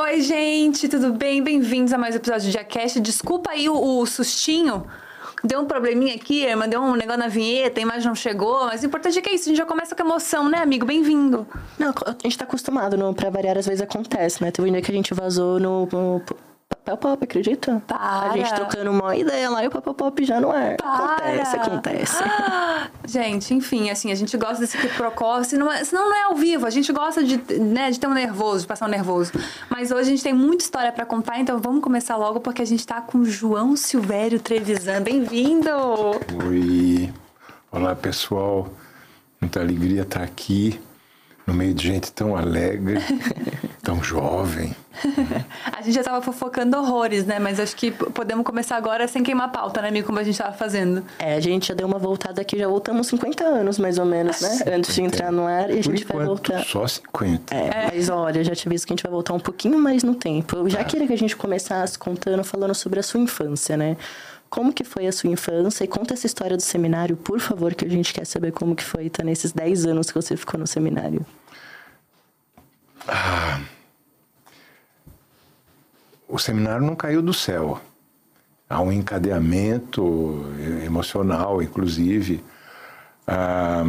Oi, gente, tudo bem? Bem-vindos a mais um episódio de Jacast. Desculpa aí o, o sustinho. Deu um probleminha aqui, deu um negócio na vinheta, a imagem não chegou, mas o importante é que é isso, a gente já começa com emoção, né, amigo? Bem-vindo. Não, a gente tá acostumado, não, pra variar, às vezes acontece, né? Teve um dia que a gente vazou no, no papel pop, acredita? Para. A gente trocando uma ideia lá e o papel pop já não é. Para. Acontece, acontece. Ah, gente, enfim, assim, a gente gosta desse quiprocó, senão, é, senão não é ao vivo, a gente gosta de, né, de ter um nervoso, de passar um nervoso. Mas hoje a gente tem muita história pra contar, então vamos começar logo, porque a gente tá com o João Silvério Trevisan. Bem-vindo! Oi, olá pessoal, muita alegria estar aqui no meio de gente tão alegre, tão jovem. A gente já tava fofocando horrores, né? Mas acho que podemos começar agora sem queimar pauta, né, amigo? Como a gente tava fazendo. É, a gente já deu uma voltada aqui, já voltamos 50 anos, mais ou menos, né? Antes de entrar no ar e a Por gente vai enquanto, voltar. só 50. É, mas olha, já te aviso que a gente vai voltar um pouquinho mais no tempo. Eu já queria que a gente começasse contando, falando sobre a sua infância, né? Como que foi a sua infância? E conta essa história do seminário, por favor, que a gente quer saber como que foi, tá? Nesses 10 anos que você ficou no seminário. O seminário não caiu do céu. Há um encadeamento emocional, inclusive. Ah,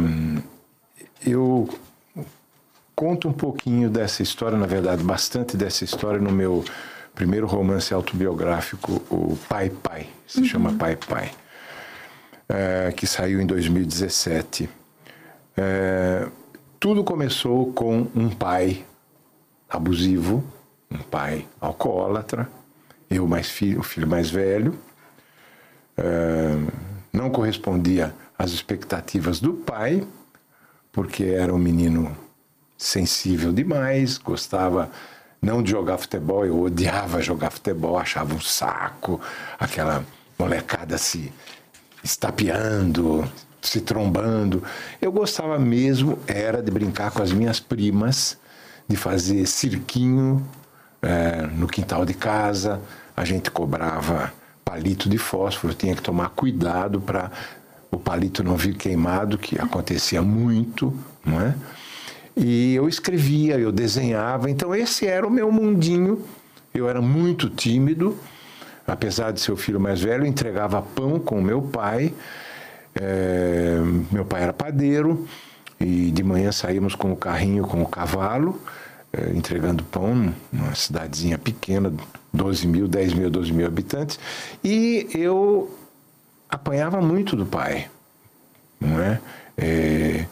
eu conto um pouquinho dessa história, na verdade, bastante dessa história no meu primeiro romance autobiográfico, o Pai Pai, se chama Pai Pai, eh, que saiu em 2017. Eh, tudo começou com um pai abusivo, um pai alcoólatra, eu mais filho, o filho mais velho, eh, não correspondia às expectativas do pai, porque era um menino sensível demais, gostava não de jogar futebol, eu odiava jogar futebol, achava um saco, aquela molecada se estapeando, se trombando. Eu gostava mesmo, era de brincar com as minhas primas, de fazer cirquinho eh, no quintal de casa, a gente cobrava palito de fósforo, tinha que tomar cuidado para o palito não vir queimado, que acontecia muito, não é? E eu escrevia, eu desenhava, então esse era o meu mundinho. Eu era muito tímido, apesar de ser o filho mais velho, entregava pão com o meu pai. É, meu pai era padeiro e de manhã saímos com o carrinho com o cavalo, é, entregando pão numa cidadezinha pequena, 12 mil, 10 mil, 12 mil habitantes. E eu apanhava muito do pai, não é? É,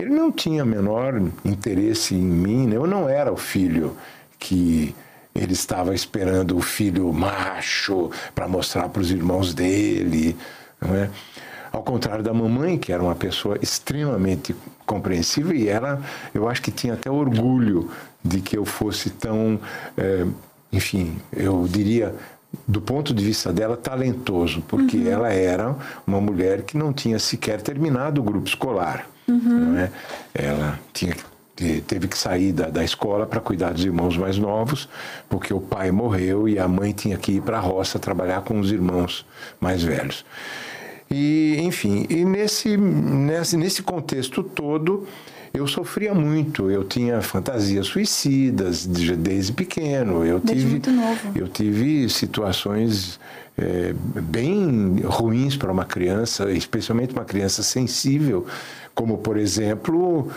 ele não tinha menor interesse em mim, né? eu não era o filho que ele estava esperando o filho macho para mostrar para os irmãos dele, não é? Ao contrário da mamãe, que era uma pessoa extremamente compreensiva e ela, eu acho que tinha até orgulho de que eu fosse tão, eh, enfim, eu diria do ponto de vista dela, talentoso, porque ela era uma mulher que não tinha sequer terminado o grupo escolar. Não é? Ela tinha teve que sair da, da escola para cuidar dos irmãos mais novos, porque o pai morreu e a mãe tinha que ir para a roça trabalhar com os irmãos mais velhos. E, enfim, e nesse, nesse, nesse contexto todo, eu sofria muito. Eu tinha fantasias suicidas desde pequeno. Eu desde tive, muito novo. Eu tive situações é, bem ruins para uma criança, especialmente uma criança sensível, como por exemplo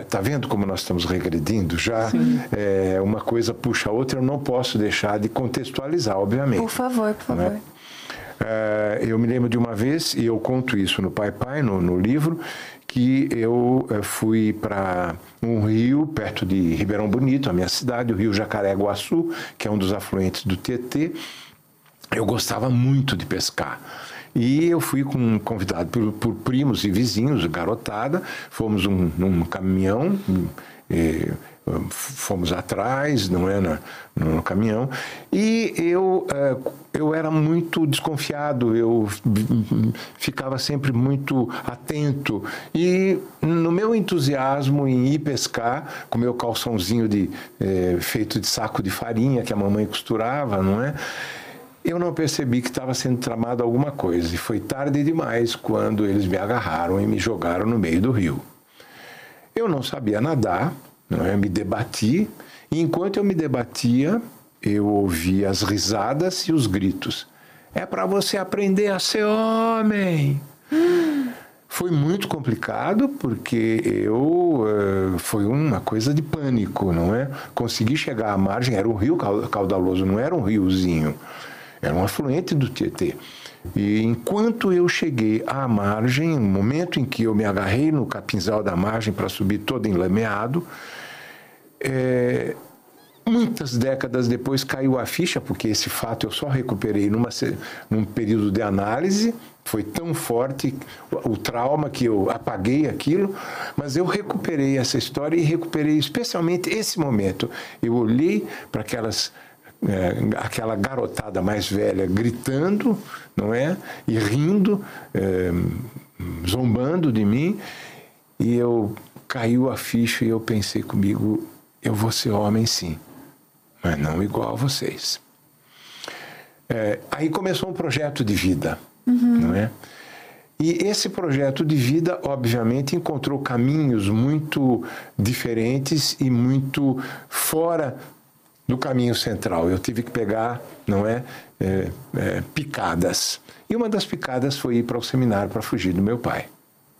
Está é, vendo como nós estamos regredindo já? É, uma coisa puxa a outra, eu não posso deixar de contextualizar, obviamente. Por favor, por favor. Né? É, eu me lembro de uma vez, e eu conto isso no Pai Pai, no, no livro, que eu é, fui para um rio perto de Ribeirão Bonito, a minha cidade, o rio Jacaré-Guaçu, que é um dos afluentes do Tietê. Eu gostava muito de pescar. E eu fui com, convidado por, por primos e vizinhos, garotada, fomos um, num caminhão, e, fomos atrás, não é, no, no caminhão, e eu, é, eu era muito desconfiado, eu ficava sempre muito atento, e no meu entusiasmo em ir pescar, com meu calçãozinho de, é, feito de saco de farinha que a mamãe costurava, não é, eu não percebi que estava sendo tramado alguma coisa. E foi tarde demais quando eles me agarraram e me jogaram no meio do rio. Eu não sabia nadar, não é? me debati e enquanto eu me debatia, eu ouvia as risadas e os gritos. É para você aprender a ser homem. Foi muito complicado porque eu uh, foi uma coisa de pânico, não é? Consegui chegar à margem, era um rio caudaloso, não era um riozinho. Era um afluente do Tietê. E enquanto eu cheguei à margem, no momento em que eu me agarrei no capinzal da margem para subir todo enlameado, é, muitas décadas depois caiu a ficha, porque esse fato eu só recuperei numa, num período de análise, foi tão forte o, trauma que eu apaguei aquilo, mas eu recuperei essa história e recuperei especialmente esse momento. Eu olhei para aquelas é, aquela garotada mais velha gritando, não é? E rindo, é, zombando de mim. E eu caiu a ficha e eu pensei comigo, eu vou ser homem sim, mas não igual a vocês. É, aí começou um projeto de vida, uhum. não é? E esse projeto de vida, obviamente, encontrou caminhos muito diferentes e muito fora do caminho central. Eu tive que pegar, não é, é, é picadas. E uma das picadas foi ir para o seminário para fugir do meu pai.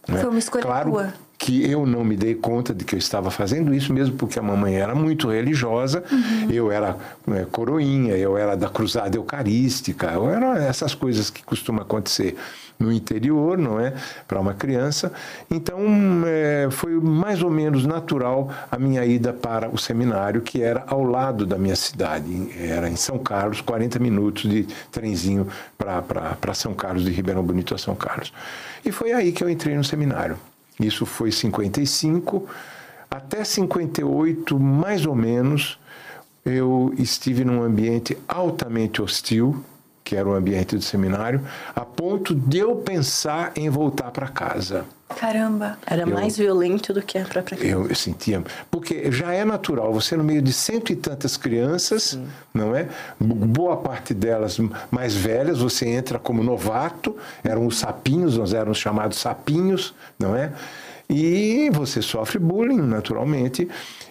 Foi é? uma escolha claro tua. Que eu não me dei conta de que eu estava fazendo isso, mesmo porque a mamãe era muito religiosa, uhum. eu era é, coroinha, eu era da cruzada eucarística, eu era essas coisas que costumam acontecer no interior, não é? Para uma criança. Então, é, foi mais ou menos natural a minha ida para o seminário, que era ao lado da minha cidade. Era em São Carlos, 40 minutos de trenzinho para São Carlos, de Ribeirão Bonito a São Carlos. E foi aí que eu entrei no seminário. Isso foi 55. Até 58, mais ou menos, eu estive num ambiente altamente hostil, que era o ambiente do seminário, a ponto de eu pensar em voltar para casa. Caramba! Era eu, mais violento do que a própria casa. Eu, eu, sentia. Porque já é natural, você no meio de cento e tantas crianças, Sim. não é? Boa parte delas mais velhas, você entra como novato, eram os sapinhos, nós éramos chamados sapinhos, não é? E você sofre bullying, naturalmente.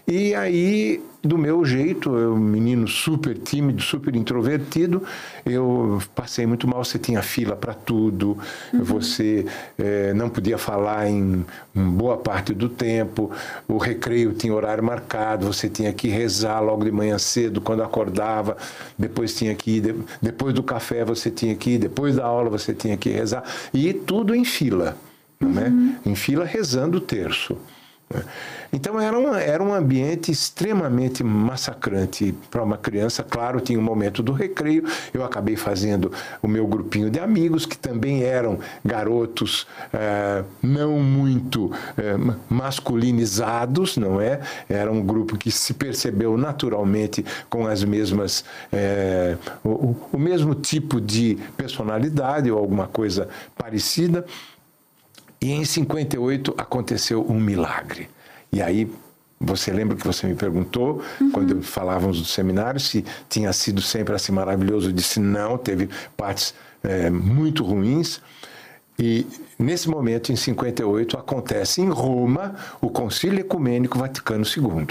E aí, do meu jeito, eu, menino super tímido, super introvertido, eu passei muito mal. Você tinha fila para tudo, uhum. você é, não podia falar em, boa parte do tempo, o recreio tinha horário marcado, você tinha que rezar logo de manhã cedo, quando acordava, depois tinha que ir, depois do café você tinha que ir, depois da aula você tinha que rezar, e tudo em fila né? uhum. em fila rezando o terço. Né? Então era, uma, era um ambiente extremamente massacrante para uma criança. Claro, tinha um momento do recreio. Eu acabei fazendo o meu grupinho de amigos, que também eram garotos eh, não muito eh, masculinizados, não é? Era um grupo que se percebeu naturalmente com as mesmas. Eh, o, o mesmo tipo de personalidade ou alguma coisa parecida. E em 58 aconteceu um milagre. E aí você lembra que você me perguntou, uhum. quando falávamos do seminário, se tinha sido sempre assim maravilhoso? Eu disse não, teve partes é, muito ruins. E nesse momento, em 58, acontece em Roma o Concílio Ecumênico Vaticano II,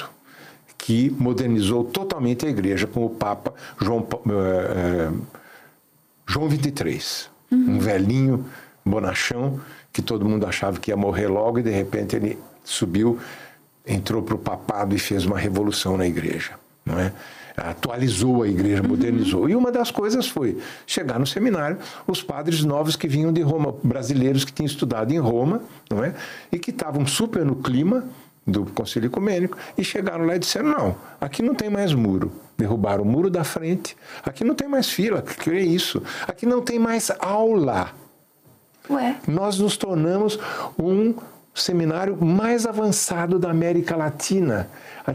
que modernizou totalmente a igreja com o Papa João, uh, uh, João 23, uhum. um velhinho bonachão que todo mundo achava que ia morrer logo e de repente ele subiu, entrou para o papado e fez uma revolução na igreja, não é? atualizou a igreja, modernizou. Uhum. E uma das coisas foi chegar no seminário os padres novos que vinham de Roma, brasileiros que tinham estudado em Roma, não é? E que estavam super no clima do Conselho Ecumênico e chegaram lá e disseram: não, aqui não tem mais muro. Derrubaram o muro da frente, aqui não tem mais fila, que é isso? Aqui não tem mais aula. Ué. Nós nos tornamos um seminário mais avançado da América Latina.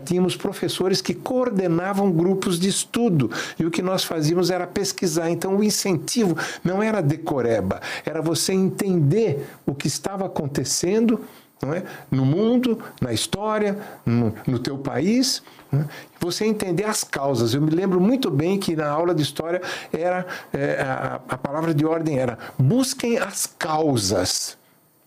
Tínhamos professores que coordenavam grupos de estudo e o que nós fazíamos era pesquisar. Então, o incentivo não era decoreba, era você entender o que estava acontecendo não é? no mundo, na história, no, no teu país, é? você entender as causas. Eu me lembro muito bem que na aula de história era é, a, a palavra de ordem era busquem as causas.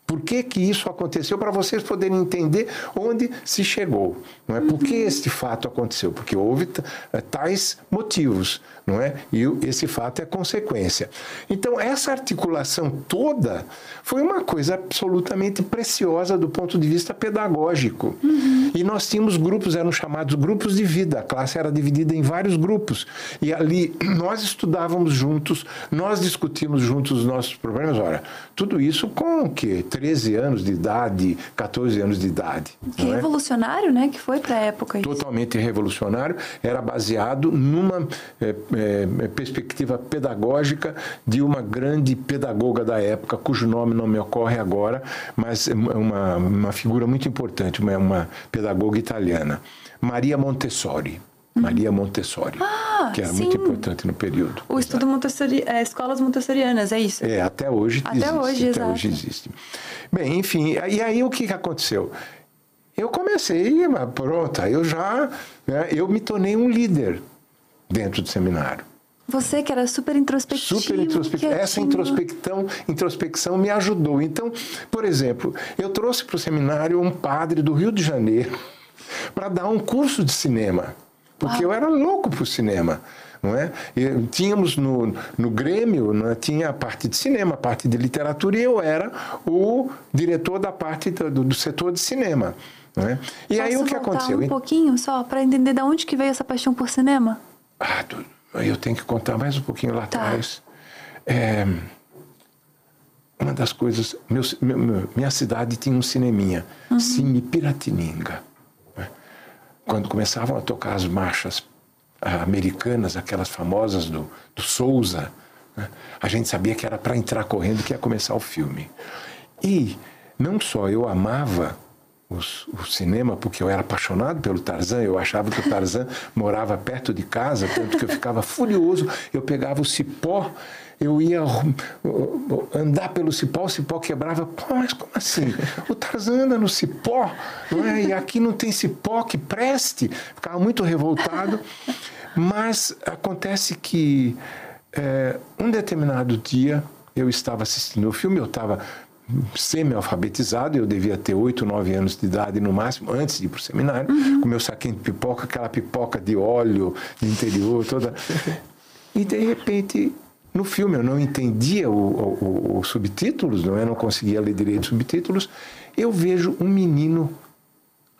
Por que, que isso aconteceu? Para vocês poderem entender onde se chegou. Não é? Por que uhum. este fato aconteceu? Porque houve eh, tais motivos, não é? E esse fato é consequência. Então, essa articulação toda foi uma coisa absolutamente preciosa do ponto de vista pedagógico. Uhum. E nós tínhamos grupos, eram chamados grupos de vida. A classe era dividida em vários grupos. E ali nós estudávamos juntos, nós discutíamos juntos os nossos problemas. Ora, tudo isso com o quê? 13 anos de idade, 14 anos de idade. Que é? revolucionário, né? Que foi para a época. Isso. Totalmente revolucionário. Era baseado numa é, é, perspectiva pedagógica de uma grande pedagoga da época, cujo nome não me ocorre agora, mas é uma, uma figura muito importante, uma, uma pedagoga italiana, Maria Montessori. Maria Montessori, ah, que era sim. muito importante no período. O estudo Montessori, é, escolas montessorianas, é isso? É, até hoje até existe. Hoje, até exato. hoje existe. Bem, enfim, e aí o que aconteceu? Eu comecei, pronto, eu já, né, eu me tornei um líder dentro do seminário. Você que era super introspectivo. Super introspectivo. Essa introspecção, introspecção me ajudou. Então, por exemplo, eu trouxe para o seminário um padre do Rio de Janeiro para dar um curso de cinema porque eu era louco pro cinema. Não é? E tínhamos no, no Grêmio, né, tinha a parte de cinema, a parte de literatura, e eu era o diretor da parte do, do setor de cinema. Não é? E Posso aí o que aconteceu? um pouquinho só, para entender de onde que veio essa paixão por cinema? Ah, eu tenho que contar mais um pouquinho lá tá. atrás. É, uma das coisas, meu, minha cidade tinha um cineminha, uhum. Cine Piratininga quando começavam a tocar as marchas ah, americanas, aquelas famosas do, do Souza, né, a gente sabia que era para entrar correndo que ia começar o filme. E não só eu amava os, o cinema, porque eu era apaixonado pelo Tarzan, eu achava que o Tarzan morava perto de casa, tanto que eu ficava furioso, eu pegava o cipó eu ia andar pelo cipó, o cipó quebrava. Pô, mas como assim? O Tarzan anda no cipó, é? e aqui não tem cipó que preste. Ficava muito revoltado. Mas acontece que é, um determinado dia eu estava assistindo o filme, eu estava semi-alfabetizado, eu devia ter 8, 9 anos de idade no máximo, antes de ir para o seminário, uhum. com meu saquinho de pipoca, aquela pipoca de óleo de interior, toda. E de repente no filme eu não entendia os subtítulos, não, eu não conseguia ler direito os subtítulos. Eu vejo um menino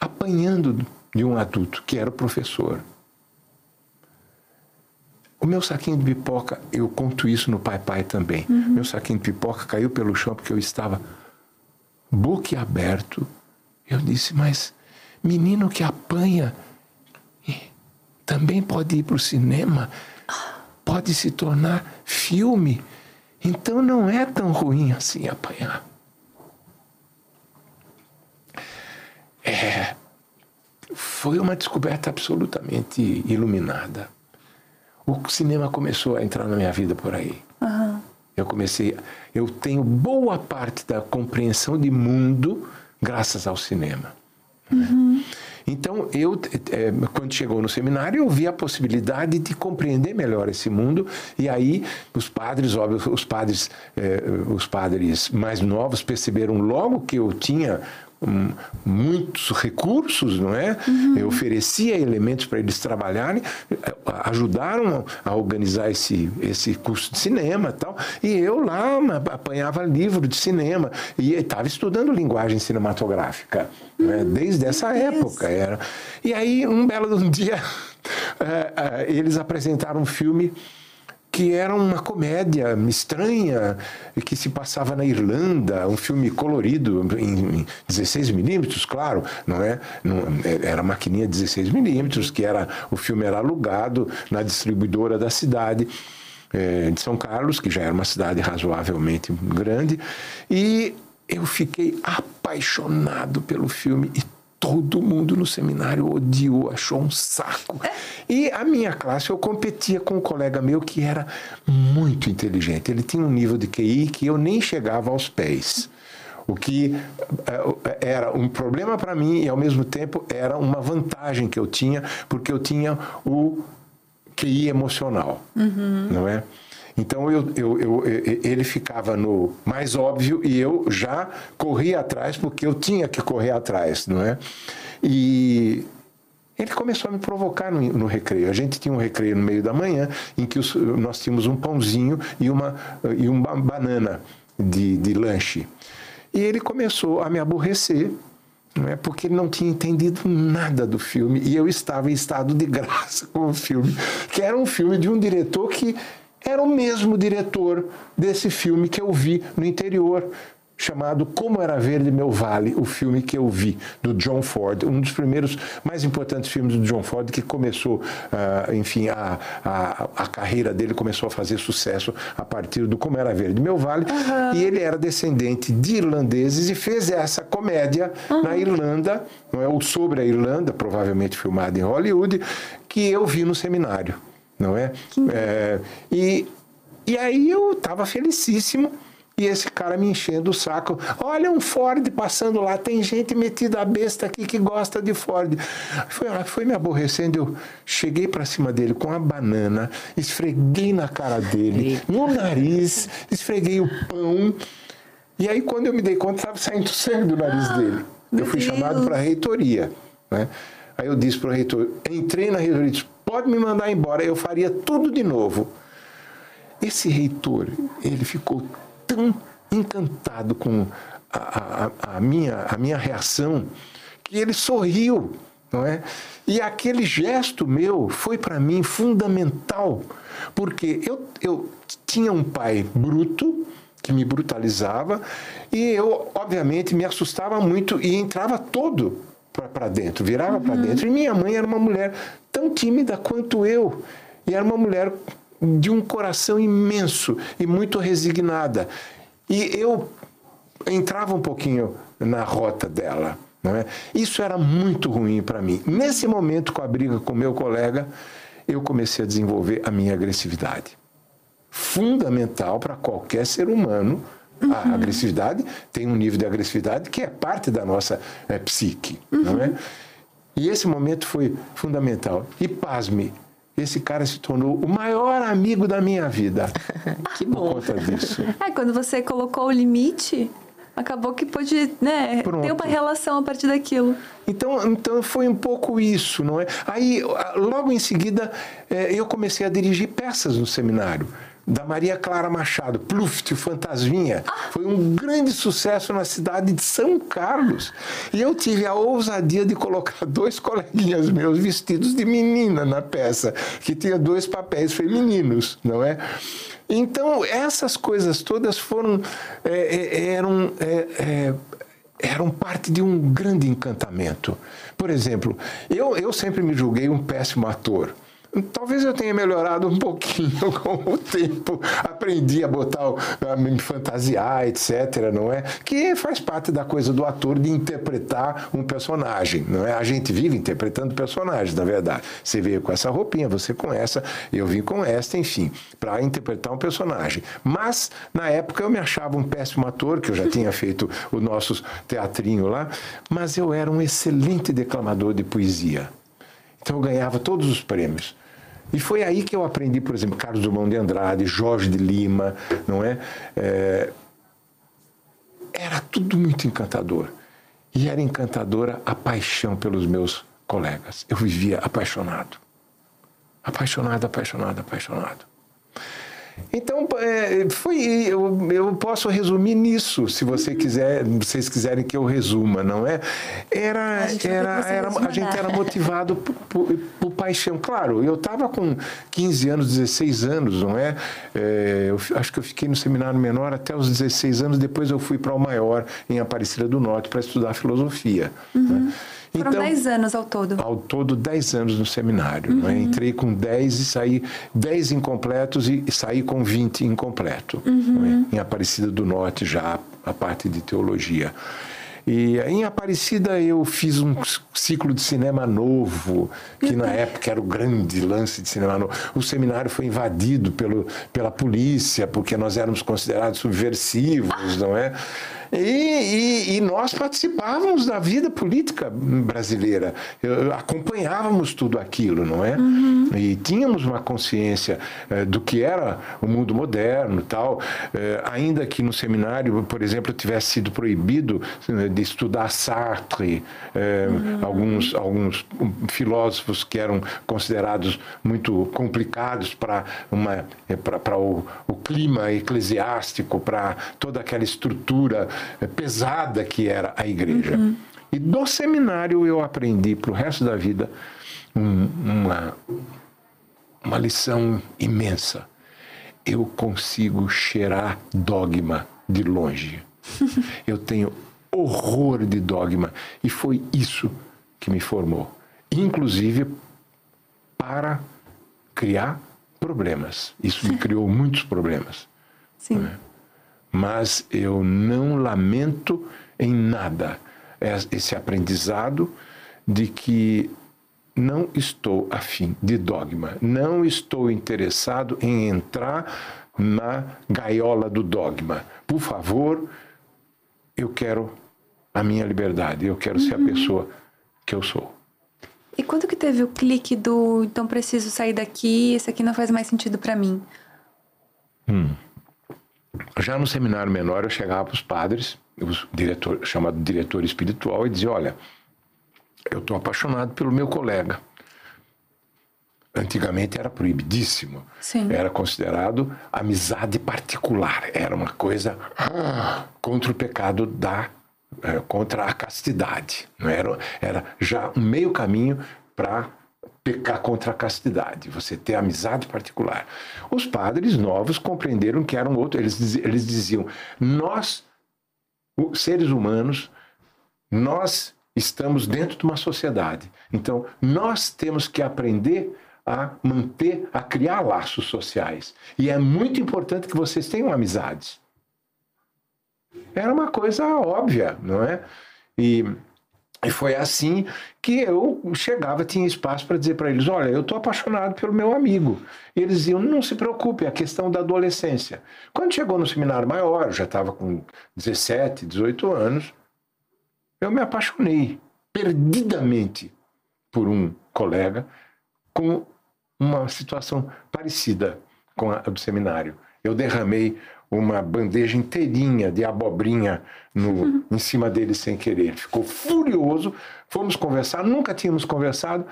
apanhando de um adulto, que era o professor. O meu saquinho de pipoca, eu conto isso no Pai Pai também. Uhum. Meu saquinho de pipoca caiu pelo chão porque eu estava boquiaberto. Eu disse, mas menino que apanha também pode ir para o cinema? Pode se tornar filme. Então não é tão ruim assim apanhar. É, foi uma descoberta absolutamente iluminada. O cinema começou a entrar na minha vida por aí. Uhum. Eu comecei, eu tenho boa parte da compreensão de mundo graças ao cinema. Uhum. Então, eu, é, quando chegou no seminário, eu vi a possibilidade de compreender melhor esse mundo. E aí, os padres, óbvio, os padres, é, os padres mais novos perceberam logo que eu tinha muitos recursos, não é? Uhum. Eu oferecia elementos para eles trabalharem, eh, ajudaram a organizar esse, esse curso de cinema tal. E eu lá apanhava livro de cinema e estava estudando linguagem cinematográfica, uhum. desde essa época. Era. E aí, um belo dia, eles apresentaram um filme que era uma comédia estranha que se passava na Irlanda, um filme colorido em 16 milímetros, claro, não é? Não, era maquininha 16 milímetros, que era o filme era alugado na distribuidora da cidade. É, de São Carlos, que já era uma cidade razoavelmente grande, e eu fiquei apaixonado pelo filme e todo mundo no seminário odiou, achou um saco. E a minha classe, eu competia com um colega meu que era muito inteligente. Ele tinha um nível de QI que eu nem chegava aos pés. O que eh, era um problema para mim e, ao mesmo tempo, era uma vantagem que eu tinha, porque eu tinha o QI emocional, uhum. não é? Então eu, eu, eu, ele ficava no mais óbvio e eu já corria atrás porque eu tinha que correr atrás, não é? E ele começou a me provocar no, no, recreio. A gente tinha um recreio no meio da manhã em que os, nós tínhamos um pãozinho e uma, e uma banana de, de lanche. E ele começou a me aborrecer não é porque ele não tinha entendido nada do filme e eu estava em estado de graça com o filme, que era um filme de um diretor que era o mesmo diretor desse filme que eu vi no interior, chamado Como Era Verde Meu Vale, o filme que eu vi, do John Ford, um dos primeiros mais importantes filmes do John Ford, que começou, uh, enfim, a, a, a, carreira dele começou a fazer sucesso a partir do Como Era Verde Meu Vale, uhum. e ele era descendente de irlandeses e fez essa comédia uhum. na Irlanda, não é, ou sobre a Irlanda, provavelmente filmada em Hollywood, que eu vi no seminário não é? é e, e aí eu estava felicíssimo. E esse cara me enchendo o saco. Olha um Ford passando lá, tem gente metida a besta aqui que gosta de Ford. Foi, foi me aborrecendo. Eu cheguei para cima dele com a banana, esfreguei na cara dele, no nariz, esfreguei o pão. E aí, quando eu me dei conta, estava saindo sangue do nariz dele. eu fui chamado para a reitoria. Né? Aí eu disse para o reitor, entrei na reitoria e disse, pode me mandar embora, eu faria tudo de novo. Esse reitor, ele ficou tão encantado com a, a, a, minha, a minha reação que ele sorriu, não é? E aquele gesto meu foi para mim fundamental, porque eu, eu tinha um pai bruto, que me brutalizava, e eu, obviamente, me assustava muito e entrava todo para dentro, virava uhum. para dentro. E minha mãe era uma mulher tão tímida quanto eu, e era uma mulher de um coração imenso e muito resignada. E eu entrava um pouquinho na rota dela. Não é? Isso era muito ruim para mim. Nesse momento, com a briga com meu colega, eu comecei a desenvolver a minha agressividade. Fundamental para qualquer ser humano Uhum. A agressividade tem um nível de agressividade que é parte da nossa é, psique, uhum. não é? E esse momento foi fundamental. E pasme, esse cara se tornou o maior amigo da minha vida. que bom. Por conta disso. É, quando você colocou o limite, acabou que pôde né, ter uma relação a partir daquilo. Então, então foi um pouco isso, não é? Aí, logo em seguida, é, eu comecei a dirigir peças no seminário da Maria Clara Machado, Pluft, o Fantasminha. Foi um grande sucesso na cidade de São Carlos. E eu tive a ousadia de colocar dois coleguinhas meus vestidos de menina na peça, que tinha dois papéis femininos, não é? Então, essas coisas todas foram. É, é eram. É, é, eram parte de um grande encantamento. Por exemplo, eu, eu sempre me julguei um péssimo ator. Talvez eu tenha melhorado um pouquinho com o tempo, aprendi a botar, a me fantasiar, etc, não é? Que faz parte da coisa do ator de interpretar um personagem, não é? A gente vive interpretando personagens, na verdade. Você veio com essa roupinha, você com essa, eu vim com esta, enfim, para interpretar um personagem. Mas, na época, eu me achava um péssimo ator, que eu já tinha feito o nosso teatrinho lá, mas eu era um excelente declamador de poesia. Então eu ganhava todos os prêmios. E foi aí que eu aprendi, por exemplo, Carlos Drummond de Andrade, Jorge de Lima, não é? é... Era tudo muito encantador. E era encantadora a paixão pelos meus colegas. Eu vivia apaixonado. Apaixonado, apaixonado, apaixonado. Então, é, foi, eu, eu posso resumir nisso, se você quiser, vocês quiserem que eu resuma, não é? Era, a era, era a gente era motivado por, por, por paixão. Claro, eu estava com 15 anos, 16 anos, não é? é? Eu acho que eu fiquei no seminário menor até os 16 anos, depois eu fui para o maior, em Aparecida do Norte, para estudar filosofia. Uhum. Né? Foram então, 10 anos ao todo. Ao todo, 10 anos no seminário. Uhum. Né? Entrei com 10 e saí 10 incompletos e, e saí com 20 incompleto. Uhum. Né? Em Aparecida do Norte, já a parte de teologia. E em Aparecida eu fiz um ciclo de cinema novo, que na época era o grande lance de cinema novo. O seminário foi invadido pelo, pela polícia, porque nós éramos considerados subversivos, não é? E, e, e, nós participávamos da vida política brasileira, acompanhávamos tudo aquilo, não é? Uhum. E tínhamos uma consciência eh, do que era o mundo moderno tal. Eh, ainda que no seminário, por exemplo, tivesse sido proibido eh, de estudar Sartre, uhum. alguns, alguns filósofos que eram considerados muito complicados para o, o clima eclesiástico, para toda aquela estrutura pesada que era a igreja. Uhum. E do seminário eu aprendi para o resto da vida um, uma, uma lição imensa. Eu consigo cheirar dogma de longe. eu tenho horror de dogma. E foi isso que me formou. Inclusive para criar problemas. Isso me criou muitos problemas. Sim. Né? Mas eu não lamento em nada esse aprendizado de que não estou afim de dogma, não estou interessado em entrar na gaiola do dogma. Por favor, eu quero a minha liberdade, eu quero uhum. ser a uhum. pessoa que eu sou. E quando que teve o clique do então preciso sair daqui, esse aqui não faz mais sentido para mim? Hum. Já no seminário menor, eu chegava para os padres, o diretor, chamado diretor espiritual, e dizia: Olha, eu estou apaixonado pelo meu colega. Antigamente era proibidíssimo. Sim. Era considerado amizade particular. Era uma coisa ah, contra o pecado da. É, contra a castidade. Não era, era já um meio caminho para pecar contra a castidade, você ter amizade particular. Os padres novos compreenderam que eram outro, eles, eles diziam: nós, seres humanos, nós estamos dentro de uma sociedade. Então, nós temos que aprender a manter, a criar laços sociais. E é muito importante que vocês tenham amizades. Era uma coisa óbvia, não é? E e foi assim que eu chegava, tinha espaço para dizer para eles: olha, eu estou apaixonado pelo meu amigo. E eles diziam: não se preocupe, é a questão da adolescência. Quando chegou no seminário maior, eu já estava com 17, 18 anos, eu me apaixonei perdidamente por um colega com uma situação parecida com a do seminário. Eu derramei uma bandeja inteirinha de abobrinha no, uhum. em cima dele sem querer. Ficou furioso. Fomos conversar, nunca tínhamos conversado.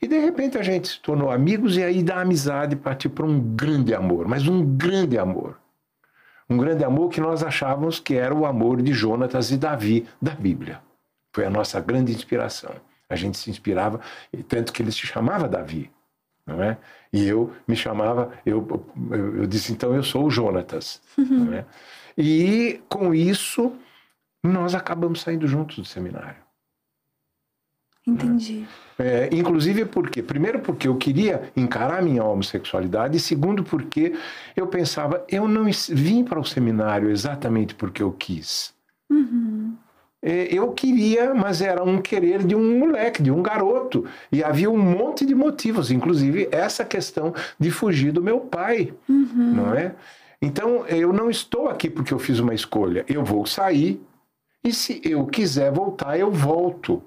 E de repente a gente se tornou amigos e aí da amizade partiu para um grande amor, mas um grande amor. Um grande amor que nós achávamos que era o amor de Jonatas e Davi da Bíblia. Foi a nossa grande inspiração. A gente se inspirava, tanto que ele se chamava Davi não é? E eu me chamava, eu, eu, disse, então eu sou o Jonatas, uhum. não é? E com isso, nós acabamos saindo juntos do seminário. Entendi. É, inclusive porque, primeiro porque eu queria encarar a minha homossexualidade, e segundo porque eu pensava, eu não vim para o seminário exatamente porque eu quis. Uhum. É, eu queria, mas era um querer de um moleque, de um garoto. E havia um monte de motivos, inclusive essa questão de fugir do meu pai, uhum. não é? Então, eu não estou aqui porque eu fiz uma escolha. Eu vou sair e se eu quiser voltar, eu volto.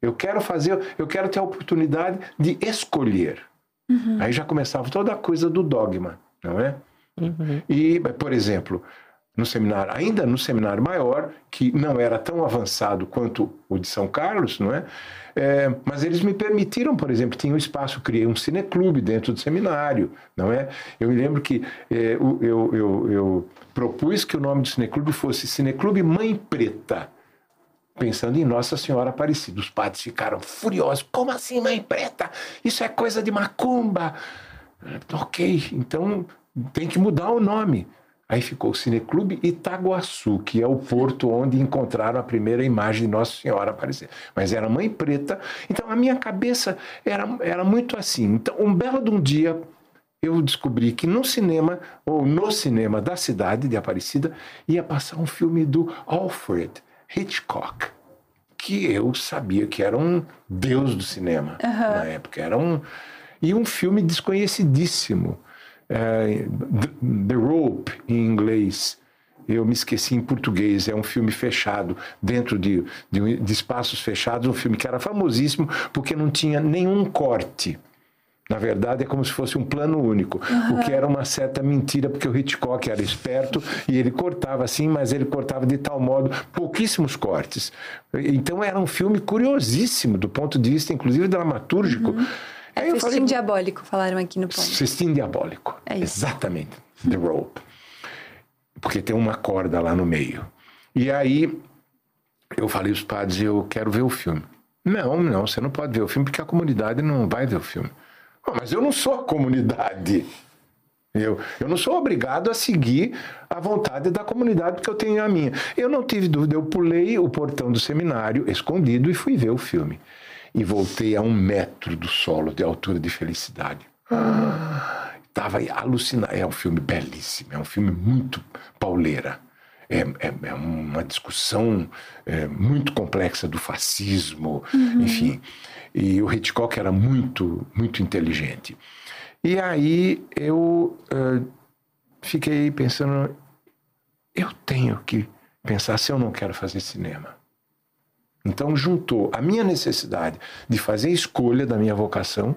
Eu quero fazer, eu quero ter a oportunidade de escolher. Uhum. Aí já começava toda a coisa do dogma, não é? Uhum. E, por exemplo, no seminário, ainda no seminário maior, que não era tão avançado quanto o de São Carlos, não é? é mas eles me permitiram, por exemplo, tinha um espaço, criei um cineclube dentro do seminário, não é? Eu me lembro que é, eu, eu, eu, eu propus que o nome do cineclube fosse Cineclube Mãe Preta, pensando em Nossa Senhora Aparecida. Os padres ficaram furiosos. Como assim, Mãe Preta? Isso é coisa de macumba. Ok, então tem que mudar o nome. Aí ficou o Cineclube Itaguaçu, que é o porto onde encontraram a primeira imagem de Nossa Senhora aparecer. Mas era mãe preta. Então a minha cabeça era, era muito assim. Então, um belo de um dia, eu descobri que no cinema, ou no cinema da cidade de Aparecida, ia passar um filme do Alfred Hitchcock, que eu sabia que era um deus do cinema Uhum. na época. Era um, e um filme desconhecidíssimo. É, The- Rope, em inglês. Eu me esqueci em português. É um filme fechado, dentro de, de, de espaços fechados. Um filme que era famosíssimo porque não tinha nenhum corte. Na verdade, é como se fosse um plano único, o que era uma certa mentira, porque o Hitchcock era esperto e ele cortava assim, mas ele cortava de tal modo pouquíssimos cortes. Então era um filme curiosíssimo, do ponto de vista, inclusive, dramatúrgico. Aí eu Festim falei, diabólico, falaram aqui no ponto. Cestim diabólico. É isso. Exatamente. The rope. Porque tem uma corda lá no meio. E aí eu falei aos padres, eu quero ver o filme. Não, não, você não pode ver o filme porque a comunidade não vai ver o filme. "Ah, mas eu não sou a comunidade. Eu, eu não sou obrigado a seguir a vontade da comunidade porque eu tenho a minha. Eu não tive dúvida, eu pulei o portão do seminário, escondido, e fui ver o filme. E voltei a um metro do solo de altura de felicidade. Estava alucinado. É um filme belíssimo, é um filme muito pauleira. É, é, é uma discussão é, muito complexa do fascismo, enfim. E o Hitchcock era muito, muito inteligente. E aí eu eh, fiquei pensando, eu tenho que pensar se eu não quero fazer cinema. Então juntou a minha necessidade de fazer a escolha da minha vocação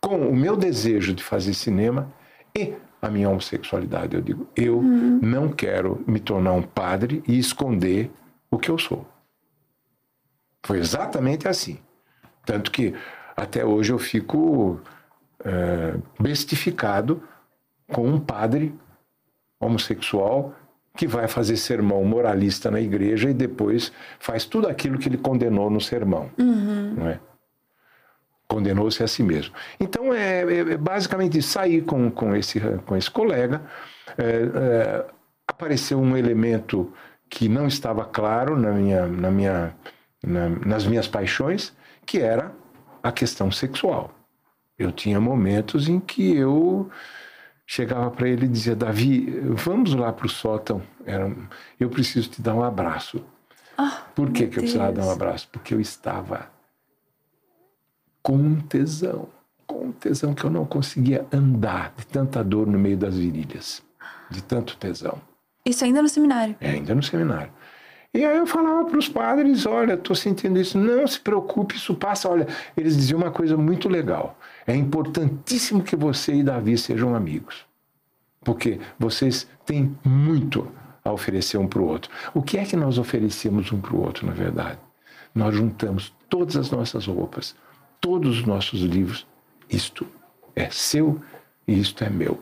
com o meu desejo de fazer cinema e a minha homossexualidade. Eu digo, eu não quero me tornar um padre e esconder o que eu sou. Foi exatamente assim. Tanto que até hoje eu fico é, bestificado com um padre homossexual que vai fazer sermão moralista na igreja e depois faz tudo aquilo que ele condenou no sermão. Não é? Condenou-se a si mesmo. Então, é, é- é basicamente sair com, com, esse, com esse colega. é, é, apareceu um elemento que não estava claro na minha, na minha, na- nas minhas paixões, que era a questão sexual. Eu tinha momentos em que eu chegava para ele e dizia: Davi, vamos lá para o sótão. Era, eu preciso te dar um abraço. Por que, que eu precisava dar um abraço? Porque eu estava com um tesão, com um tesão que eu não conseguia andar, de tanta dor no meio das virilhas, de tanto tesão. Isso ainda no seminário. É, ainda no seminário. E aí eu falava para os padres, olha, estou sentindo isso. Não se preocupe, isso passa. Olha, eles diziam uma coisa muito legal. É importantíssimo que você e Davi sejam amigos. Porque vocês têm muito a oferecer um para o outro. O que é que nós oferecemos um para o outro, na verdade? Nós juntamos todas as nossas roupas, todos os nossos livros. Isto é seu e isto é meu.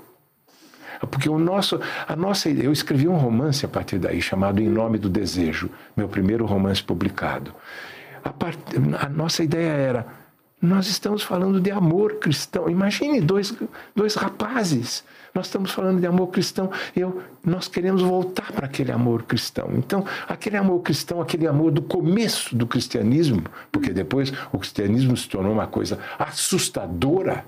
Porque o nosso, a nossa, eu escrevi um romance a partir daí chamado Em Nome do Desejo, meu primeiro romance publicado. A, part, a nossa ideia era Nós estamos falando de amor cristão. Imagine dois, dois rapazes. Nós estamos falando de amor cristão. Eu, nós queremos voltar para aquele amor cristão. Então, aquele amor cristão, aquele amor do começo do cristianismo, porque depois o cristianismo se tornou uma coisa assustadora.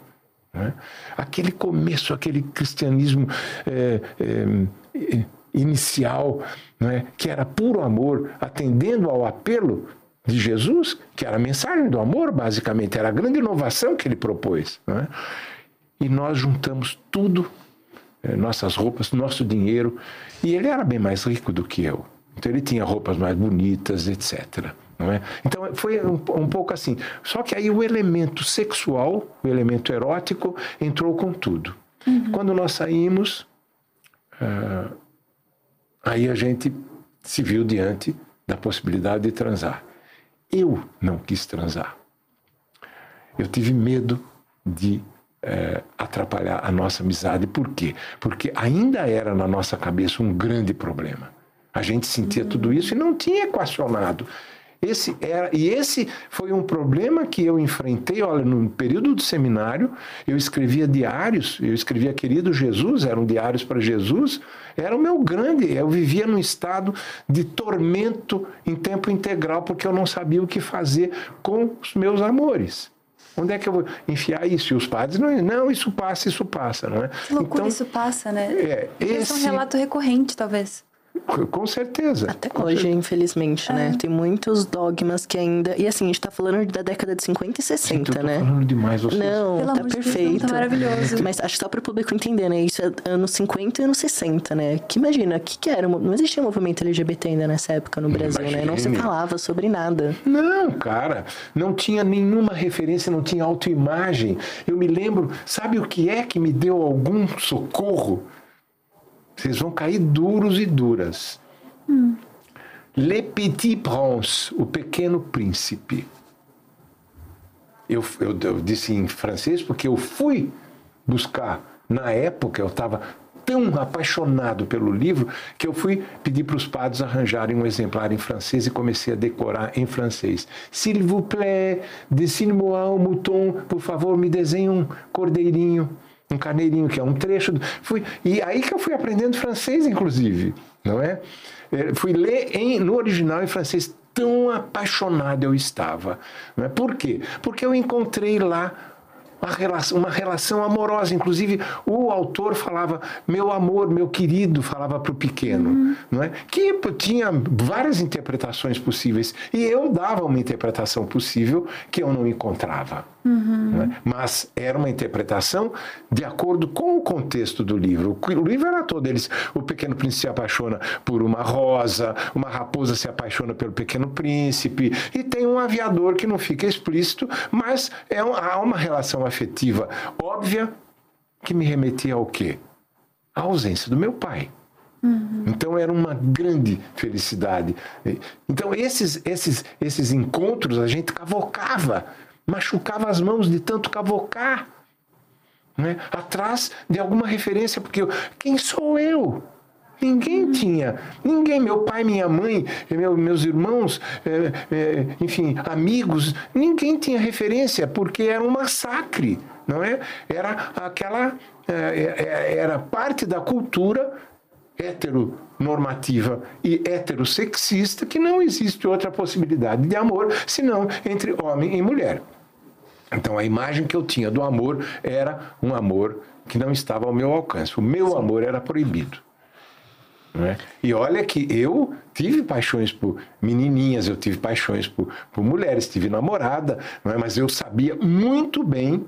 Né? Aquele começo, aquele cristianismo é, é, inicial, né? que era puro amor, atendendo ao apelo de Jesus, que era a mensagem do amor, basicamente, era a grande inovação que ele propôs. Né? E nós juntamos tudo, eh, nossas roupas, nosso dinheiro, e ele era bem mais rico do que eu. Então ele tinha roupas mais bonitas, etc. É? Então foi um, um, pouco assim. Só que aí o elemento sexual, o elemento erótico, entrou com tudo. Uhum. Quando nós saímos, uh, aí a gente se viu diante da possibilidade de transar. Eu não quis transar. Eu tive medo de é, atrapalhar a nossa amizade. Por quê? Porque ainda era na nossa cabeça um grande problema. A gente sentia tudo isso e não tinha equacionado. Esse era, e esse foi um problema que eu enfrentei. Olha, no período do seminário, eu escrevia diários, eu escrevia Querido Jesus, eram diários para Jesus, era o meu grande. Eu vivia num estado de tormento em tempo integral, porque eu não sabia o que fazer com os meus amores. Onde é que eu vou enfiar isso? E os padres, não, não isso passa, isso passa, não é? Que loucura então, isso passa, né? É, esse... Esse é um relato recorrente, talvez. Com certeza. Até com hoje, certeza. infelizmente, né? é. né? Tem muitos dogmas que ainda. E assim, a gente tá falando da década de 50 e 60, Gente, eu tô né? falando demais vocês. Não, Pelo tá perfeito. Deus, tá maravilhoso. Mas acho que só para o público entender, né? Isso é anos 50 e anos 60, né? Que imagina, o que, que era? Não existia movimento LGBT ainda nessa época no Brasil, Imagine. né? Não se falava sobre nada. Não, cara. Não tinha nenhuma referência, não tinha autoimagem. Eu me lembro, sabe o que é que me deu algum socorro? Vocês vão cair duros e duras. Hum. Le Petit Prince, o Pequeno Príncipe. Eu, eu, eu, disse em francês porque eu fui buscar, na época eu estava tão apaixonado pelo livro que eu fui pedir para os padres arranjarem um exemplar em francês e comecei a decorar em francês. S'il vous plaît, dessine-moi un mouton, por favor, me desenhe um cordeirinho, um carneirinho, que é um trecho. Fui, e aí que eu fui aprendendo francês, inclusive, não é? É, fui ler em, no original em francês, tão apaixonado eu estava. Né? Por quê? Porque eu encontrei lá uma relação, uma relação amorosa. Inclusive, o autor falava, meu amor, meu querido, falava para o pequeno, uhum. não é? que tinha várias interpretações possíveis. E eu dava uma interpretação possível que eu não encontrava. Uhum. É? Mas era uma interpretação de acordo com o contexto do livro. O livro era todo eles. O pequeno príncipe se apaixona por uma rosa, uma raposa se apaixona pelo pequeno príncipe, e tem um aviador que não fica explícito, mas é um, há uma relação afetiva óbvia que me remetia ao quê? A ausência do meu pai. Uhum. Então era uma grande felicidade. Então esses, esses, esses encontros a gente cavocava machucava as mãos de tanto cavocar. Né? Atrás de alguma referência, porque eu, quem sou eu? Ninguém tinha, ninguém, meu pai, minha mãe, meu, meus irmãos, é, é, enfim, amigos, ninguém tinha referência, porque era um massacre, não é? Era aquela, é, era parte da cultura heteronormativa e heterossexista que não existe outra possibilidade de amor senão entre homem e mulher. Então a imagem que eu tinha do amor era um amor que não estava ao meu alcance. O meu Sim. amor era proibido. É? E olha que eu tive paixões por menininhas, eu tive paixões por, por mulheres, tive namorada, é? mas eu sabia muito bem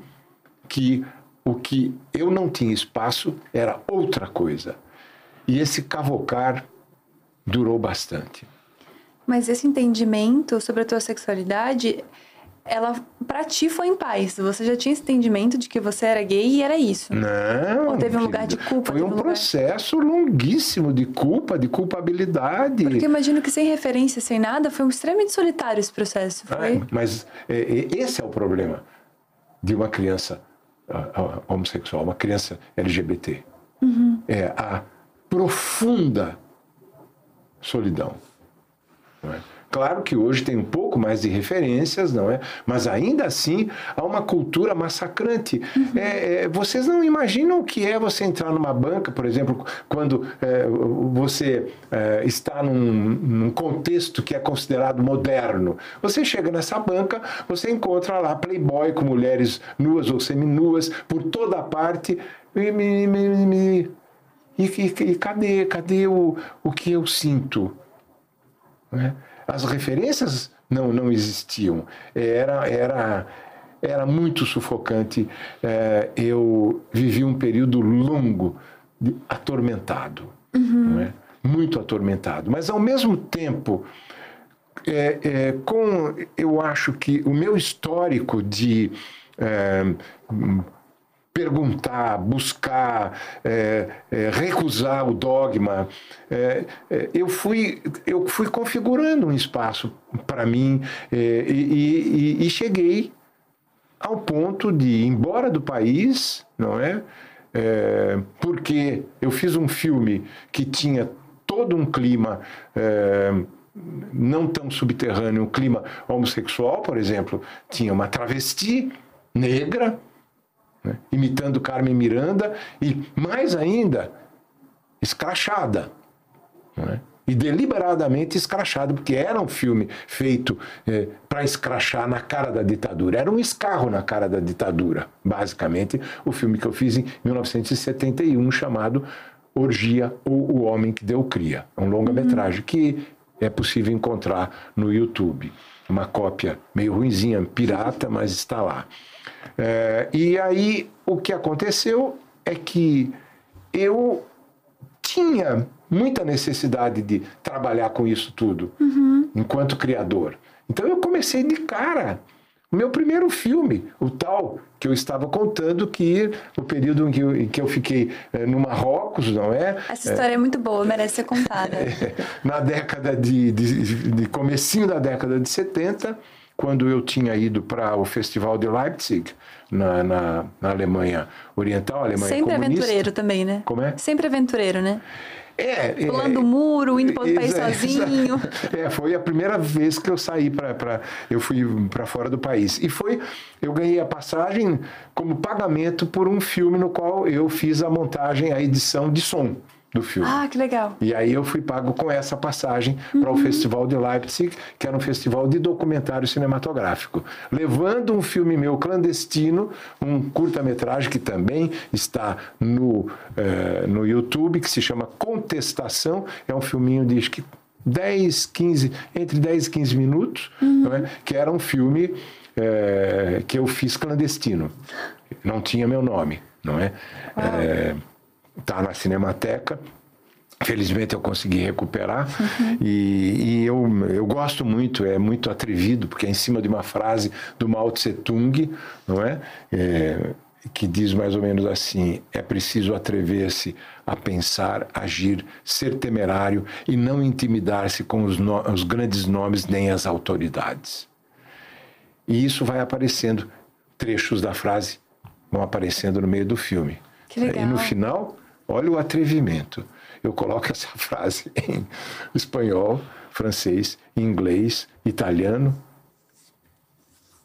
que o que eu não tinha espaço era outra coisa. E esse cavocar durou bastante. Mas esse entendimento sobre a tua sexualidade ela para ti foi em paz. Você já tinha esse entendimento de que você era gay e era isso. Não. Ou teve um lugar de culpa? Foi um, um processo longuíssimo de culpa, de culpabilidade. Porque imagino que sem referência, sem nada, foi um extremamente solitário esse processo. Foi? Ah, mas é, é, esse é o problema de uma criança uh, homossexual, uma criança LGBT. Uhum. É a profunda solidão. É? Claro que hoje tem um pouco mais de referências, não é? Mas ainda assim há uma cultura massacrante. Uhum. É, é, vocês não imaginam o que é você entrar numa banca, por exemplo, quando é, você é, está num, num, contexto que é considerado moderno. Você chega nessa banca, você encontra lá playboy com mulheres nuas ou seminuas por toda parte. E, me, me, me, e, e, e cadê, cadê o, o que eu sinto? Né? As referências não, não existiam. Era, era, era muito sufocante. É, eu vivi um período longo, de, atormentado. Uhum. É? Muito atormentado. Mas, ao mesmo tempo, é, é, com, eu acho que o meu histórico de é, perguntar, buscar, é, é, recusar o dogma. É, é eu, fui, eu fui configurando um espaço para mim é, e, e, e, cheguei ao ponto de ir embora do país, não é? é porque eu fiz um filme que tinha todo um clima não tão subterrâneo, um clima homossexual, por exemplo, tinha uma travesti negra, né? imitando Carmen Miranda e, mais ainda, escrachada. Né? E deliberadamente escrachado, porque era um filme feito é, para escrachar na cara da ditadura. Era um escarro na cara da ditadura, basicamente, o filme que eu fiz em 1971, chamado Orgia ou O Homem que Deu Cria. É um longa-metragem uhum. que é possível encontrar no YouTube. Uma cópia meio ruinzinha, pirata, mas está lá. É, e aí o que aconteceu é que eu tinha muita necessidade de trabalhar com isso tudo, uhum. enquanto criador. Então eu comecei de cara. O meu primeiro filme, o tal que eu estava contando, que o período em que eu, em que eu fiquei é, no Marrocos, não é? Essa história é, é muito boa, merece ser contada. É, na década de, de, de comecinho da década de 70, quando eu tinha ido para o Festival de Leipzig, na, na, na Alemanha Oriental, Alemanha Sempre comunista. aventureiro também, né? Como é? Sempre aventureiro, né? É, Pulando o é, muro, indo para outro país é, sozinho. É, foi a primeira vez que eu saí para. Eu fui para fora do país. E foi. Eu ganhei a passagem como pagamento por um filme no qual eu fiz a montagem, a edição de som do filme. Ah, que legal. E aí eu fui pago com essa passagem uhum. para o Festival de Leipzig, que era um festival de documentário cinematográfico, levando um filme meu clandestino, um curta-metragem que também está no, eh, no YouTube, que se chama Contestação, é um filminho de acho que 10, 15, entre 10 e 15 minutos, uhum. é? que era um filme eh, que eu fiz clandestino. Não tinha meu nome, não é? é está na Cinemateca. Felizmente eu consegui recuperar uhum. e, e, eu, eu gosto muito, é muito atrevido, porque é em cima de uma frase do Mao Tse Tung, não é? é que diz mais ou menos assim: é preciso atrever-se a pensar, agir, ser temerário e não intimidar-se com os, no, os grandes nomes nem as autoridades. E isso vai aparecendo, trechos da frase vão aparecendo no meio do filme. E no final, Olha o atrevimento. Eu coloco essa frase em espanhol, francês, inglês, italiano,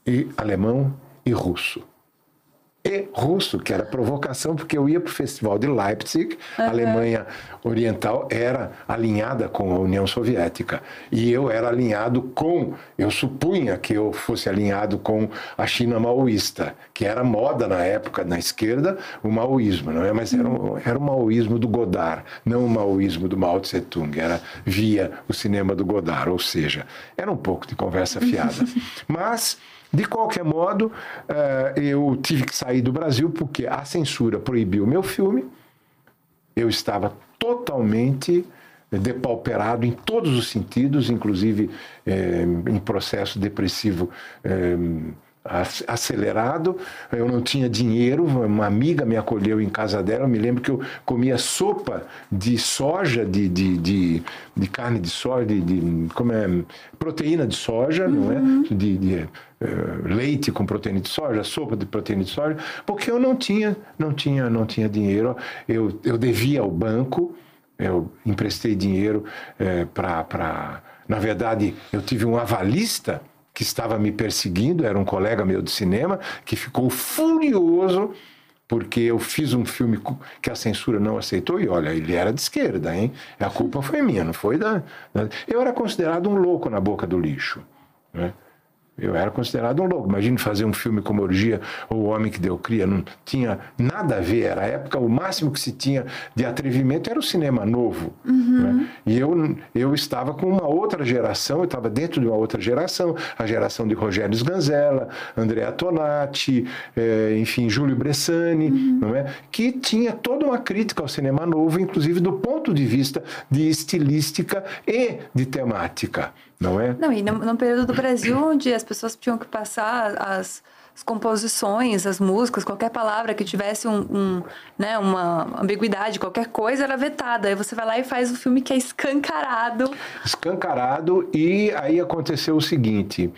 e alemão e russo e russo, que era provocação, porque eu ia para o festival de Leipzig, uhum. a Alemanha Oriental era alinhada com a União Soviética. E eu era alinhado com, eu supunha que eu fosse alinhado com a China maoísta, que era moda na época, na esquerda, o maoísmo, não é? Mas era, um, era o maoísmo do Godard, não o maoísmo do Mao Tse Tung, era via o cinema do Godard, ou seja, era um pouco de conversa fiada. Mas de qualquer modo, uh, eu tive que sair do Brasil porque a censura proibiu o meu filme. Eu estava totalmente depauperado em todos os sentidos, inclusive eh, em processo depressivo. Eh, acelerado, eu não tinha dinheiro, uma amiga me acolheu em casa dela, eu me lembro que eu comia sopa de soja, de, de, de, de carne de soja, de, de, como é, proteína de soja, uhum. não é? Uhum. De, de uh, leite com proteína de soja, sopa de proteína de soja, porque eu não tinha, não tinha, não tinha dinheiro, eu, eu devia ao banco, eu emprestei dinheiro é, para Na verdade, eu tive um avalista que estava me perseguindo, era um colega meu de cinema, que ficou furioso porque eu fiz um filme que a censura não aceitou e olha, ele era de esquerda, hein? A culpa foi minha, não foi da. Eu era considerado um louco na boca do lixo, né? Eu era considerado um louco. Imagine fazer um filme como Orgia ou O Homem que Deu Cria. Não tinha nada a ver. Era a época, o máximo que se tinha de atrevimento era o cinema novo. Uhum. Né? E eu, eu estava com uma outra geração, eu estava dentro de uma outra geração, a geração de Rogério Sganzella, Andrea Tonati, eh, enfim, Júlio Bressani, uhum. não é? que tinha toda uma crítica ao cinema novo, inclusive do ponto de vista de estilística e de temática não é? Não, e no, no período do Brasil, onde as pessoas tinham que passar as, as composições, as músicas, qualquer palavra que tivesse um, um, né, uma ambiguidade, qualquer coisa era vetada. Aí você vai lá e faz o um filme que é escancarado. Escancarado, e aí aconteceu o seguinte.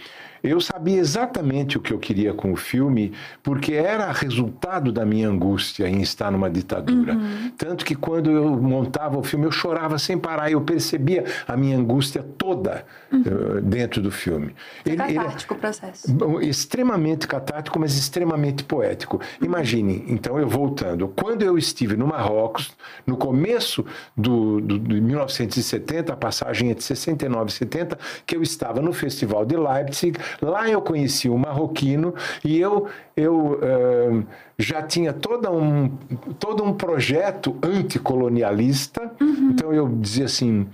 Eu sabia exatamente o que eu queria com o filme, porque era resultado da minha angústia em estar numa ditadura. Uhum. Tanto que quando eu montava o filme, eu chorava sem parar, eu percebia a minha angústia toda uhum. uh, dentro do filme. É ele, catártico ele, o processo. Extremamente catártico, mas extremamente poético. Uhum. Imagine, então eu voltando, quando eu estive no Marrocos, no começo do, do, de 1970, a passagem entre 69 e 70, que eu estava no Festival de Leipzig, Lá eu conheci o marroquino e eu, eu uh, já tinha todo um, todo um projeto anticolonialista. Uhum. Então eu dizia assim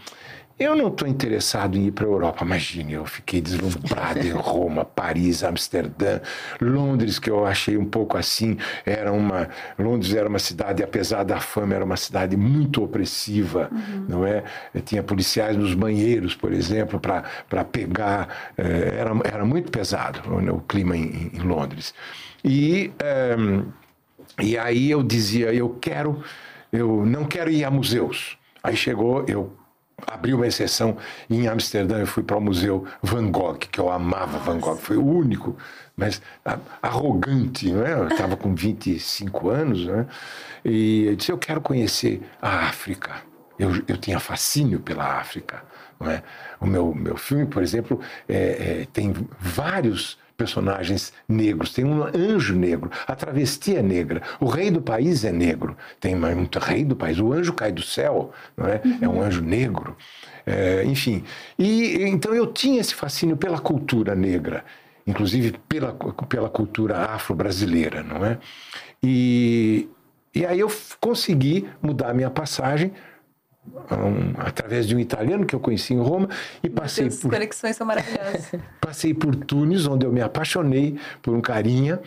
eu não estou interessado em ir para a Europa. Imagine, eu fiquei deslumbrado em Roma, Paris, Amsterdã, Londres, que eu achei um pouco assim. Era uma Londres era uma cidade, apesar da fama, era uma cidade muito opressiva, uhum. não é? Tinha policiais nos banheiros, por exemplo, para pegar. Eh, era, era muito pesado o, clima em, em Londres. E, eh, e aí eu dizia, eu quero, eu não quero ir a museus. Aí chegou, eu abri uma exceção em Amsterdã, eu fui para o Museu Van Gogh, que eu amava Van Gogh, foi o único, mas arrogante, não é? Eu estava com 25 anos, né? E eu disse, eu quero conhecer a África. Eu, eu tinha fascínio pela África, não é? O meu, meu filme, por exemplo, é, é, tem vários personagens negros. Tem um anjo negro, a travesti é negra, o rei do país é negro. Tem um rei do país, o anjo cai do céu, não é? Uhum. É um anjo negro. É, enfim, e então eu tinha esse fascínio pela cultura negra, inclusive pela, pela cultura afro-brasileira, não é? E, e aí eu consegui mudar minha passagem um, através de um italiano que eu conheci em Roma e passei Deus, por conexões são maravilhosas. passei por Tunis, onde eu me apaixonei por um carinha.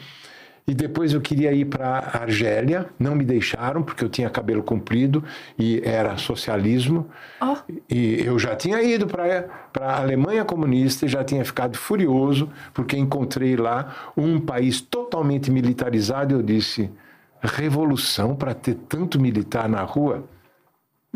E depois eu queria ir para Argélia, não me deixaram porque eu tinha cabelo comprido e era socialismo. Oh. E eu já tinha ido para a Alemanha comunista e já tinha ficado furioso porque encontrei lá um país totalmente militarizado. Eu disse: revolução para ter tanto militar na rua?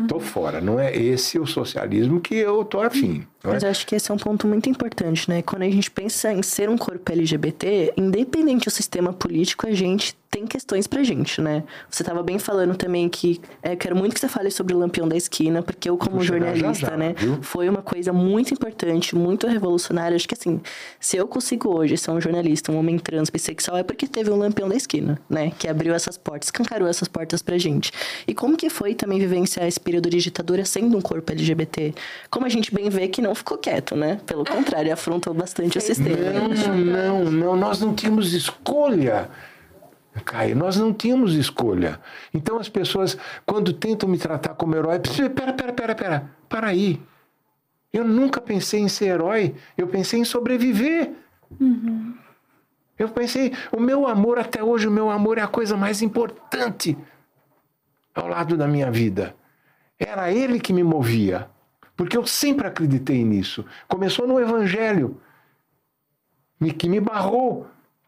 Tô fora. Não é esse o socialismo que eu tô afim. Mas eu acho que esse é um ponto muito importante, né? Quando a gente pensa em ser um corpo LGBT, independente do sistema político, a gente tem questões pra gente, né? Você estava bem falando também que é, quero muito que você fale sobre o Lampião da Esquina, porque eu, como jornalista, já, já, né, viu? foi uma coisa muito importante, muito revolucionária. Acho que assim, se eu consigo hoje ser um jornalista, um homem trans, bissexual, é porque teve um Lampião da Esquina, né? Que abriu essas portas, escancarou essas portas pra gente. E como que foi também vivenciar esse período de ditadura sendo um corpo LGBT? Como a gente bem vê que não ficou quieto, né? Pelo contrário, afrontou bastante o sistema. Não, não, não, nós não tínhamos escolha. Caio, nós não tínhamos escolha. Então as pessoas, quando tentam me tratar como herói, pera, pera, pera, pera, para aí. Eu nunca pensei em ser herói, eu pensei em sobreviver. Uhum. Eu pensei, o meu amor, até hoje, o meu amor é a coisa mais importante ao lado da minha vida. Era ele que me movia, porque eu sempre acreditei nisso. Começou no Evangelho, que me barrou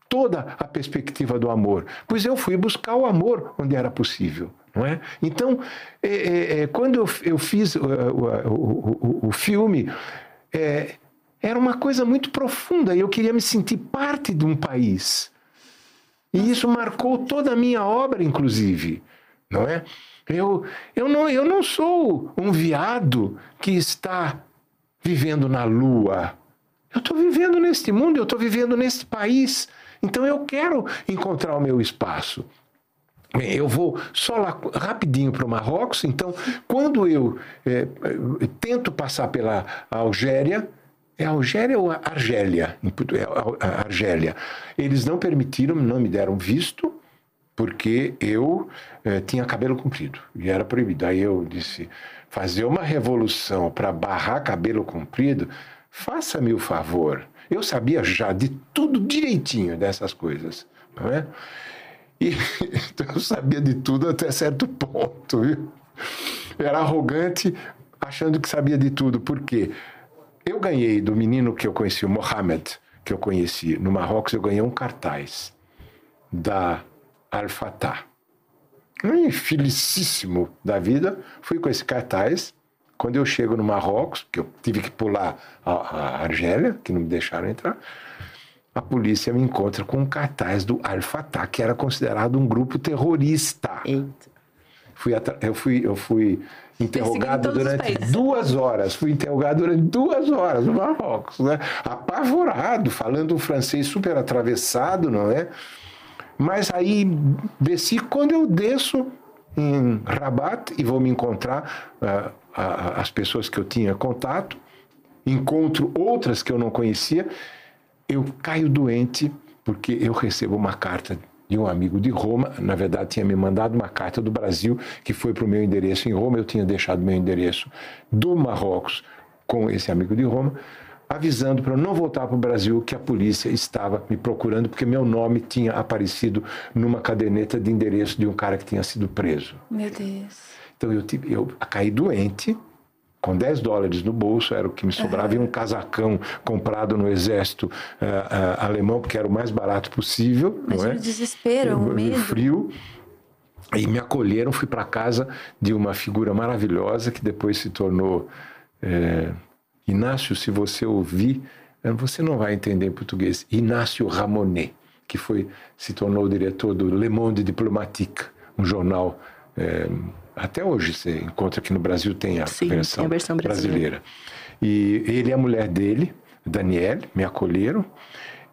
toda a perspectiva do amor, pois eu fui buscar o amor onde era possível. Não é? Então, é, é, é quando eu, eu fiz o, o, o, o filme, é, era uma coisa muito profunda e eu queria me sentir parte de um país. E isso marcou toda a minha obra, inclusive. Não é? Eu, eu, não, eu não sou um viado que está vivendo na lua. Eu estou vivendo neste mundo, eu estou vivendo neste país. Então eu quero encontrar o meu espaço. Eu vou só lá rapidinho para o Marrocos. Então, quando eu é, tento passar pela Algéria, é Algéria ou Argélia? É Argélia. Eles não permitiram, não me deram visto, porque eu é, tinha cabelo comprido e era proibido. Aí eu disse: fazer uma revolução para barrar cabelo comprido, faça-me o favor. Eu sabia já de tudo direitinho dessas coisas, não é? E então eu sabia de tudo até certo ponto, viu? era arrogante, achando que sabia de tudo. Por quê? Eu ganhei do menino que eu conheci, o Mohamed, que eu conheci no Marrocos, eu ganhei um cartaz da Al-Fatah. Felicíssimo da vida, fui com esse cartaz. Quando eu chego no Marrocos, que eu tive que pular a, a Argélia, que não me deixaram entrar, a polícia me encontra com um cartaz do Al-Fatah, que era considerado um grupo terrorista. Eita. Fui eu fui, eu fui interrogado durante duas horas. Fui interrogado durante duas horas no Marrocos, né? Apavorado, falando um francês super atravessado, não é? Mas aí desci, quando eu desço em Rabat e vou me encontrar uh, uh, as pessoas que eu tinha contato, encontro outras que eu não conhecia, eu caio doente porque eu recebo uma carta de um amigo de Roma, na verdade tinha me mandado uma carta do Brasil que foi para o meu endereço em Roma, eu tinha deixado meu endereço do Marrocos com esse amigo de Roma, avisando para eu não voltar para o Brasil que a polícia estava me procurando porque meu nome tinha aparecido numa caderneta de endereço de um cara que tinha sido preso. Meu Deus. Então eu, eu caí doente, com 10 dólares no bolso, era o que me sobrava, uhum. e um casacão comprado no exército uh, uh, alemão, porque era o mais barato possível. Mas não é? desespero, o medo. frio. E me acolheram, fui para casa de uma figura maravilhosa que depois se tornou. É, Inácio, se você ouvir, eh, você não vai entender em português. Inácio Ramonet, que foi se tornou o diretor do Le Monde Diplomatique, um jornal. É, até hoje você encontra aqui no Brasil tem a, Sim, versão, a versão brasileira. brasileira. E ele e a mulher dele, Danielle, me acolheram.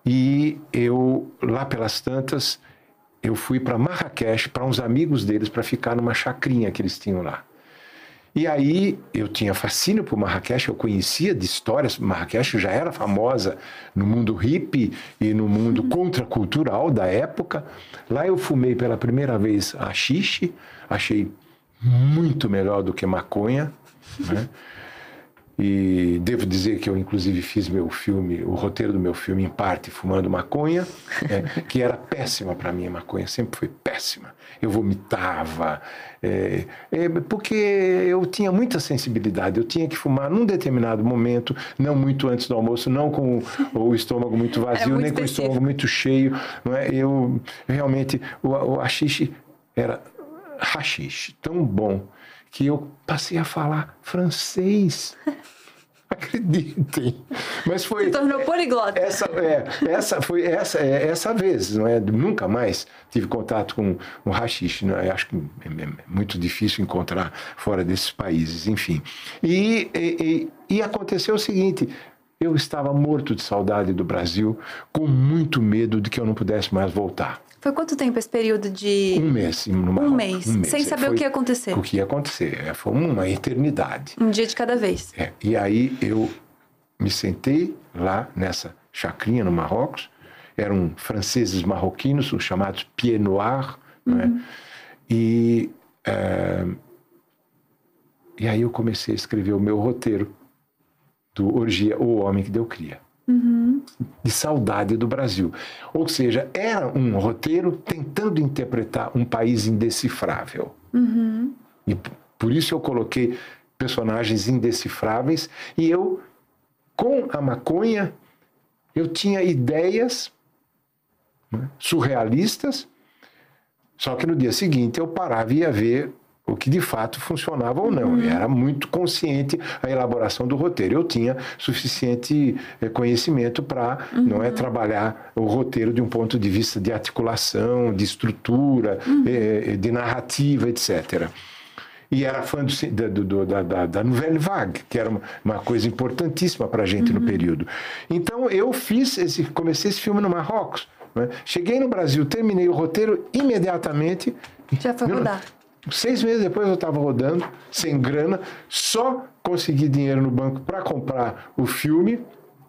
E eu, lá pelas tantas, eu fui para Marrakech, para uns amigos deles, para ficar numa chacrinha que eles tinham lá. E aí eu tinha fascínio por Marrakech, eu conhecia de histórias, Marrakech já era famosa no mundo hippie e no mundo uhum. contracultural da época. Lá eu fumei pela primeira vez a xixi, achei muito melhor do que maconha, né? E devo dizer que eu, inclusive, fiz meu filme, o roteiro do meu filme, em parte, fumando maconha, é, que era péssima para mim, a maconha sempre foi péssima. Eu vomitava, é, é, porque eu tinha muita sensibilidade. Eu tinha que fumar num determinado momento, não muito antes do almoço, não com o estômago muito vazio, muito nem específico. com o estômago muito cheio. Não é? Eu realmente, o, o haxixe era haxixe, tão bom que eu passei a falar francês. Acreditem. Mas foi. Se tornou poliglota. Essa, é, essa foi essa, é, essa vez, não é? Nunca mais tive contato com um rachixe. É? Acho que é, é, muito difícil encontrar fora desses países, enfim. E, e, e aconteceu o seguinte: eu estava morto de saudade do Brasil, com muito medo de que eu não pudesse mais voltar. Foi quanto tempo esse período de. Um mês. Um, mês, um mês. Sem saber foi, o que ia acontecer. O que ia acontecer. É, foi uma eternidade. Um dia de cada vez. É, e aí eu me sentei lá nessa chacrinha no Marrocos. Eram franceses marroquinos, os chamados Pied Noir. Uhum. Né? E, é, e aí eu comecei a escrever o meu roteiro do Orgia, O Homem que Deu Cria. Uhum. De saudade do Brasil. Ou seja, era um roteiro tentando interpretar um país indecifrável. Uhum. E por isso eu coloquei personagens indecifráveis e eu, com a maconha, eu tinha ideias né, surrealistas, só que no dia seguinte eu parava e ia ver o que de fato funcionava ou não. Uhum. Era muito consciente a elaboração do roteiro. Eu tinha suficiente eh, conhecimento para uhum. não é trabalhar o roteiro de um ponto de vista de articulação, de estrutura, uhum. Eh, eh, de narrativa, etc. e era fã do, do, do, da, da, da Nouvelle Vague, que era uma, uma coisa importantíssima para a gente uhum. no período. Então eu fiz esse, comecei esse filme no Marrocos. Né? Cheguei no Brasil, terminei o roteiro imediatamente. Já foi rodar. Seis meses depois eu estava rodando, sem grana, só consegui dinheiro no banco para comprar o filme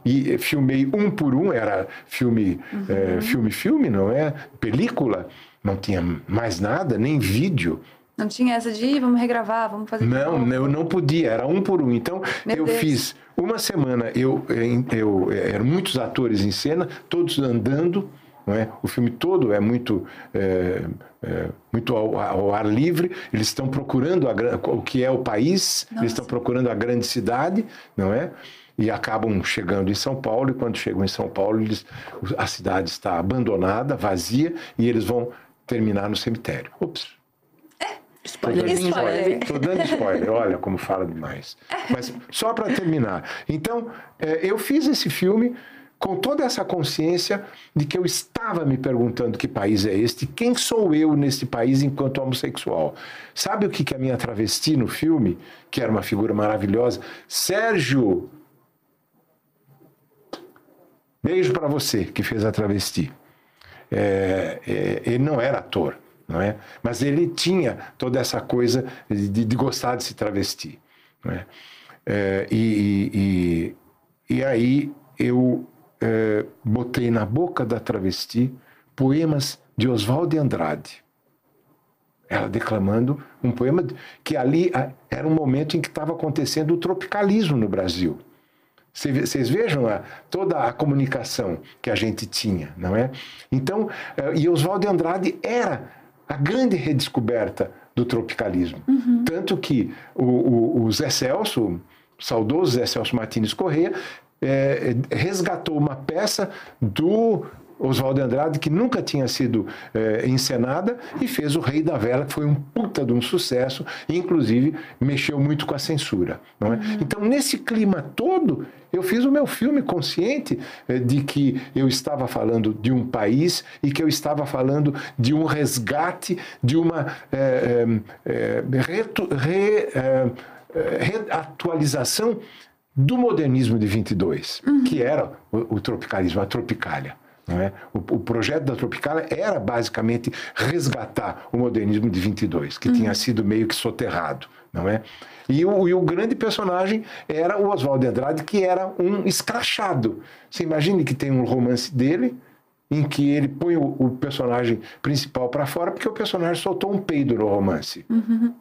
e filmei um por um, era filme, uhum. é, filme, filme, não é? Película, não tinha mais nada, nem vídeo. Não tinha essa de vamos regravar, vamos fazer. Não, eu não podia, era um por um. Então Meu eu Deus. fiz uma semana, eu, eu, eu eram muitos atores em cena, todos andando não é? O filme todo é muito, é, é, muito ao, ao, ar livre. Eles estão procurando a, o que é o país, Nossa. eles estão procurando a grande cidade, não é? E acabam chegando em São Paulo. E quando chegam em São Paulo, eles, a cidade está abandonada, vazia, e eles vão terminar no cemitério. Ups. Estou dando spoiler. Estou dando spoiler. Olha como fala demais. Mas só para terminar. Então, é, eu fiz esse filme com toda essa consciência de que eu estava me perguntando que país é este, quem sou eu neste país enquanto homossexual. Sabe o que, que a minha travesti no filme, que era uma figura maravilhosa? Sérgio, beijo para você que fez a travesti. É, é, ele não era ator, não é? Mas ele tinha toda essa coisa de, de gostar de se travestir, não é? é e, e, e aí eu é, botei na boca da travesti poemas de Oswald de Andrade. Ela declamando um poema que ali era um momento em que estava acontecendo o tropicalismo no Brasil. Vocês vejam a, toda a comunicação que a gente tinha, não é? Então, é, e Oswald de Andrade era a grande redescoberta do tropicalismo. Uhum. Tanto que o, o, o Zé Celso, o saudoso Zé Celso Martins Corrêa, é, resgatou uma peça do Oswaldo Andrade, que nunca tinha sido é, encenada, e fez O Rei da Vela, que foi um puta de um sucesso, e inclusive mexeu muito com a censura. É? Uhum. Então, nesse clima todo, eu fiz o meu filme consciente é, de que eu estava falando de um país e que eu estava falando de um resgate, de uma é, é, é retu, re, reatualização do modernismo de 22, uhum. que era o, o, tropicalismo, a tropicália. Não é? o, o, projeto da Tropicália era basicamente resgatar o modernismo de 22, que uhum. tinha sido meio que soterrado. Não é? E o, e o grande personagem era o Oswaldo Andrade, que era um escrachado. Você imagine que tem um romance dele, em que ele põe o, o personagem principal para fora, porque o personagem soltou um peido no romance. Uhum.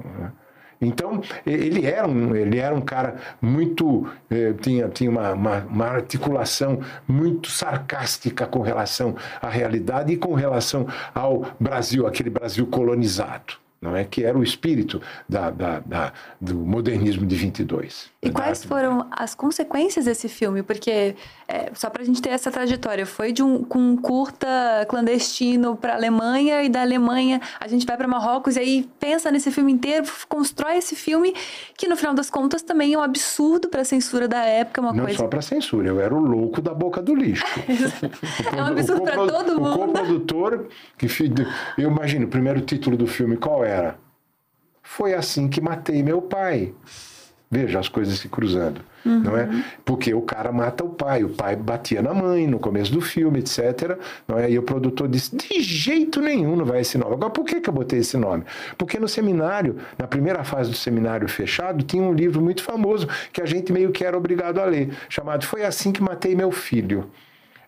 É? Então, ele era um, ele era um cara muito. Eh, tinha tinha uma, uma, uma, articulação muito sarcástica com relação à realidade e com relação ao Brasil, aquele Brasil colonizado não é que era o espírito da, da, da, do modernismo de 22. E quais foram as consequências desse filme? Porque, é, só para a gente ter essa trajetória, foi de um, com um curta clandestino para a Alemanha, e da Alemanha a gente vai para Marrocos, e aí pensa nesse filme inteiro, constrói esse filme, que no final das contas também é um absurdo para a censura da época. Uma Não coisa... só para censura, eu era o louco da boca do lixo. é um absurdo para todo mundo. O co-produtor, que eu imagino, o primeiro título do filme qual era? Foi assim que matei meu pai. Veja as coisas se cruzando, uhum. não é? Porque o cara mata o pai, o pai batia na mãe no começo do filme, etc. Não é? E o produtor disse: de jeito nenhum não vai esse nome. Agora, por que, que eu botei esse nome? Porque no seminário, na primeira fase do seminário fechado, tinha um livro muito famoso que a gente meio que era obrigado a ler, chamado Foi Assim que Matei Meu Filho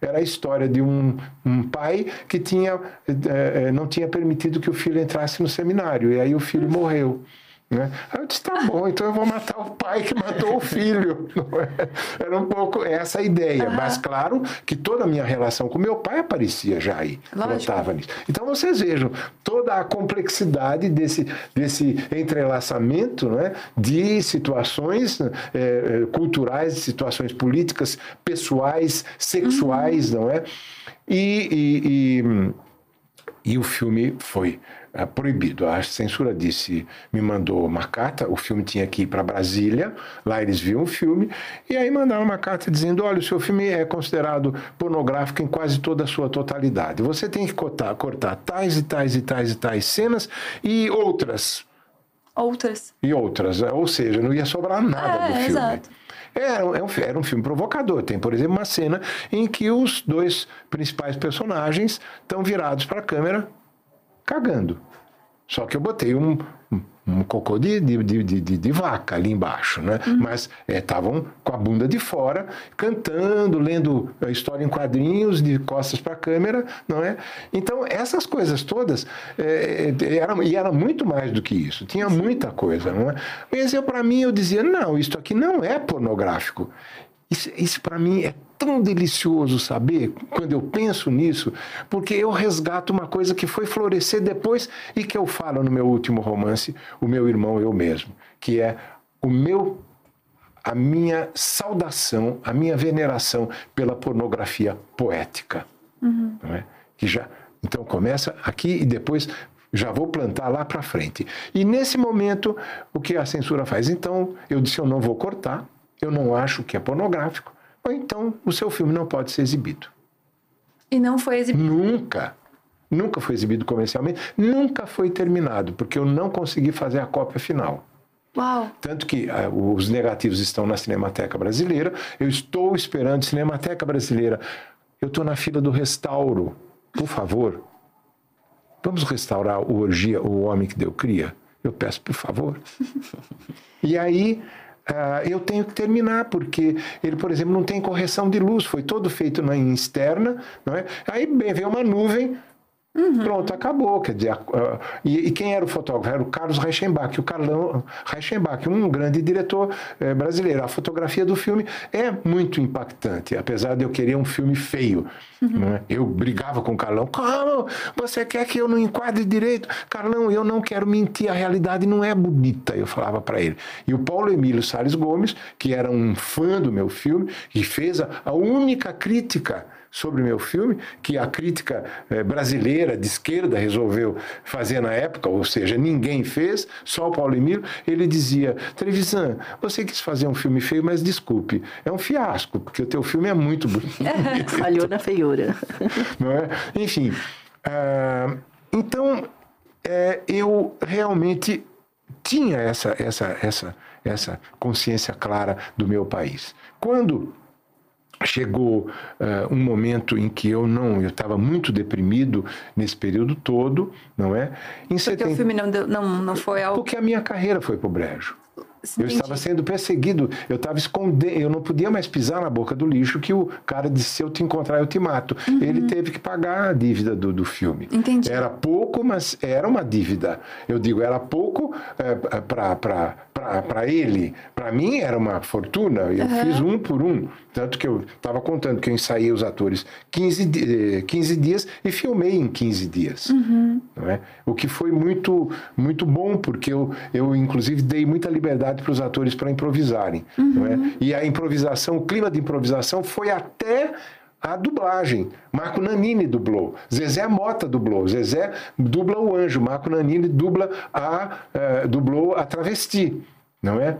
era a história de um, um pai que tinha, é, não tinha permitido que o filho entrasse no seminário, e aí o filho morreu. Né? Aí eu disse, tá bom, então eu vou matar o pai que matou o filho. É? Era um pouco essa a ideia. Uhum. Mas claro que toda a minha relação com meu pai aparecia já aí. Lógico. nisso. Então vocês vejam toda a complexidade desse, desse entrelaçamento né, de situações é, culturais, situações políticas, pessoais, sexuais, uhum. não é? E, e, e, e o filme foi é, proibido. A censura disse, me mandou uma carta, o filme tinha que ir para Brasília, lá eles viam o filme, e aí mandaram uma carta dizendo: olha, o seu filme é considerado pornográfico em quase toda a sua totalidade. Você tem que cortar, cortar tais e tais e tais e tais cenas e outras Outras. e outras. Ou seja, não ia sobrar nada É, do filme. exato. Era, é era um filme provocador. Tem, por exemplo, uma cena em que os dois principais personagens estão virados para a câmera cagando. Só que eu botei um, um, cocô de, de, de, de, de- vaca ali embaixo, né? Mas estavam com a bunda de fora, cantando, lendo a história em quadrinhos, de costas para a câmera, não é? Então, essas coisas todas, é, é, era, e era muito mais do que isso. Tinha muita coisa, não é? Mas eu, para mim, eu dizia, não, isso aqui não é pornográfico. Isso, isso para mim é tão delicioso saber quando eu penso nisso, porque eu resgato uma coisa que foi florescer depois e que eu falo no meu último romance, O Meu Irmão Eu Mesmo, que é o meu a minha saudação, a minha veneração pela pornografia poética, não é? Que já então começa aqui e depois já vou plantar lá para frente. E nesse momento o que a censura faz? Então eu disse eu não vou cortar, eu não acho que é pornográfico, ou então o seu filme não pode ser exibido. E não foi exibido. Nunca. Nunca foi exibido comercialmente, nunca foi terminado, porque eu não consegui fazer a cópia final. Uau. Tanto que ah, os negativos estão na Cinemateca Brasileira. Eu estou esperando Cinemateca Brasileira. Eu estou na fila do restauro. Por favor, vamos restaurar o Orgia, o Homem que Deu Cria? Eu peço, por favor. e aí. Ah, eu tenho que terminar, porque ele, por exemplo, não tem correção de luz, foi todo feito na externa, não é? Aí veio uma nuvem, Pronto, acabou. Quer dizer, e, e quem era o fotógrafo? Era o Carlos Reichenbach, o Carlão Reichenbach, um grande diretor eh, brasileiro. A fotografia do filme é muito impactante, apesar de eu querer um filme feio. né? Eu brigava com o Carlão. Carlão, você quer que eu não enquadre direito? Carlão, eu não quero mentir, a realidade não é bonita, eu falava para ele. E o Paulo Emílio Salles Gomes, que era um fã do meu filme, e fez a, a única crítica sobre meu filme, que a crítica eh, brasileira de esquerda resolveu fazer na época, ou seja, ninguém fez, só o Paulo Emílio, ele dizia, Trevisan, você quis fazer um filme feio, mas desculpe, é um fiasco, porque o teu filme é muito bonito. Falhou na feiura. não é? Enfim, ah, então é, eu realmente tinha essa, essa, essa, essa consciência clara do meu país. Quando chegou ah, um momento em que eu não, eu estava muito deprimido nesse período todo, não é? Em Porque o 70 filme não, deu, não, não foi ao. porque a minha carreira foi pro brejo. Eu Entendi. estava sendo perseguido, eu estava escondendo, eu não podia mais pisar na boca do lixo que o cara disse, se eu te encontrar eu te mato. Ele teve que pagar a dívida do, do filme. Uhum. Entendi. Era pouco, mas era uma dívida. Eu digo, era pouco é, para ele. Para mim era uma fortuna. Eu fiz um por um. Tanto que eu estava contando que eu ensaiei os atores 15, di- eh, 15 dias e filmei em 15 dias. Não é? O que foi muito, muito bom, porque eu, eu, inclusive, dei muita liberdade para os atores para improvisarem. É? E a improvisação, o clima de improvisação foi até a dublagem. Marco Nanini dublou, Zezé Mota dublou, Zezé dubla o anjo, Marco Nanini dubla a, eh, dublou a travesti, não é?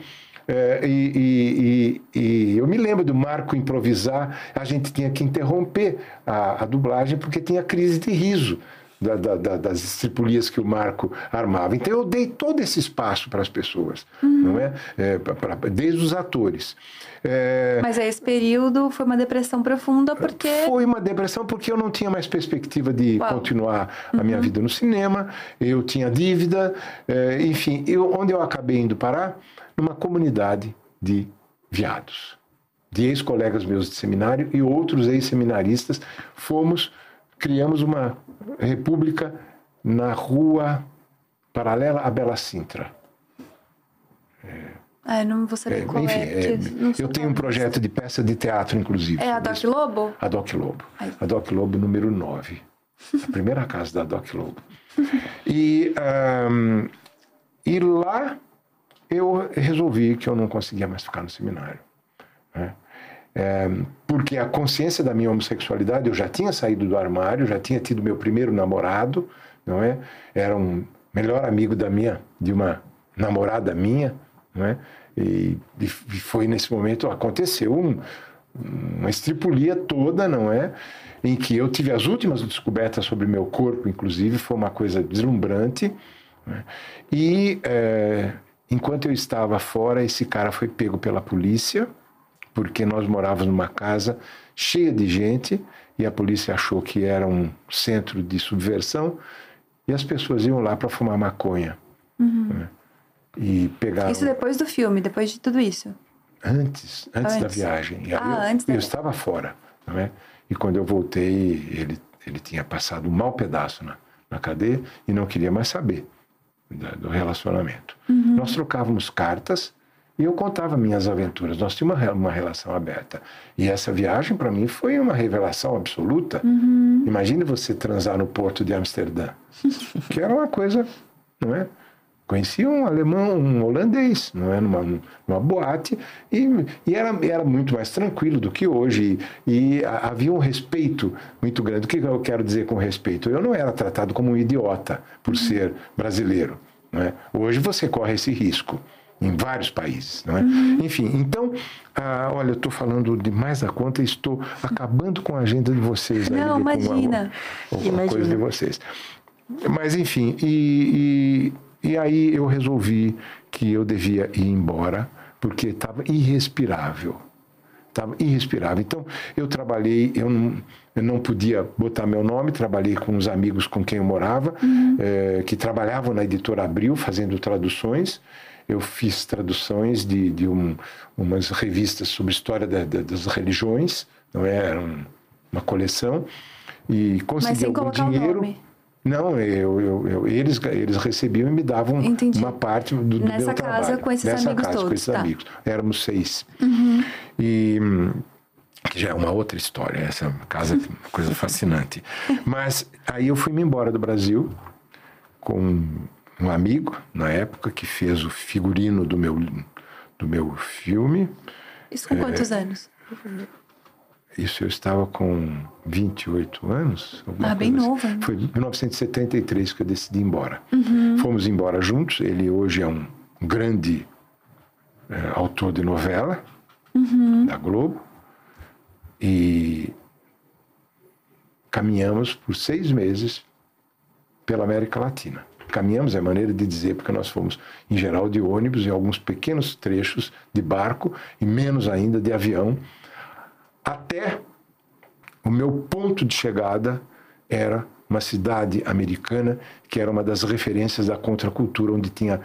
Eh, e, e- e- e eu me lembro do Marco improvisar, a gente tinha que interromper a, a dublagem porque tinha crise de riso. Da- da- da- das estripulias que o Marco armava. Então eu dei todo esse espaço para as pessoas, não é? É, pra- pra- desde os atores. É, Mas aí esse período foi uma depressão profunda porque. foi uma depressão porque eu não tinha mais perspectiva de Uau. continuar a minha vida no cinema, eu tinha dívida, eh, enfim, eu, onde eu acabei indo parar? Numa comunidade de viados, de ex-colegas meus de seminário e outros ex-seminaristas, fomos, criamos uma república na rua paralela à Bela Sintra. Eu não vou saber É, qual enfim, é. é, eu tenho um projeto de peça de teatro, inclusive. É a Doc isso. Lobo? A Doc Lobo. Ai. A Doc Lobo número 9. A primeira casa da Doc Lobo. E, ahn, e lá eu resolvi que eu não conseguia mais ficar no seminário. né? É, porque a consciência da minha homossexualidade, eu já tinha saído do armário, já tinha tido meu primeiro namorado, não é? Era um melhor amigo da minha, de uma namorada minha, não é? E, e foi nesse momento, aconteceu um, uma estripulia toda, não é? Em que eu tive as últimas descobertas sobre meu corpo, inclusive, foi uma coisa deslumbrante, né? E é, enquanto eu estava fora, esse cara foi pego pela polícia, porque nós morávamos numa casa cheia de gente e a polícia achou que era um centro de subversão e as pessoas iam lá para fumar maconha. Né? E pegaram... Isso depois do filme, depois de tudo isso? Antes, antes, da Antes. viagem. E Ah, eu, antes da- eu estava fora, não é? E quando eu voltei, ele, ele tinha passado um mau pedaço na, na cadeia e não queria mais saber da- do relacionamento. Uhum. Nós trocávamos cartas e eu contava minhas aventuras. Nós tínhamos uma, uma relação aberta. E essa viagem, para mim, foi uma revelação absoluta. Uhum. Imagine você transar no porto de Amsterdã, que era uma coisa, não é? Conheci um alemão, um holandês, não é? Numa, numa boate, e, e era, era muito mais tranquilo do que hoje. E, e a- havia um respeito muito grande. O que eu quero dizer com respeito? Eu não era tratado como um idiota por ser brasileiro. Não é? Hoje você corre esse risco em vários países, não é? Enfim, então, ah, olha, eu estou falando demais da conta e estou acabando com a agenda de vocês. aí, Não, com a- imagina. alguma Imagina. coisa de vocês. Mas, enfim, e, e, e aí eu resolvi que eu devia ir embora, porque estava irrespirável. Estava irrespirável. Então, eu trabalhei, eu não, eu não podia botar meu nome, trabalhei com os amigos com quem eu morava, eh, que trabalhavam na editora Abril, fazendo traduções. Eu fiz traduções de, de um, umas revistas sobre história da- da- das religiões, não é? Era um- uma coleção. E consegui sem algum dinheiro. nome. Não, eu, eu, eu- eles, eles recebiam e me davam Entendi. uma parte do, do Nessa meu casa, trabalho. com esses Nessa amigos casa, com todos, esses tá. Uhum. amigos. Éramos seis. E hum, que já é uma outra história, essa casa é uma coisa fascinante. Mas aí eu fui-me embora do Brasil com um amigo, na época, que fez o figurino do meu, do meu filme. Isso com É. quantos anos? Isso eu estava com 28 anos. Ah, bem assim. novo ainda. Foi em 1973 que eu decidi ir embora. Uhum. Fomos embora juntos. Ele hoje é um grande eh, autor de novela Uhum. da Globo. E caminhamos por seis meses pela América Latina. Caminhamos é maneira de dizer, porque nós fomos, em geral, de ônibus e alguns pequenos trechos de barco e menos ainda de avião, até o meu ponto de chegada era uma cidade americana que era uma das referências da contracultura, onde tinha,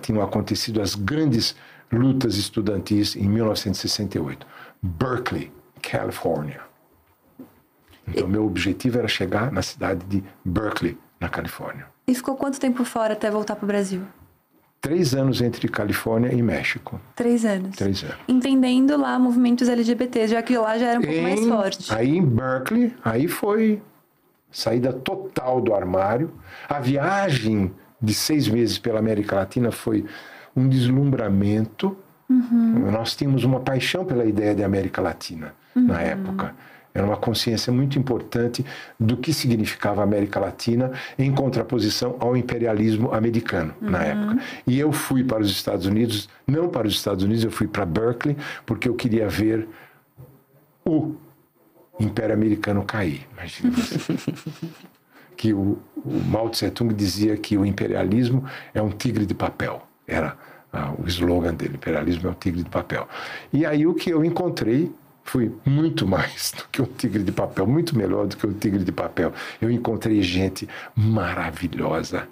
tinham acontecido as grandes lutas estudantis em 1968. Berkeley, Califórnia. Então, meu objetivo era chegar na cidade de Berkeley, na Califórnia. E ficou quanto tempo fora até voltar pro Brasil? Três anos entre Califórnia e México. Três anos. Três anos. Entendendo lá movimentos LGBT, já que lá já era um pouco mais forte. Aí em Berkeley, aí foi saída total do armário. A viagem de seis meses pela América Latina foi um deslumbramento. Nós tínhamos uma paixão pela ideia de América Latina na época. Era uma consciência muito importante do que significava a América Latina em contraposição ao imperialismo americano na época. E eu fui para os Estados Unidos, não para os Estados Unidos, eu fui para Berkeley, porque eu queria ver o Império Americano cair. Imagina você. que o, o Mao Tse Tung dizia que o imperialismo é um tigre de papel. Era ah, o slogan dele: imperialismo é um tigre de papel. E aí o que eu encontrei foi muito mais do que um tigre de papel, muito melhor do que um tigre de papel. Eu encontrei gente maravilhosa.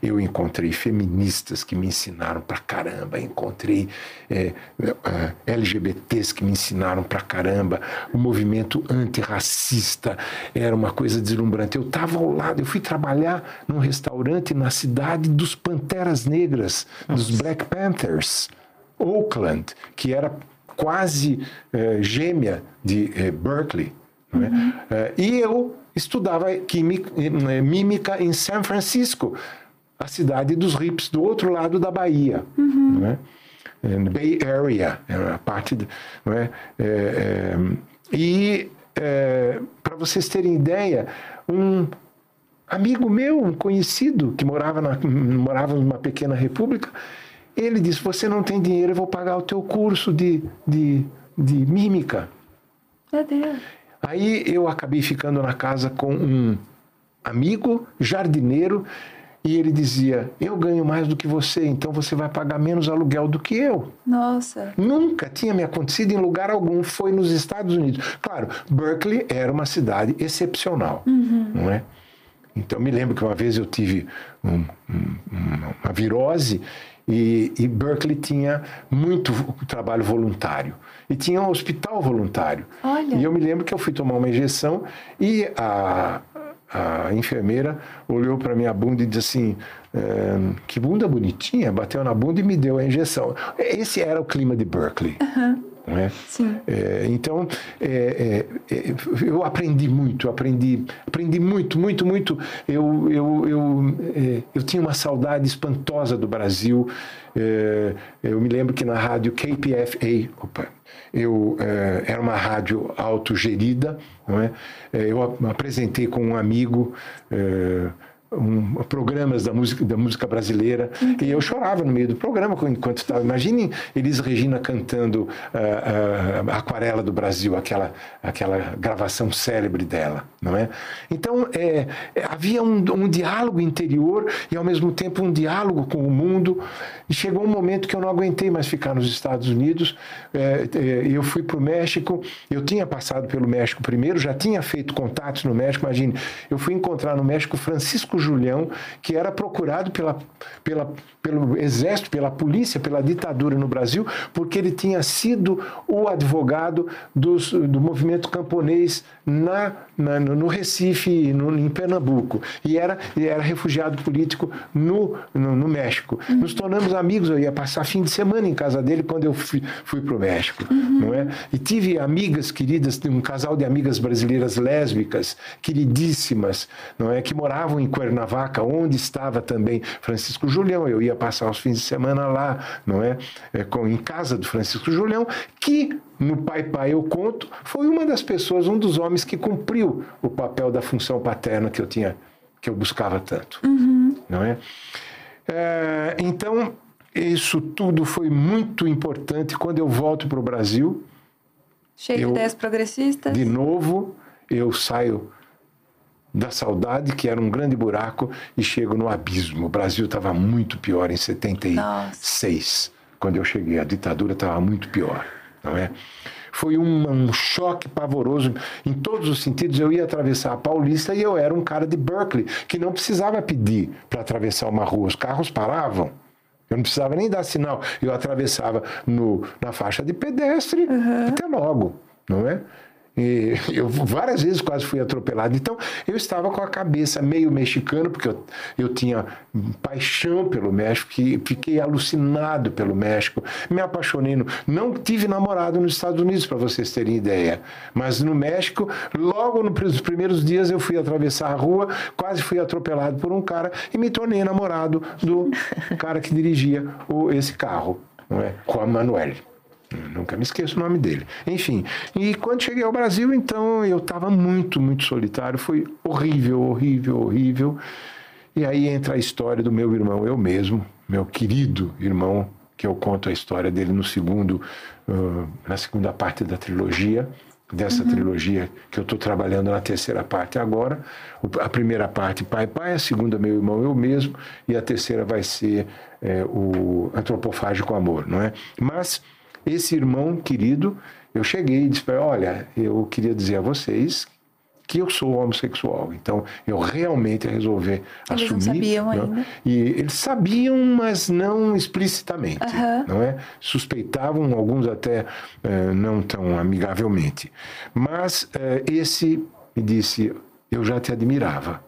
Eu encontrei feministas que me ensinaram pra caramba. Encontrei é, é, LGBTs que me ensinaram pra caramba. O movimento antirracista era uma coisa deslumbrante. Eu estava ao lado, eu fui trabalhar num restaurante na cidade dos Panteras Negras, dos Black Panthers, Oakland, que era quase eh, gêmea de eh, Berkeley. é? Eh, e eu estudava química, eh, mímica em São Francisco, a cidade dos hips do outro lado da Bahia. não é? Eh, Bay Area, era a parte. de- é? Eh, e, para vocês terem ideia, um amigo meu, um conhecido, que morava, na, morava numa pequena república, ele disse: Você não tem dinheiro, eu vou pagar o teu curso de, de, de mímica. Meu Deus. Aí eu acabei ficando na casa com um amigo jardineiro E ele dizia: Eu ganho mais do que você, então você vai pagar menos aluguel do que eu. Nossa. Nunca tinha me acontecido em lugar algum, foi nos Estados Unidos. Claro, Berkeley era uma cidade excepcional, não é? Então, me lembro que uma vez eu tive um- um- uma virose e, e Berkeley tinha muito trabalho voluntário. E tinha um hospital voluntário. Olha. E eu me lembro que eu fui tomar uma injeção e a, a enfermeira olhou para minha bunda e disse assim: "Eh, Que bunda bonitinha, bateu na bunda e me deu a injeção. Esse era o clima de Berkeley. Não é? Sim. É, então, é, é, é, eu aprendi muito, aprendi, aprendi muito, muito, muito. Eu, eu, eu, é, eu tinha uma saudade espantosa do Brasil. É, eu me lembro que na rádio KPFA, opa, eu, era uma rádio autogerida, não é? Eu apresentei com um amigo. Um, programas da música, da música brasileira e eu chorava no meio do programa enquanto estava. Imaginem Elis Regina cantando ah, ah, Aquarela do Brasil, aquela, aquela gravação célebre dela, não é? Então é, é, havia um, um diálogo interior e ao mesmo tempo um diálogo com o mundo. E chegou um momento que eu não aguentei mais ficar nos Estados Unidos. É, é, eu fui para o México. Eu tinha passado pelo México primeiro, já tinha feito contatos no México. Imagine, eu fui encontrar no México Francisco Julião, que era procurado pela, pela, pelo exército, pela polícia, pela ditadura no Brasil, porque ele tinha sido o advogado dos, do movimento camponês na, na- no Recife, no, em Pernambuco. E era, e era refugiado político no, no, no México. Nos tornamos amigos, eu ia passar fim de semana em casa dele quando eu fui, fui para o México. Não é? E tive amigas queridas, um casal de amigas brasileiras lésbicas, queridíssimas, não é? que moravam em Cuernavaca, onde estava também Francisco Julião. Eu ia passar os fins de semana lá, não é? É, com, em casa do Francisco Julião, que no Pai Pai Eu Conto foi uma das pessoas, um dos homens que cumpriu o papel da função paterna que eu tinha, que eu buscava tanto, não é? É, então isso tudo foi muito importante quando eu volto para o Brasil. Cheio Eu- de ideias progressistas. De novo, eu saio da saudade, que era um grande buraco, e chego no abismo. O Brasil estava muito pior em 76, quando eu cheguei. A ditadura estava muito pior, não é? Foi um, um choque pavoroso em todos os sentidos. Eu ia atravessar a Paulista e eu era um cara de Berkeley, que não precisava pedir para atravessar uma rua. Os carros paravam. Eu não precisava nem dar sinal. Eu atravessava no, na faixa de pedestre até logo, não é? E eu várias vezes quase fui atropelado. Então, eu estava com a cabeça meio mexicano, porque eu, eu tinha paixão pelo México, que fiquei alucinado pelo México. Me apaixonei. No, não tive namorado nos Estados Unidos, para vocês terem ideia. Mas no México, logo nos primeiros dias, eu fui atravessar a rua, quase fui atropelado por um cara e me tornei namorado do cara que dirigia o, esse carro, não é? Juan Manuel. Nunca me esqueço o nome dele. Enfim, e quando cheguei ao Brasil, então eu estava muito, muito solitário. Foi horrível, horrível, horrível. E aí entra a história do meu irmão, eu mesmo, meu querido irmão, que eu conto a história dele no segundo, ah, na segunda parte da trilogia, dessa trilogia que eu estou trabalhando na terceira parte agora. A primeira parte, pai, pai, a segunda, meu irmão, eu mesmo, e a terceira vai ser eh, o antropofágico amor, não é? Mas esse irmão querido, eu cheguei e disse para ele, olha, eu queria dizer a vocês que eu sou homossexual. Então, eu realmente resolvi Eles assumir. sabiam não? ainda. E eles sabiam, mas não explicitamente, não é? Suspeitavam, alguns até eh, não tão amigavelmente. Mas eh, esse me disse, eu já te admirava.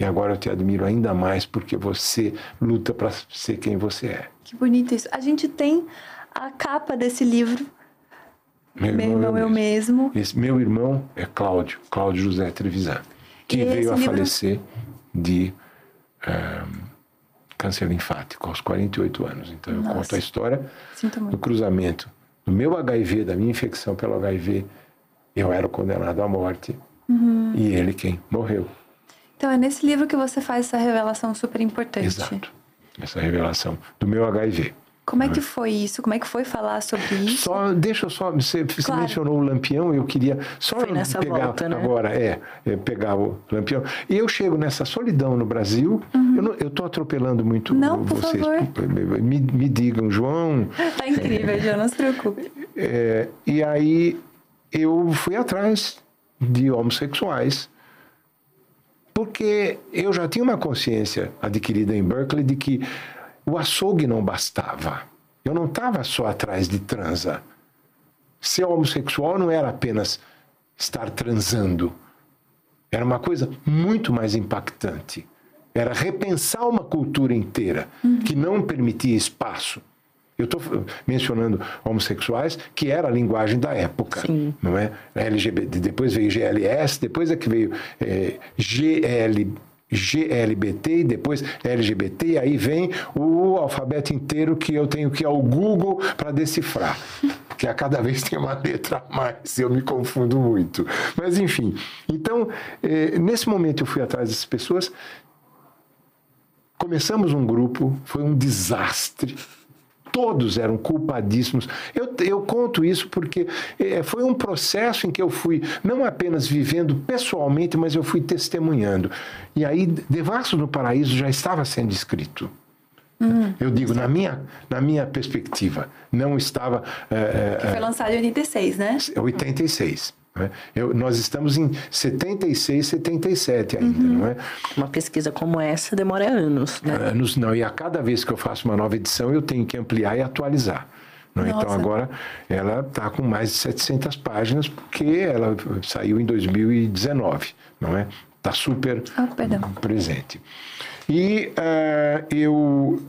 E agora eu te admiro ainda mais porque você luta para ser quem você é. Que bonito isso. A gente tem a capa desse livro, Meu Meu Irmão Eu Mesmo. Esse meu irmão é Cláudio, Cláudio José Trevisan, que E veio a livro- falecer de ah, câncer linfático aos 48 anos. Então eu Nossa. conto a história do cruzamento do meu HIV, da minha infecção pelo HIV. Eu era condenado à morte Uhum. e ele quem morreu. Então é nesse livro que você faz essa revelação super importante. Exato. Essa revelação do meu HIV. Como é que foi isso? Como é que foi falar sobre isso? Só, deixa eu só, você, você Claro. mencionou o Lampião, eu queria só Foi nessa pegar volta, né? agora, é, é, pegar o Lampião. E eu chego nessa solidão no Brasil, eu não- eu estou atropelando muito Uhum. Não, por vocês. favor. Me, me digam, João, Tá incrível, João, não se preocupe. É, e aí eu fui atrás de homossexuais, porque eu já tinha uma consciência adquirida em Berkeley de que o açougue não bastava. Eu não estava só atrás de transa. Ser homossexual não era apenas estar transando. Era uma coisa muito mais impactante. Era repensar uma cultura inteira que não permitia espaço. Eu estou mencionando homossexuais, que era a linguagem da época, Sim. não é? LGBT, depois veio GLS, depois é que veio é, GL, GLBT, e depois LGBT, e aí vem o alfabeto inteiro que eu tenho que ir ao Google para decifrar. Porque a cada vez tem uma letra a mais, eu me confundo muito. Mas enfim, então, eh, nesse momento eu fui atrás dessas pessoas, começamos um grupo, foi um desastre. Todos eram culpadíssimos. Eu, eu conto isso porque eh, foi um processo em que eu fui não apenas vivendo pessoalmente, mas eu fui testemunhando. E aí, Devassos no Paraíso já estava sendo escrito. eu digo, na minha, na minha perspectiva, não estava. eh, Foi lançado em 86, né? 86. Né? Eu, nós estamos em 76, 77 ainda, não é? Uma pesquisa como essa demora anos, né? Anos não, e a cada vez que eu faço uma nova edição, eu tenho que ampliar e atualizar. é? Então agora ela está com mais de 700 páginas, porque ela saiu em 2019, não é? Está super Ah, presente. E eh, eu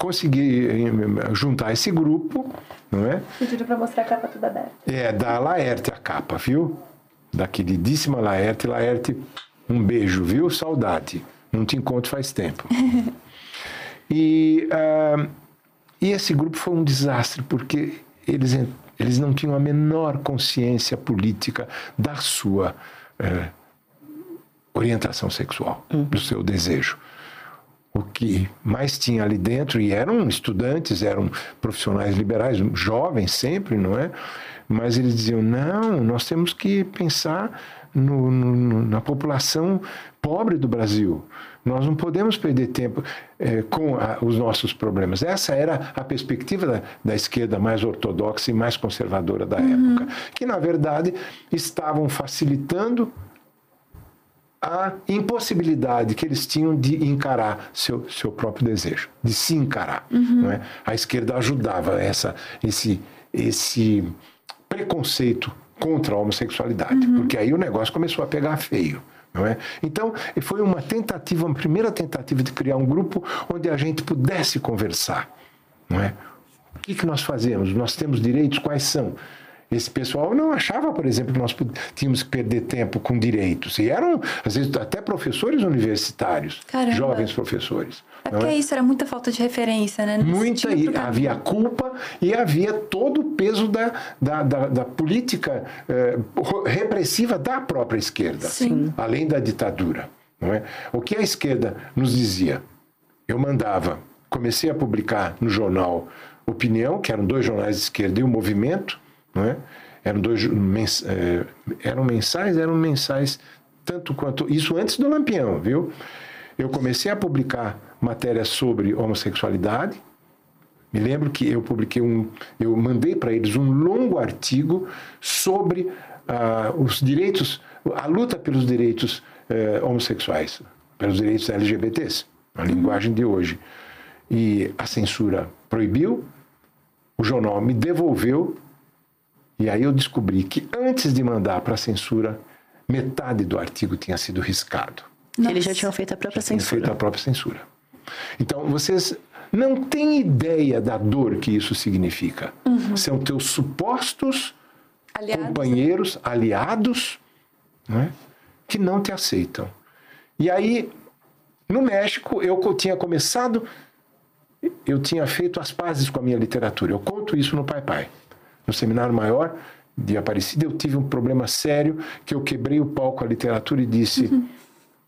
consegui eh, juntar esse grupo, não é? Pediram pra mostrar a capa toda aberta. É, da Laerte a capa, viu? Da queridíssima Laerte. Laerte, um beijo, viu? Saudade. Não te encontro faz tempo. e, ah, e esse grupo foi um desastre, porque eles, eles não tinham a menor consciência política da sua eh, orientação sexual, do seu desejo o que mais tinha ali dentro, e eram estudantes, eram profissionais liberais, jovens sempre, não é? Mas eles diziam: não, nós temos que pensar no- no- na população pobre do Brasil. Nós não podemos perder tempo eh, com a- os nossos problemas. Essa era a perspectiva da, da esquerda mais ortodoxa e mais conservadora da época, que, na verdade, estavam facilitando a impossibilidade que eles tinham de encarar seu, seu próprio desejo, de se encarar. Não é? A esquerda ajudava essa, esse, esse preconceito contra a homossexualidade, porque aí o negócio começou a pegar feio. Não é? Então, foi uma tentativa, uma primeira tentativa de criar um grupo onde a gente pudesse conversar. Não é? O que, que nós fazemos? Nós temos direitos? Quais são? Esse pessoal não achava, por exemplo, que nós tínhamos que perder tempo com direitos. E eram, às vezes, até professores universitários, Caramba. jovens professores. É porque isso era muita falta de referência, né? Não Muita, havia culpa e havia todo o peso da, da, da, da política eh, repressiva da própria esquerda, Sim. além da ditadura. Não é? O que a esquerda nos dizia? Eu mandava, comecei a publicar no jornal Opinião, que eram dois jornais de esquerda, e o Movimento, não é? eram, dois, mens, eh, eram mensais, eram mensais tanto quanto. Isso antes do Lampião, viu? Eu comecei a publicar matérias sobre homossexualidade. Me lembro que eu publiquei um, eu mandei para eles um longo artigo sobre ah, os direitos, a luta pelos direitos eh, homossexuais, pelos direitos LGBTs, a linguagem de hoje. E a censura proibiu, o jornal me devolveu, e aí eu descobri que antes de mandar para a censura, metade do artigo tinha sido riscado Que eles já tinham feito a própria tinha feito censura. a própria censura. Então, vocês não têm ideia da dor que isso significa. São teus supostos Aliados, companheiros, aliados, não é? que não te aceitam. E aí, no México, eu tinha começado, eu tinha feito as pazes com a minha literatura. Eu conto isso no Pai Pai. No seminário maior de Aparecida, eu tive um problema sério que eu quebrei o palco à literatura e disse: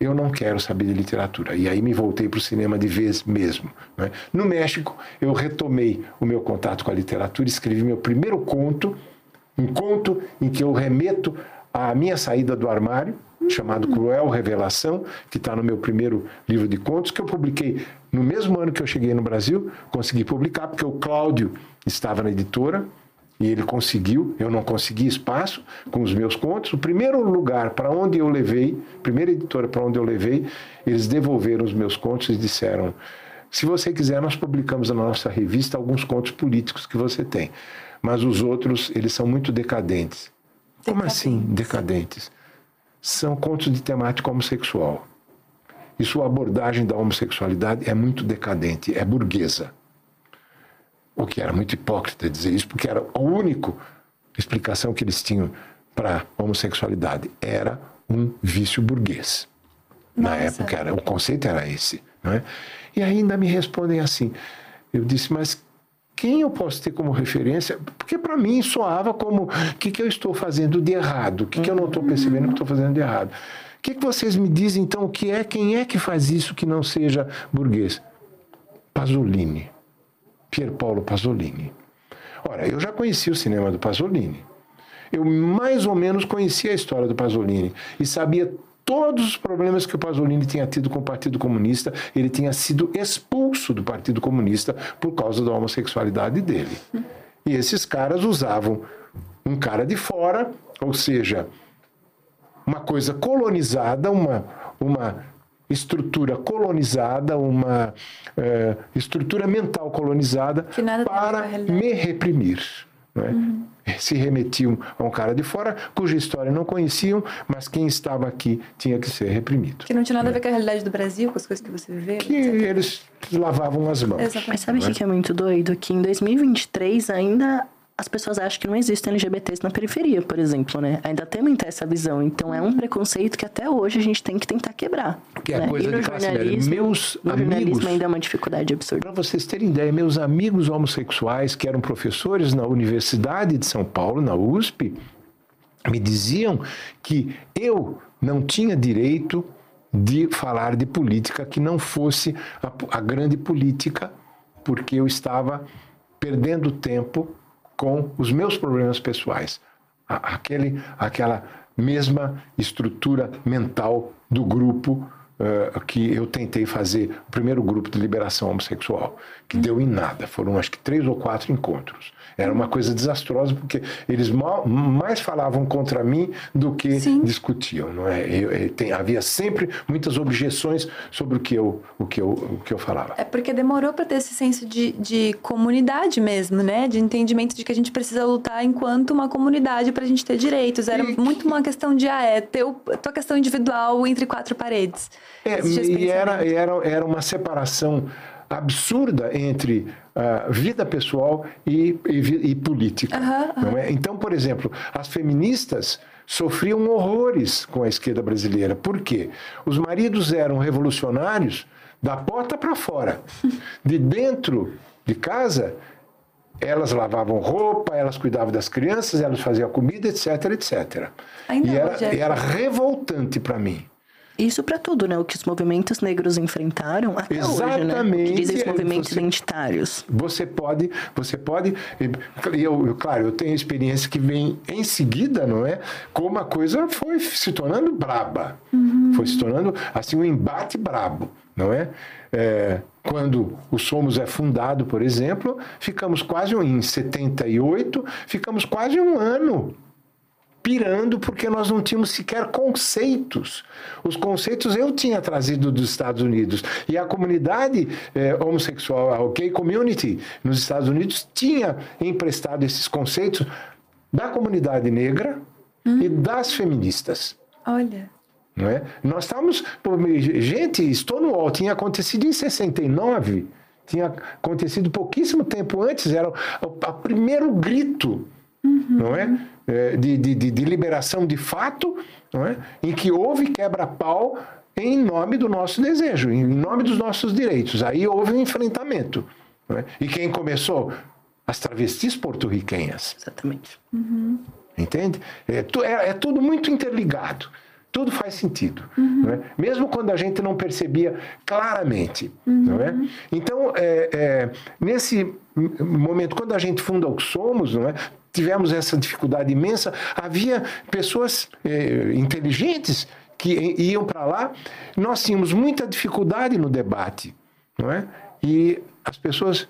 eu não quero saber de literatura. E aí me voltei para o cinema de vez mesmo. Né? No México, eu retomei o meu contato com a literatura, escrevi meu primeiro conto, um conto em que eu remeto à minha saída do armário, chamado Cruel Revelação, que está no meu primeiro livro de contos, que eu publiquei no mesmo ano que eu cheguei no Brasil, consegui publicar, porque o Cláudio estava na editora, e ele conseguiu, eu não consegui espaço com os meus contos. O primeiro lugar para onde eu levei, primeira editora para onde eu levei, eles devolveram os meus contos e disseram: se você quiser, nós publicamos na nossa revista alguns contos políticos que você tem, mas os outros, eles são muito decadentes. decadentes. Como assim, decadentes? São contos de temática homossexual. E sua abordagem da homossexualidade é muito decadente, é burguesa. O que era muito hipócrita dizer isso, porque era a única explicação que eles tinham para homossexualidade. Era um vício burguês. Nossa. Na época, era, o conceito era esse. Não é? E ainda me respondem assim. Eu disse, mas quem eu posso ter como referência? Porque para mim soava como: o que, que eu estou fazendo de errado? O que, que eu não estou percebendo que estou fazendo de errado? O que, que vocês me dizem então? O que é? Quem é que faz isso que não seja burguês? Pasolini. Pier Paolo Pasolini. Ora, eu já conheci o cinema do Pasolini. Eu mais ou menos conhecia a história do Pasolini e sabia todos os problemas que o Pasolini tinha tido com o Partido Comunista. Ele tinha sido expulso do Partido Comunista por causa da homossexualidade dele. E esses caras usavam um cara de fora, ou seja, uma coisa colonizada, uma, uma estrutura colonizada, uma é, estrutura mental colonizada para me reprimir. Né? Uhum. Se remetiam a um cara de fora, cuja história não conheciam, mas quem estava aqui tinha que ser reprimido. Que não tinha nada né? a ver com a realidade do Brasil, com as coisas que você viveu? Que etc. eles lavavam as mãos. Exatamente. Mas sabe o né? que é muito doido? Que em 2023 ainda as pessoas acham que não existem LGBTs na periferia, por exemplo, né? Ainda tem muita essa visão. Então é um preconceito que até hoje a gente tem que tentar quebrar. Que é né? coisa e no de média. Meus no amigos, jornalismo ainda é uma dificuldade absurda. Para vocês terem ideia, meus amigos homossexuais que eram professores na Universidade de São Paulo, na USP, me diziam que eu não tinha direito de falar de política que não fosse a, a grande política, porque eu estava perdendo tempo com os meus problemas pessoais. Aquele, aquela mesma estrutura mental do grupo uh, que eu tentei fazer, o primeiro grupo de liberação homossexual, que deu em nada. Foram acho que três ou quatro encontros. Era uma coisa desastrosa, porque eles mal, mais falavam contra mim do que Sim. discutiam. Não é? Eu, eu, tem, havia sempre muitas objeções sobre o que eu, o que eu, o que eu falava. É porque demorou para ter esse senso de, de comunidade mesmo, né? De entendimento de que a gente precisa lutar enquanto uma comunidade para a gente ter direitos. Era e, muito uma questão de, ah, é ter a tua questão individual entre quatro paredes. É, e era, era, era uma separação absurda entre uh, vida pessoal e, e, e política. Uhum, uhum. É? Então, por exemplo, as feministas sofriam horrores com a esquerda brasileira. Por quê? Os maridos eram revolucionários da porta para fora. De dentro de casa, elas lavavam roupa, elas cuidavam das crianças, elas faziam comida, etc, etc. Ainda e era, era revoltante para mim. Isso para tudo, né? O que os movimentos negros enfrentaram até Exatamente. hoje, né? Que dizem os movimentos você, identitários. Você pode, você pode, eu, eu, claro, eu tenho experiência que vem em seguida, não é? Como a coisa foi se tornando braba, uhum. foi se tornando assim um embate brabo, não é? é quando o Somos é fundado, por exemplo, ficamos quase em 78, ficamos quase um ano pirando porque nós não tínhamos sequer conceitos. Os conceitos eu tinha trazido dos Estados Unidos e a comunidade eh, homossexual, a gay community nos Estados Unidos tinha emprestado esses conceitos da comunidade negra hum. e das feministas. Olha. Não é? Nós estávamos. Gente, Stonewall tinha acontecido em 69, tinha acontecido pouquíssimo tempo antes, era o, o primeiro grito, uhum. não é? É, de, de, de, liberação de fato, é? em que houve quebra-pau em nome do nosso desejo, em nome dos nossos direitos. Aí houve um enfrentamento. É? E quem começou? As travestis porto-riquenhas. Exatamente. Uhum. Entende? É, é, é tudo muito interligado. tudo faz sentido, não é? mesmo quando a gente não percebia claramente, não é? Então, é, é, nesse momento, quando a gente funda o que somos, não é? Tivemos essa dificuldade imensa, havia pessoas é, inteligentes que iam para lá, nós tínhamos muita dificuldade no debate, não é? E as pessoas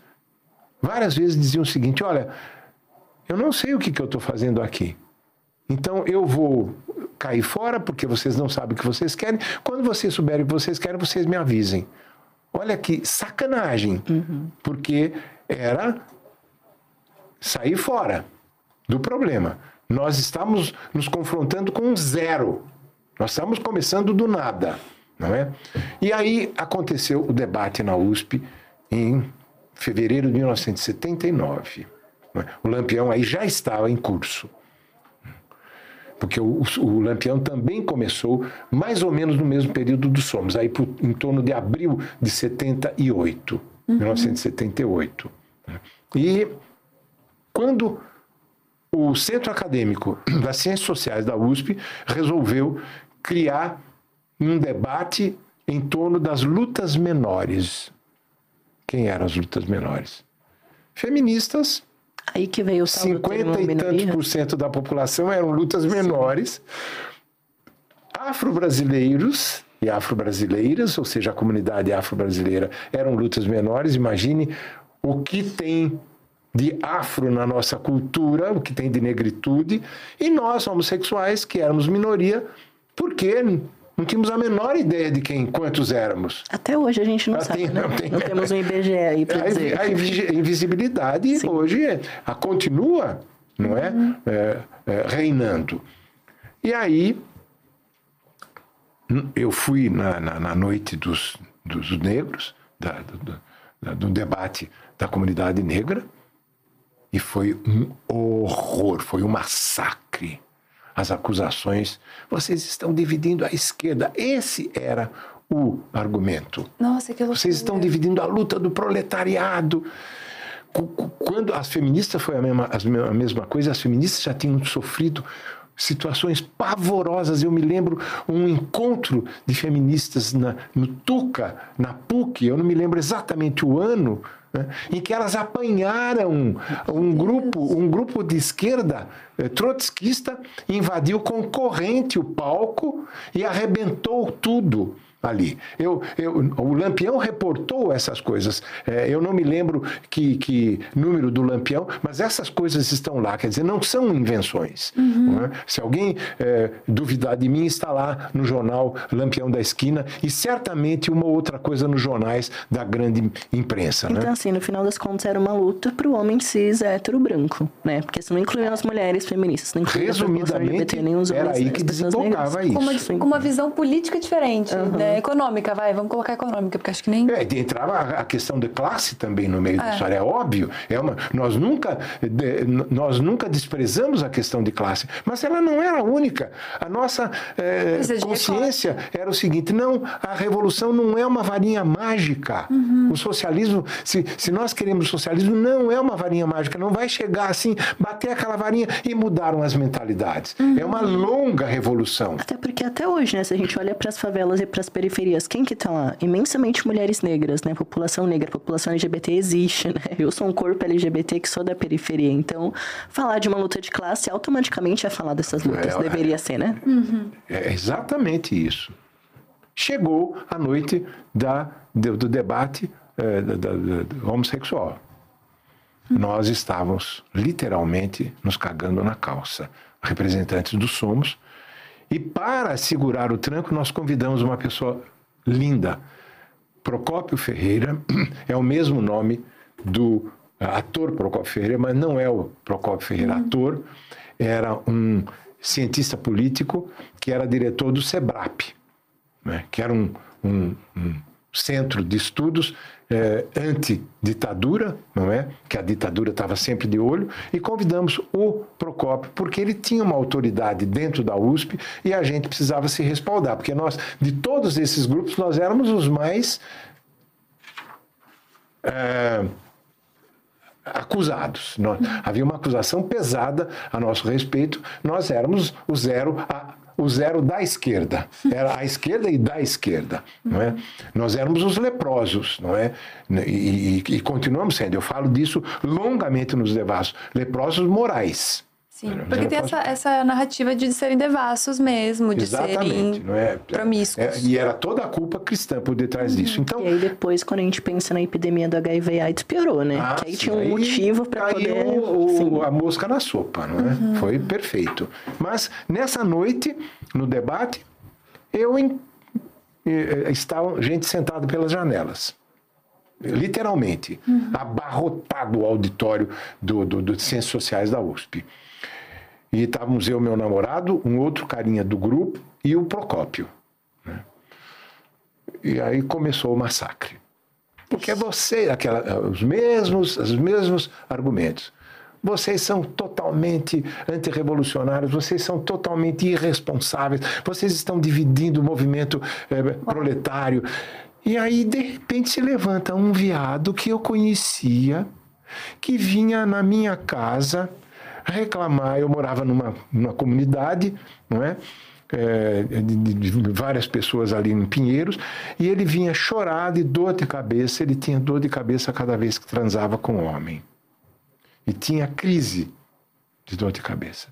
várias vezes diziam o seguinte: olha, eu não sei o que, que eu estou fazendo aqui. Então eu vou cair fora porque vocês não sabem o que vocês querem. Quando vocês souberem o que vocês querem, vocês me avisem. Olha que sacanagem, uhum. porque era sair fora do problema. Nós estamos nos confrontando com um zero. Nós estamos começando do nada, não é? E aí aconteceu o debate na USP em fevereiro de 1979. É? O Lampião aí já estava em curso porque o, o, Lampião também começou mais ou menos no mesmo período do Somos, aí por, em torno de abril de 78, uhum. 1978. Né? E quando o Centro Acadêmico das Ciências Sociais da USP resolveu criar um debate em torno das lutas menores. Quem eram as lutas menores? Feministas Aí que veio o 50 e tantos por cento da população eram lutas menores. Afro-brasileiros e afro-brasileiras, ou seja, a comunidade afro-brasileira, eram lutas menores. Imagine o que tem de afro na nossa cultura, o que tem de negritude, e nós, homossexuais, que éramos minoria, porque não tínhamos a menor ideia de quem, quantos éramos. Até hoje a gente não Até, sabe, né? não, tem, não temos um IBGE aí para dizer. A invisibilidade Sim. hoje é, a continua, não é? Uhum. é, é? Reinando. E aí, eu fui na, na, na noite dos, dos negros, da, do, da, do debate da comunidade negra, e foi um horror, foi um massacre as acusações. Vocês estão dividindo a esquerda. Esse era o argumento. Nossa, que loucura. Vocês estão dividindo a luta do proletariado. Quando as feministas foi a mesma, a mesma coisa, as feministas já tinham sofrido situações pavorosas. Eu me lembro um encontro de feministas na, no Tuca, na PUC, eu não me lembro exatamente o ano, né, em que elas apanharam um grupo, um grupo de esquerda eh, trotskista, invadiu com corrente o palco e arrebentou tudo ali. Eu, eu, o Lampião reportou essas coisas. É, eu não me lembro que, que número do Lampião, mas essas coisas estão lá. Quer dizer, não são invenções. Uhum. É? Se alguém é, duvidar de mim, está lá no jornal Lampião da Esquina e certamente uma outra coisa nos jornais da grande imprensa. Então, né? assim, no final das contas, era uma luta para o homem cis hétero branco, né? Porque se não incluía as mulheres feministas, não incluía Resumidamente, LGBT, nem os homens, era aí que desembocava isso. Com uma, com uma visão política diferente, uhum. né? Econômica, vai, vamos colocar econômica, porque acho que nem. É, entrava a questão de classe também no meio é. da história, é óbvio. É uma, nós, nunca, de, nós nunca desprezamos a questão de classe, mas ela não era a única. A nossa é, consciência era o seguinte: não, a revolução não é uma varinha mágica. Uhum. O socialismo, se, se nós queremos socialismo, não é uma varinha mágica, não vai chegar assim, bater aquela varinha e mudaram as mentalidades. Uhum. É uma longa revolução. Até porque até hoje, né, se a gente olha para as favelas e para as periferias, quem que tá lá? Imensamente mulheres negras, né? População negra, população LGBT existe, né? Eu sou um corpo LGBT que sou da periferia, então falar de uma luta de classe automaticamente é falar dessas lutas, é, deveria é, ser, né? Uhum. É exatamente isso. Chegou a noite da, do, do debate é, da, da, da, homossexual. Nós estávamos literalmente nos cagando na calça. Representantes do Somos e para segurar o tranco, nós convidamos uma pessoa linda. Procópio Ferreira é o mesmo nome do ator Procópio Ferreira, mas não é o Procópio Ferreira uhum. ator, era um cientista político que era diretor do SEBRAP, né? que era um, um, um centro de estudos é, anti-ditadura, não é? Que a ditadura estava sempre de olho, e convidamos o Procópio, porque ele tinha uma autoridade dentro da USP e a gente precisava se respaldar, porque nós, de todos esses grupos, nós éramos os mais. É, acusados. Nós, havia uma acusação pesada a nosso respeito. Nós éramos o zero a o zero da esquerda. Era a esquerda e da esquerda, não é? Nós éramos os leprosos, não é? E, e, e continuamos sendo. Eu falo disso longamente nos devassos. Leprosos morais. Sim, porque tem essa, essa narrativa de serem devassos mesmo, de Exatamente, serem não é? promíscuos. É, e era toda a culpa cristã por detrás disso. Então, E aí depois, quando a gente pensa na epidemia do HIV AIDS, piorou, né? Ah, que aí sim, tinha um aí motivo para poder... o- Sim. a mosca na sopa, não é? Foi perfeito. Mas nessa noite, no debate, eu em, eh, estava gente sentada pelas janelas. Literalmente, abarrotado o auditório do, do, do de Ciências Sociais da USP. E estávamos eu, meu namorado, um outro carinha do grupo e o Procópio. né? E aí começou o massacre. Porque você, aquela, os mesmos, os mesmos argumentos. Vocês são totalmente antirrevolucionários, vocês são totalmente irresponsáveis, vocês estão dividindo o movimento eh, proletário. E aí, de repente, se levanta um viado que eu conhecia, que vinha na minha casa reclamar. Eu morava numa, numa comunidade, não é? É, de, de- várias pessoas ali em Pinheiros, e ele vinha chorar de dor de cabeça, ele tinha dor de cabeça cada vez que transava com um homem. E tinha crise de dor de cabeça.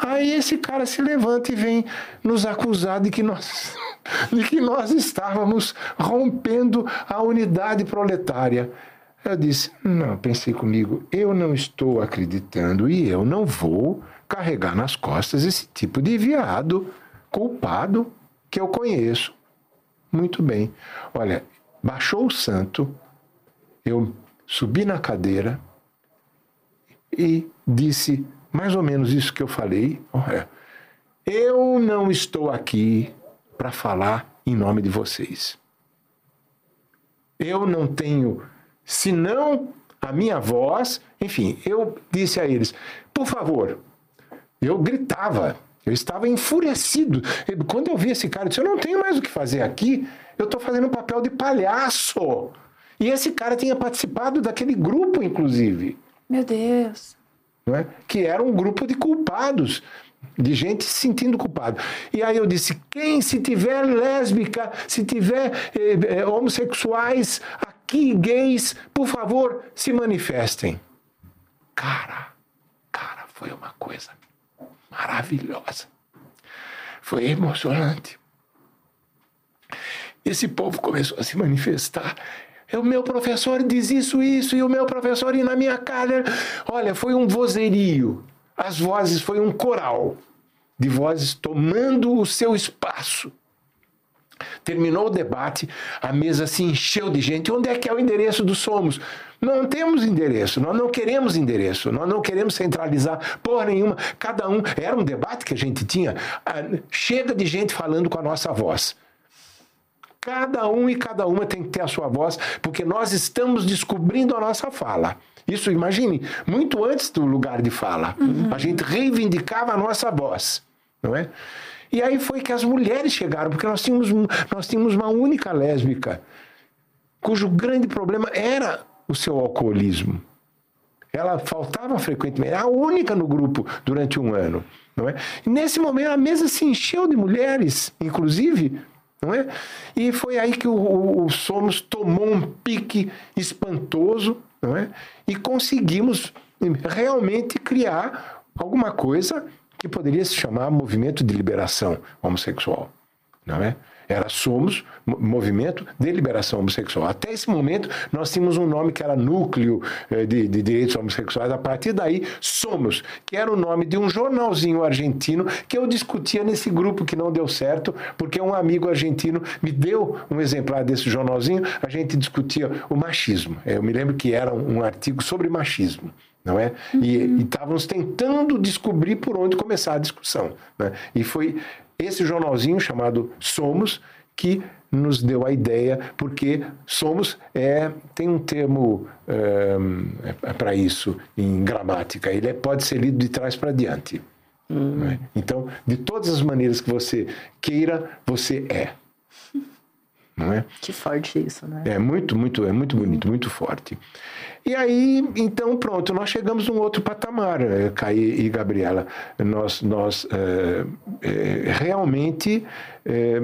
Aí esse cara se levanta e vem nos acusar de que nós, de que nós estávamos rompendo a unidade proletária. Eu disse: não, pensei comigo, eu não estou acreditando e eu não vou carregar nas costas esse tipo de viado culpado que eu conheço. Muito bem. Olha, baixou o santo, eu subi na cadeira e disse mais ou menos isso que eu falei. Olha, eu não estou aqui para falar em nome de vocês. Eu não tenho, senão a minha voz, enfim, eu disse a eles, por favor, eu gritava, eu estava enfurecido. Quando eu vi esse cara, eu disse, eu não tenho mais o que fazer aqui, eu estou fazendo um papel de palhaço. E esse cara tinha participado daquele grupo, inclusive Meu Deus. não é? que era um grupo de culpados, de gente se sentindo culpado. E aí eu disse: quem, se tiver lésbica, se tiver eh, eh, homossexuais aqui, gays, por favor, se manifestem. Cara, cara, foi uma coisa maravilhosa. Foi emocionante. Esse povo começou a se manifestar. O meu professor diz isso, isso, e o meu professor ir na minha cara. Olha, foi um vozerio. As vozes, foi um coral de vozes tomando o seu espaço. Terminou o debate, a mesa se encheu de gente. Onde é que é o endereço do Somos? Não temos endereço, nós não queremos endereço, nós não queremos centralizar porra nenhuma. Cada um, era um debate que a gente tinha. ah, Chega de gente falando com a nossa voz. Cada um e cada uma tem que ter a sua voz, porque nós estamos descobrindo a nossa fala. Isso, imagine, muito antes do lugar de fala. A gente reivindicava a nossa voz, não é? E aí foi que as mulheres chegaram, porque nós tínhamos, nós tínhamos uma única lésbica, cujo grande problema era o seu alcoolismo. Ela faltava frequentemente, a única no grupo durante um ano. Não é? E nesse momento a mesa se encheu de mulheres, inclusive, não é? E foi aí que o, o- o Somos tomou um pique espantoso, não é? E conseguimos realmente criar alguma coisa que poderia se chamar movimento de liberação homossexual, não é? Era Somos Mo- Movimento de Liberação Homossexual. Até esse momento, nós tínhamos um nome que era Núcleo eh, de, de Direitos Homossexuais. A partir daí, Somos, que era o nome de um jornalzinho argentino que eu discutia nesse grupo que não deu certo, porque um amigo argentino me deu um exemplar desse jornalzinho. A gente discutia o machismo. Eu me lembro que era um artigo sobre machismo não é? E e estávamos tentando descobrir por onde começar a discussão. Né? E foi esse jornalzinho chamado Somos que nos deu a ideia, porque somos é tem um termo para isso em gramática. Ele é- pode ser lido de trás para diante. não é? Então, de todas as maneiras que você queira, você é. Não é? Que forte isso, né? É muito, muito, é muito bonito, muito forte. E aí, então, pronto, nós chegamos num outro patamar, eh, Caí e Gabriela. Nós, nós é, é, realmente é,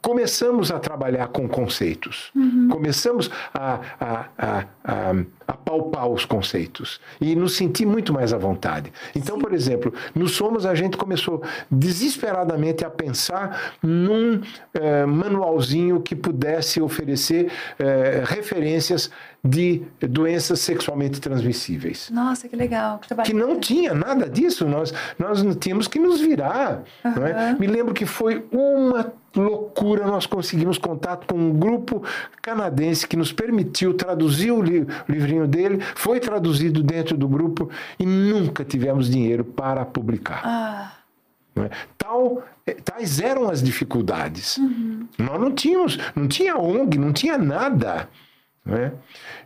começamos a trabalhar com conceitos, uhum. começamos a, a, a, a, a palpar os conceitos e nos sentir muito mais à vontade. Então, Sim. por exemplo, no Somos a gente começou desesperadamente a pensar num é, manualzinho que pudesse oferecer é, referências de doenças sexualmente transmissíveis. Nossa, que legal. Que, que não tinha nada disso. Nós, nós tínhamos que nos virar. Uhum. Não é? Me lembro que foi uma loucura. Nós conseguimos contato com um grupo canadense que nos permitiu traduzir o, li o livrinho dele. Foi traduzido dentro do grupo e nunca tivemos dinheiro para publicar. Ah. É? Tal, é, tais eram as dificuldades. Uhum. Nós não tínhamos, não tinha ONG, não tinha nada. Né?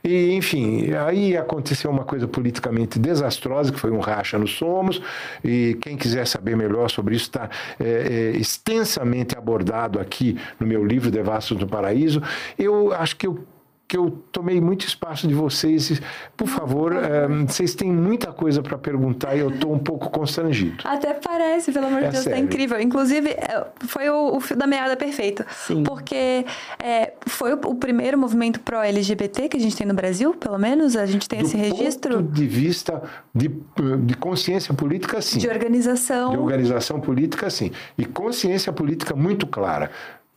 E, enfim, aí aconteceu uma coisa politicamente desastrosa, que foi um racha no Somos, e quem quiser saber melhor sobre isso está é, é, extensamente abordado aqui no meu livro Devassos do Paraíso. Eu acho que eu que eu tomei muito espaço de vocês. Por favor, um, eh, vocês têm muita coisa para perguntar e eu estou um pouco constrangido. Até parece, pelo amor de é Deus, está incrível. Inclusive, é, foi o, o, fio da meada perfeito. Sim. Porque é, foi o, o, primeiro movimento pró-LGBT que a gente tem no Brasil, pelo menos? A gente tem Do esse registro? Do ponto de vista de, de consciência política, sim. De organização. De organização política, sim. E consciência política muito clara.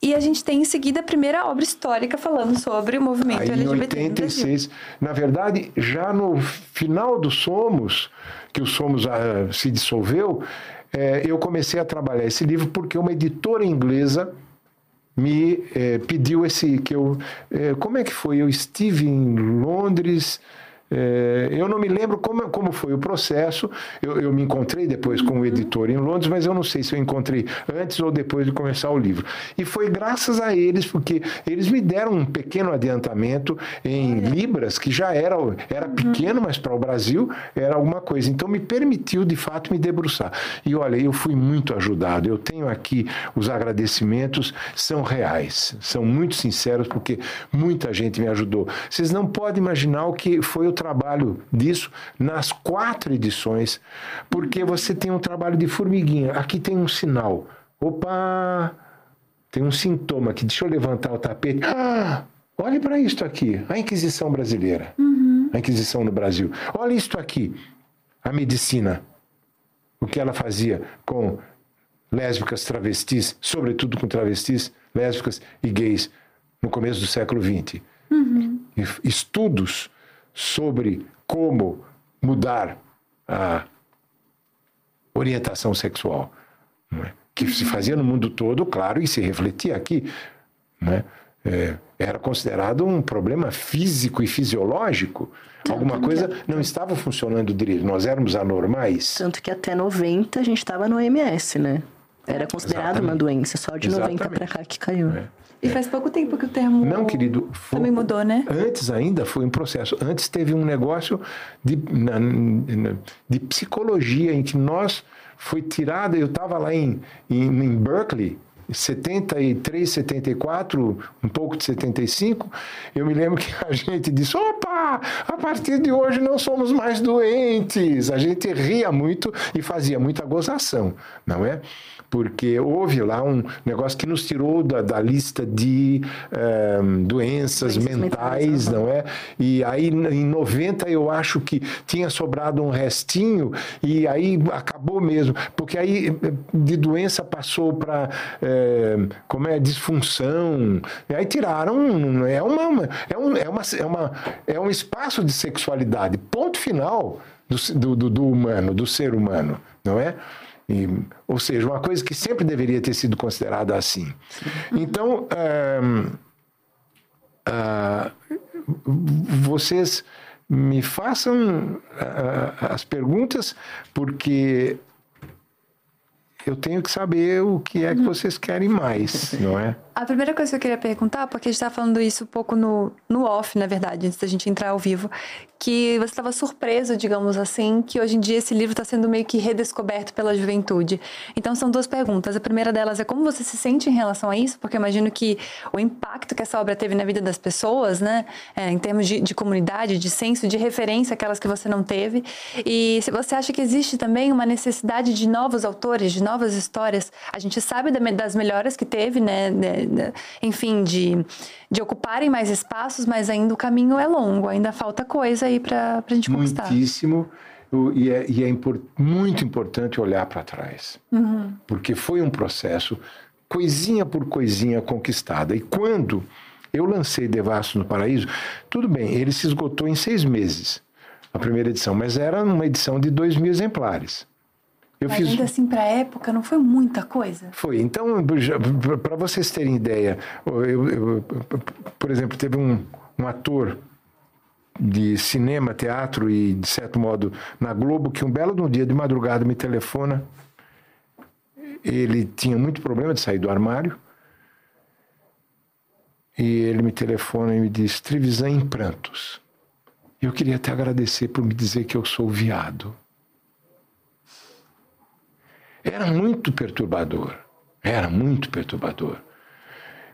E a gente tem em seguida a primeira obra histórica falando sobre o movimento Aí, LGBT. Em 86. Na verdade, já no final do Somos, que o Somos uh, se dissolveu, é, eu comecei a trabalhar esse livro porque uma editora inglesa me é, pediu esse que eu é, como é que foi eu estive em Londres é, eu não me lembro como, como foi o processo. Eu, eu, me encontrei depois com o editor em Londres, mas eu não sei se eu encontrei antes ou depois de começar o livro. E foi graças a eles, porque eles me deram um pequeno adiantamento em libras, que já era, era uhum. pequeno, mas para o Brasil era alguma coisa. Então me permitiu, de fato, me debruçar. E olha, eu fui muito ajudado. Eu tenho aqui os agradecimentos, são reais, são muito sinceros, porque muita gente me ajudou. Vocês não podem imaginar o que foi o trabalho disso nas quatro edições, porque você tem um trabalho de formiguinha. Aqui tem um sinal. Opa! Tem um sintoma aqui. Deixa eu levantar o tapete. Ah! Olhe para isto aqui. A Inquisição brasileira. Uhum. A Inquisição no Brasil. Olha isto aqui. A medicina. O que ela fazia com lésbicas, travestis, sobretudo com travestis, lésbicas e gays no começo do século XX. Uhum. Estudos sobre como mudar a orientação sexual, é? que se fazia no mundo todo, claro, e se refletia aqui. É? É, era considerado um problema físico e fisiológico. Alguma coisa não estava funcionando direito. Nós éramos anormais. Tanto que até 90 a gente estava no OMS, né? Era considerado Exatamente. uma doença, só de Exatamente. 90 para cá que caiu. É. E faz pouco tempo que o termo. Não, querido. Foi, também mudou, né? Antes ainda foi um processo. Antes teve um negócio de, na, de psicologia em que nós foi tirada. Eu estava lá em, em, em Berkeley 73, 74, um pouco de 75, eu me lembro que a gente disse: opa, a partir de hoje não somos mais doentes. A gente ria muito e fazia muita gozação, não é? Porque houve lá um negócio que nos tirou da, da lista de um, eh, doenças mentais, não é? E aí em 90 eu acho que tinha sobrado um restinho e aí acabou mesmo, porque aí de doença passou para é, eh, como é disfunção, e aí tiraram é uma é um, é uma é uma é um espaço de sexualidade, ponto final do, do, do humano, do ser humano, não é? E, ou seja, uma coisa que sempre deveria ter sido considerada assim. Então, uh, vocês me façam uh, as perguntas, porque eu tenho que saber o que é que vocês querem mais, não é? A primeira coisa que eu queria perguntar, porque a gente estava falando isso um pouco no, no off, na verdade, antes da gente entrar ao vivo, que você estava surpreso, digamos assim, que hoje em dia esse livro está sendo meio que redescoberto pela juventude. Então são duas perguntas. A primeira delas é como você se sente em relação a isso, porque eu imagino que o impacto que essa obra teve na vida das pessoas, né, é, em termos de, de comunidade, de senso, de referência, aquelas que você não teve. E se você acha que existe também uma necessidade de novos autores, de novas histórias, a gente sabe das melhoras que teve, né, enfim, de, de ocuparem mais espaços, mas ainda o caminho é longo, ainda falta coisa aí para a gente conquistar. Muitíssimo. E é, e é muito importante olhar para trás, uhum. porque foi um processo, coisinha por coisinha conquistada. E quando eu lancei Devassos no Paraíso, tudo bem, ele se esgotou em seis meses, a primeira edição, mas era uma edição de dois mil exemplares. Eu Mas fiz... ainda assim, para a época, não foi muita coisa? Foi. Então, para vocês terem ideia, eu, eu, por exemplo, teve um, um ator de cinema, teatro e, de certo modo, na Globo, que um belo um dia de madrugada me telefona. Ele tinha muito problema de sair do armário. E ele me telefona e me diz: Trevisan em prantos. Eu queria te agradecer por me dizer que eu sou viado. Era muito perturbador. Era muito perturbador.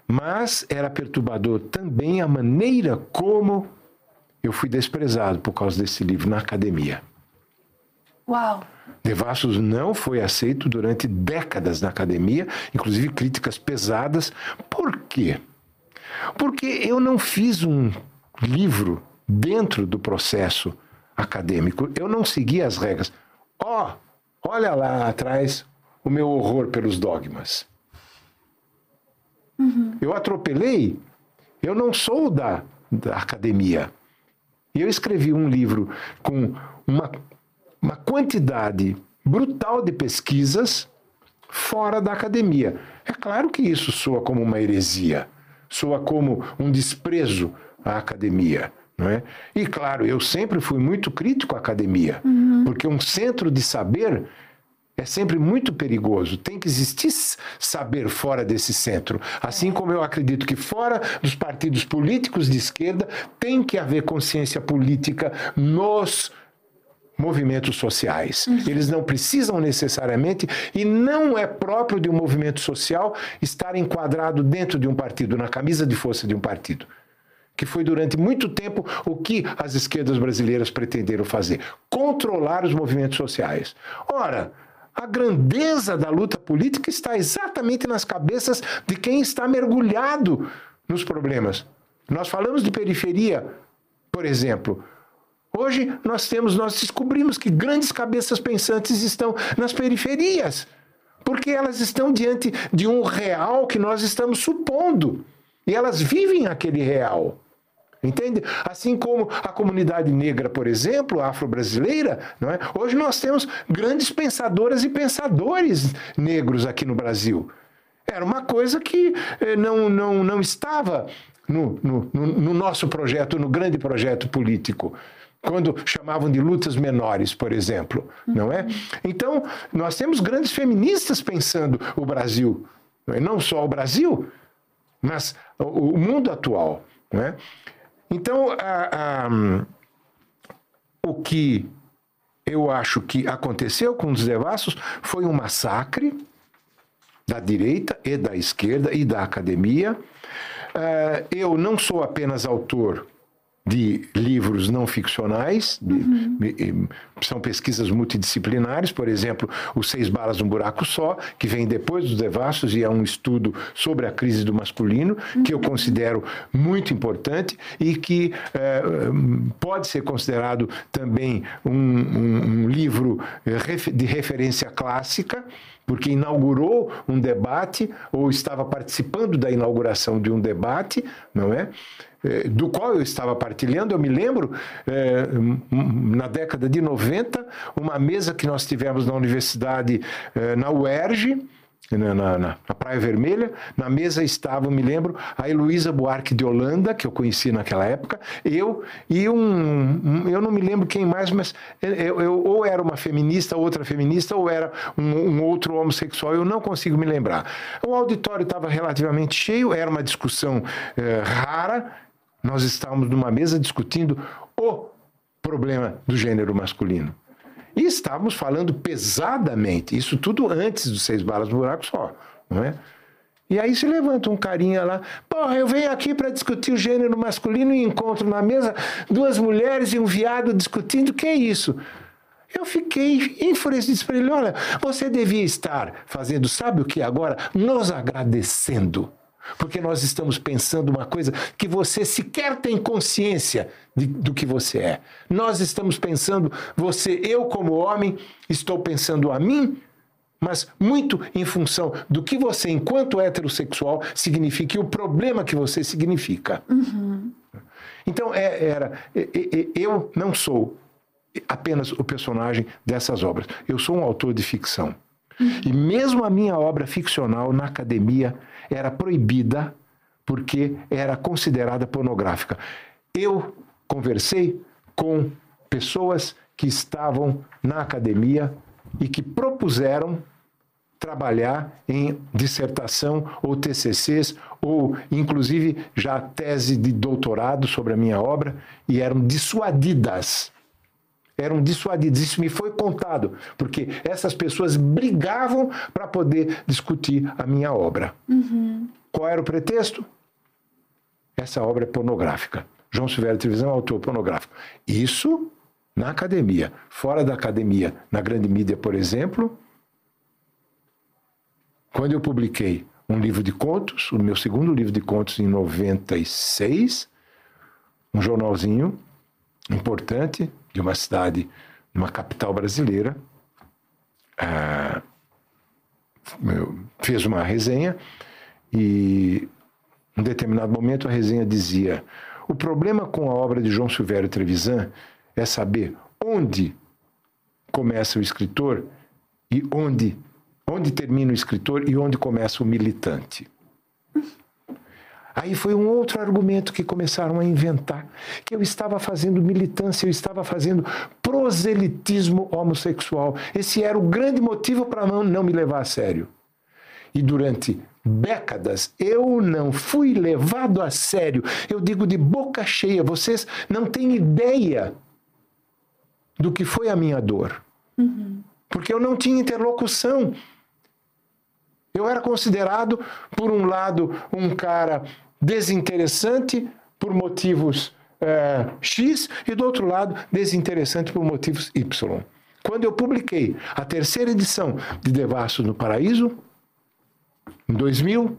Mas era perturbador também a maneira como eu fui desprezado por causa desse livro na academia. Uau! Devassos não foi aceito durante décadas na academia, inclusive críticas pesadas. Por quê? Porque eu não fiz um livro dentro do processo acadêmico, eu não segui as regras. Ó, oh, Olha lá atrás o meu horror pelos dogmas. Uhum. Eu atropelei, eu não sou da, da academia. E eu escrevi um livro com uma, uma quantidade brutal de pesquisas fora da academia. É claro que isso soa como uma heresia, soa como um desprezo à academia. É? E claro, eu sempre fui muito crítico à academia, uhum. porque um centro de saber é sempre muito perigoso. Tem que existir saber fora desse centro. Assim como eu acredito que fora dos partidos políticos de esquerda tem que haver consciência política nos movimentos sociais. Uhum. Eles não precisam necessariamente, e não é próprio de um movimento social estar enquadrado dentro de um partido, na camisa de força de um partido que foi durante muito tempo o que as esquerdas brasileiras pretenderam fazer: controlar os movimentos sociais. Ora, a grandeza da luta política está exatamente nas cabeças de quem está mergulhado nos problemas. Nós falamos de periferia, por exemplo. Hoje nós temos, nós descobrimos que grandes cabeças pensantes estão nas periferias, porque elas estão diante de um real que nós estamos supondo. E elas vivem aquele real. Entende? Assim como a comunidade negra, por exemplo, afro-brasileira, não é? hoje nós temos grandes pensadoras e pensadores negros aqui no Brasil. Era uma coisa que eh, não, não, não estava no, no, no nosso projeto, no grande projeto político quando chamavam de lutas menores, por exemplo, não é? Então, nós temos grandes feministas pensando o Brasil, não, é? não só o Brasil, mas o, mundo atual, não é? Então, a, a, o que eu acho que aconteceu com os devassos foi um massacre da direita e da esquerda e da academia. Uh, eu não sou apenas autor de livros não ficcionais, de, uhum. são pesquisas multidisciplinares, por exemplo, Os Seis Balas num Buraco Só, que vem depois dos Devassos e é um estudo sobre a crise do masculino, uhum. que eu considero muito importante e que é, pode ser considerado também um, um, um livro eh, de referência clássica, porque inaugurou um debate ou estava participando da inauguração de um debate, não é? É do qual eu estava partilhando, eu me lembro, é, na década de 90, uma mesa que nós tivemos na universidade, é, na UERJ, na, na, na, Praia Vermelha. Na mesa estavam, me lembro, a Heloísa Buarque de Holanda, que eu conheci naquela época, eu e um, um eu não me lembro quem mais, mas eu, eu, ou era uma feminista, outra feminista, ou era um, um outro homossexual, eu não consigo me lembrar. O auditório estava relativamente cheio, era uma discussão rara, nós estávamos numa mesa discutindo o problema do gênero masculino. E estávamos falando pesadamente, isso tudo antes dos seis balas no buraco só, não é? E aí se levanta um carinha lá, porra, eu venho aqui para discutir o gênero masculino e encontro na mesa duas mulheres e um viado discutindo, que é isso? Eu fiquei enfurecido para ele, olha, você devia estar fazendo, sabe o que agora? Nos agradecendo porque nós estamos pensando uma coisa que você sequer tem consciência de, do que você é. Nós estamos pensando, você, eu como homem, estou pensando a mim, mas muito em função do que você, enquanto heterossexual, significa e o problema que você significa. Uhum. Então, é, era, eu não sou apenas o personagem dessas obras. Eu sou um autor de ficção. Uhum. E mesmo a minha obra ficcional na academia era proibida porque era considerada pornográfica. Eu conversei com pessoas que estavam na academia e que propuseram trabalhar em dissertação ou TCCs ou inclusive já tese de doutorado sobre a minha obra e eram dissuadidas eram dissuadidos. Isso me foi contado, porque essas pessoas brigavam para poder discutir a minha obra. Uhum. Qual era o pretexto? Essa obra é pornográfica. João Silvério Televisão é autor pornográfico. Isso na academia. Fora da academia, na grande mídia, por exemplo, quando eu publiquei um livro de contos, o meu segundo livro de contos em 96, um jornalzinho importante, de uma cidade, uma capital brasileira, ah, fez uma resenha e, em determinado momento, a resenha dizia: o problema com a obra de João Silvério Trevisan é saber onde começa o escritor e onde, onde termina o escritor e onde começa o militante. Aí foi um outro argumento que começaram a inventar, que eu estava fazendo militância, eu estava fazendo proselitismo homossexual. Esse era o grande motivo para não, não me levar a sério. E durante décadas eu não fui levado a sério. Eu digo de boca cheia, vocês não têm ideia do que foi a minha dor. Uhum. Porque eu não tinha interlocução. Eu era considerado, por um lado, um cara desinteressante por motivos é, X e, do outro lado, desinteressante por motivos Y. Quando eu publiquei a terceira edição de Devassos no Paraíso, em 2000,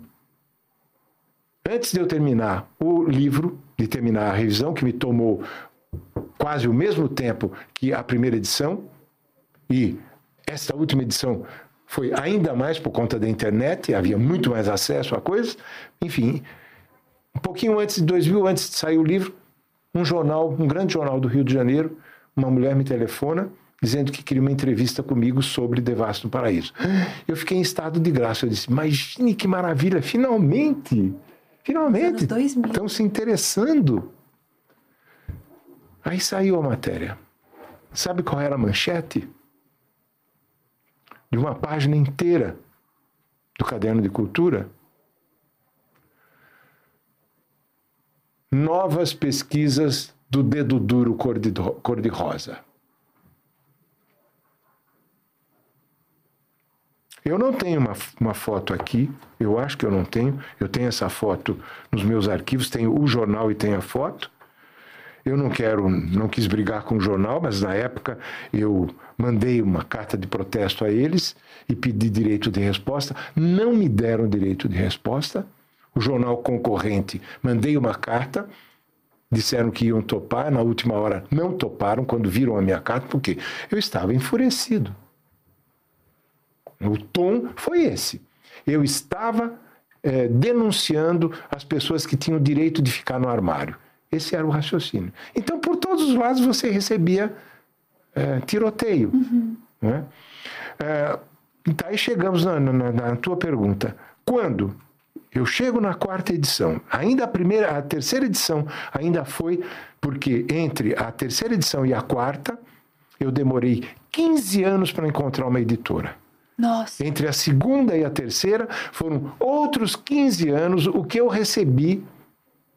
antes de eu terminar o livro, de terminar a revisão, que me tomou quase o mesmo tempo que a primeira edição, e esta última edição foi ainda mais por conta da internet, havia muito mais acesso a coisas, enfim, um pouquinho antes de 2000, antes de sair o livro, um jornal, um grande jornal do Rio de Janeiro, uma mulher me telefona dizendo que queria uma entrevista comigo sobre Devasto no Paraíso. Eu fiquei em estado de graça. Eu disse: Imagine que maravilha, finalmente! Finalmente! Estão se interessando. Aí saiu a matéria. Sabe qual era a manchete? De uma página inteira do caderno de cultura. Novas pesquisas do dedo duro cor-de-rosa. Eu não tenho uma, uma foto aqui, eu acho que eu não tenho. Eu tenho essa foto nos meus arquivos, tenho o jornal e tenho a foto. Eu não quero, não quis brigar com o jornal, mas na época eu mandei uma carta de protesto a eles e pedi direito de resposta. Não me deram direito de resposta o jornal concorrente, mandei uma carta, disseram que iam topar, na última hora não toparam quando viram a minha carta, porque eu estava enfurecido. O tom foi esse. Eu estava é, denunciando as pessoas que tinham o direito de ficar no armário. Esse era o raciocínio. Então, por todos os lados, você recebia é, tiroteio. Uhum. Né? É, Então aí chegamos na, na, na tua pergunta. Quando? Eu chego na quarta edição. Ainda a primeira, a terceira edição ainda foi porque entre a terceira edição e a quarta eu demorei 15 anos para encontrar uma editora. Nossa. Entre a segunda e a terceira foram outros 15 anos. O que eu recebi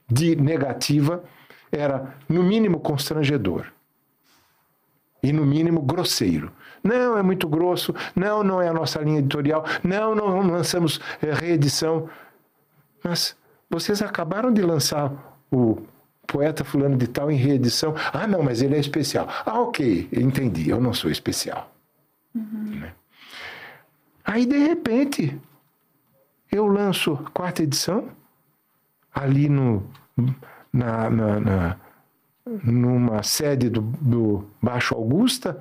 de negativa era, no mínimo, constrangedor. E, no mínimo, grosseiro. Não, é muito grosso. Não, não é a nossa linha editorial. Não, não lançamos é, reedição. Mas vocês acabaram de lançar o poeta fulano de tal em reedição. Ah, não, mas ele é especial. Ah, ok, entendi, eu não sou especial. Uhum. Né? Aí, de repente, eu lanço a quarta edição, ali no, na, na, na numa sede do, do Baixo Augusta,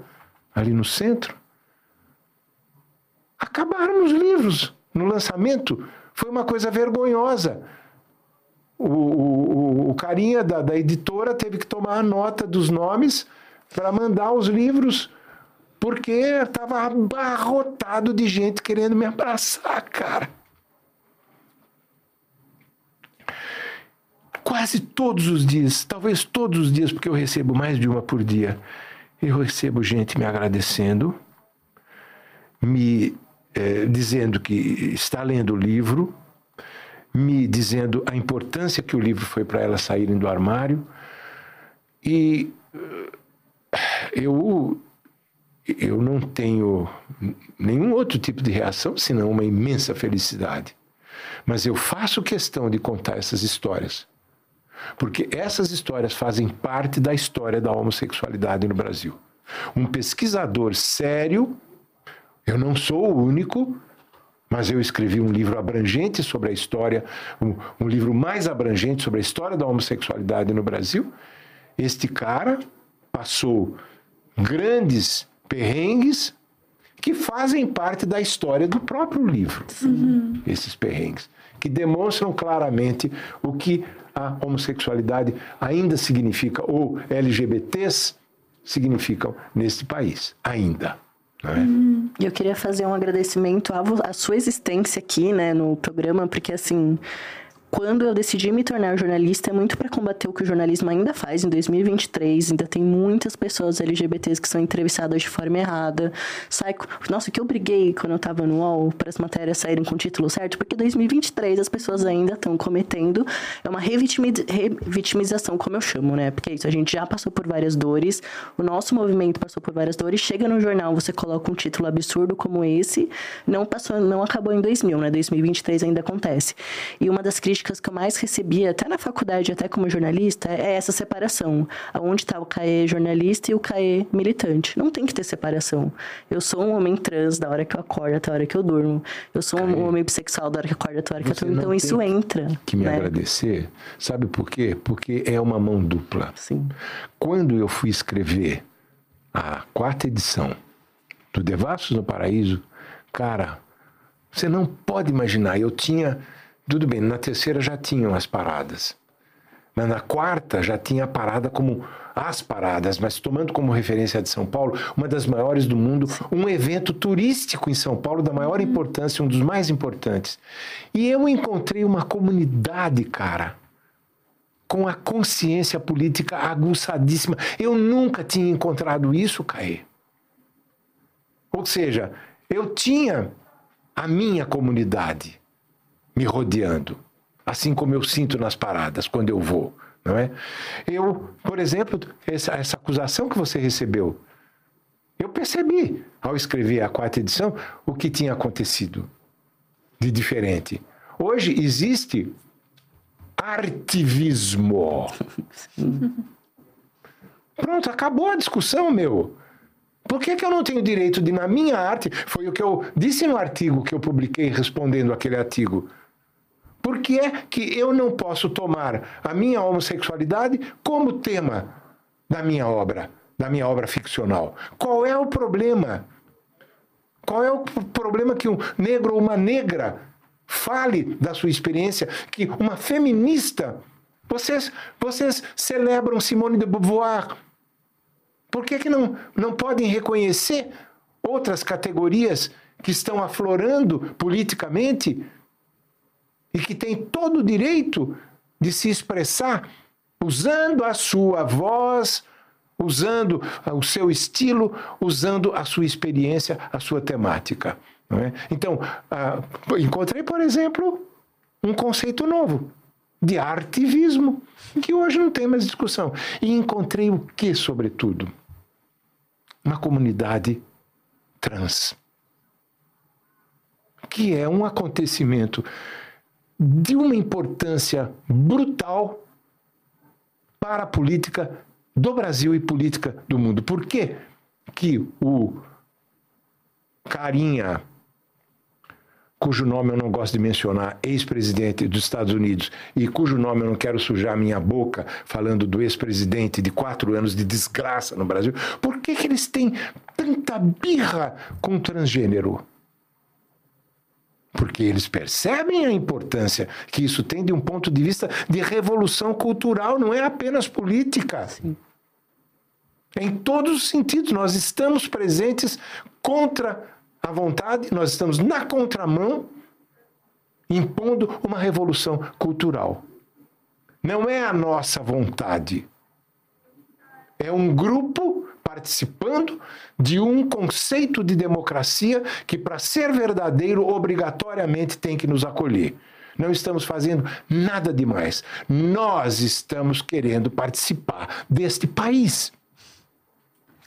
ali no centro. Acabaram os livros no lançamento. Foi uma coisa vergonhosa o, o, o carinha da, da editora teve que tomar a nota dos nomes para mandar os livros, porque estava abarrotado de gente querendo me abraçar, cara. Quase todos os dias, talvez todos os dias, porque eu recebo mais de uma por dia, eu recebo gente me agradecendo, me é, dizendo que está lendo o livro, me dizendo a importância que o livro foi para elas saírem do armário. E eh, eu, eu não tenho nenhum outro tipo de reação senão uma imensa felicidade. Mas eu faço questão de contar essas histórias, porque essas histórias fazem parte da história da homossexualidade no Brasil. Um pesquisador sério, eu não sou o único, mas eu escrevi um livro abrangente sobre a história, um, um, livro mais abrangente sobre a história da homossexualidade no Brasil. Este cara passou grandes perrengues que fazem parte da história do próprio livro, uhum. esses perrengues, que demonstram claramente o que a homossexualidade ainda significa, ou LGBTs significam neste país, ainda. É? Uhum. Eu queria fazer um agradecimento à sua existência aqui, né, no programa, porque assim, quando eu decidi me tornar jornalista é muito para combater o que o jornalismo ainda faz em 2023. Ainda tem muitas pessoas LGBTs que são entrevistadas de forma errada. Sai, nossa, que eu briguei quando eu estava no UOL para as matérias saírem com o título certo, porque 2023 as pessoas ainda estão cometendo é uma revitimização, como eu chamo, né? Porque é isso, a gente já passou por várias dores, o nosso movimento passou por várias dores. Chega no jornal, você coloca um título absurdo como esse, não passou, não acabou em 2000, né? 2023 ainda acontece. E uma das críticas críticas que eu mais recebi, até na faculdade, até como jornalista, é essa separação. Aonde está o CAE jornalista e o CAE militante. Não tem que ter separação. Eu sou um homem trans da hora que eu acordo até a hora que eu durmo. Eu sou um homem bissexual da hora que eu acordo até a hora que eu durmo. Então isso entra. Que me né? agradecer. Sabe por quê? Porque é uma mão dupla. Sim. Quando eu fui escrever a quarta edição do Devassos no Paraíso, cara, você não pode imaginar. Eu tinha tudo bem, na terceira já tinham as paradas. Mas na quarta já tinha a parada como as paradas, mas tomando como referência a de São Paulo, uma das maiores do mundo, um evento turístico em São Paulo da maior importância, um dos mais importantes. E eu encontrei uma comunidade, cara, com a consciência política aguçadíssima. Eu nunca tinha encontrado isso, Caê. Ou seja, eu tinha a minha comunidade me rodeando, assim como eu sinto nas paradas quando eu vou, não é? Eu, por exemplo, essa, essa acusação que você recebeu, eu percebi ao escrever a quarta edição o que tinha acontecido de diferente. Hoje existe artivismo. Pronto, acabou a discussão, meu. Por que, que eu não tenho direito de, na minha arte, foi o que eu disse no artigo que eu publiquei respondendo aquele artigo, por que é que eu não posso tomar a minha homossexualidade como tema da minha obra, da minha obra ficcional? Qual é o problema? Qual é o problema que um negro ou uma negra fale da sua experiência, que uma feminista, vocês, vocês celebram Simone de Beauvoir, por que, que não, não podem reconhecer outras categorias que estão aflorando politicamente e que têm todo o direito de se expressar usando a sua voz, usando o seu estilo, usando a sua experiência, a sua temática. É? Então, uh, encontrei, por exemplo, um conceito novo de artivismo, que hoje não tem mais discussão. E encontrei o que, sobretudo? Uma comunidade trans. Que é um acontecimento de uma importância brutal para a política do Brasil e política do mundo. Por quê que o carinha cujo nome eu não gosto de mencionar, ex-presidente dos Estados Unidos, e cujo nome eu não quero sujar minha boca falando do ex-presidente de quatro anos de desgraça no Brasil, por que, que eles têm tanta birra com transgênero? Porque eles percebem a importância que isso tem de um ponto de vista de revolução cultural, não é apenas política. Sim. Em todos os sentidos, nós estamos presentes contra à vontade, nós estamos na contramão, impondo uma revolução cultural. Não é a nossa vontade. É um grupo participando de um conceito de democracia que, para ser verdadeiro, obrigatoriamente tem que nos acolher. Não estamos fazendo nada demais. Nós estamos querendo participar deste país.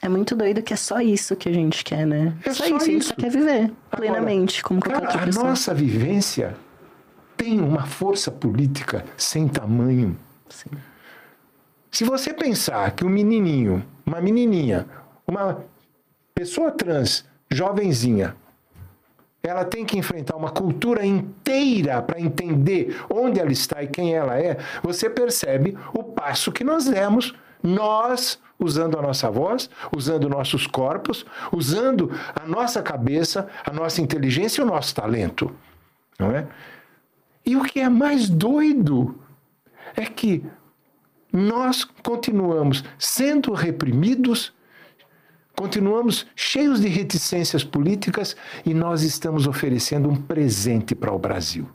É muito doido que é só isso que a gente quer, né? É só, só isso, a gente só quer viver plenamente, como qualquer cara, outra pessoa. A nossa vivência tem uma força política sem tamanho. Sim. Se você pensar que um menininho, uma menininha, uma pessoa trans, jovenzinha, ela tem que enfrentar uma cultura inteira para entender onde ela está e quem ela é, você percebe o passo que nós demos, nós, usando a nossa voz, usando nossos corpos, usando a nossa cabeça, a nossa inteligência e o nosso talento. Não é? E o que é mais doido é que nós continuamos sendo reprimidos, continuamos cheios de reticências políticas e nós estamos oferecendo um presente para o Brasil.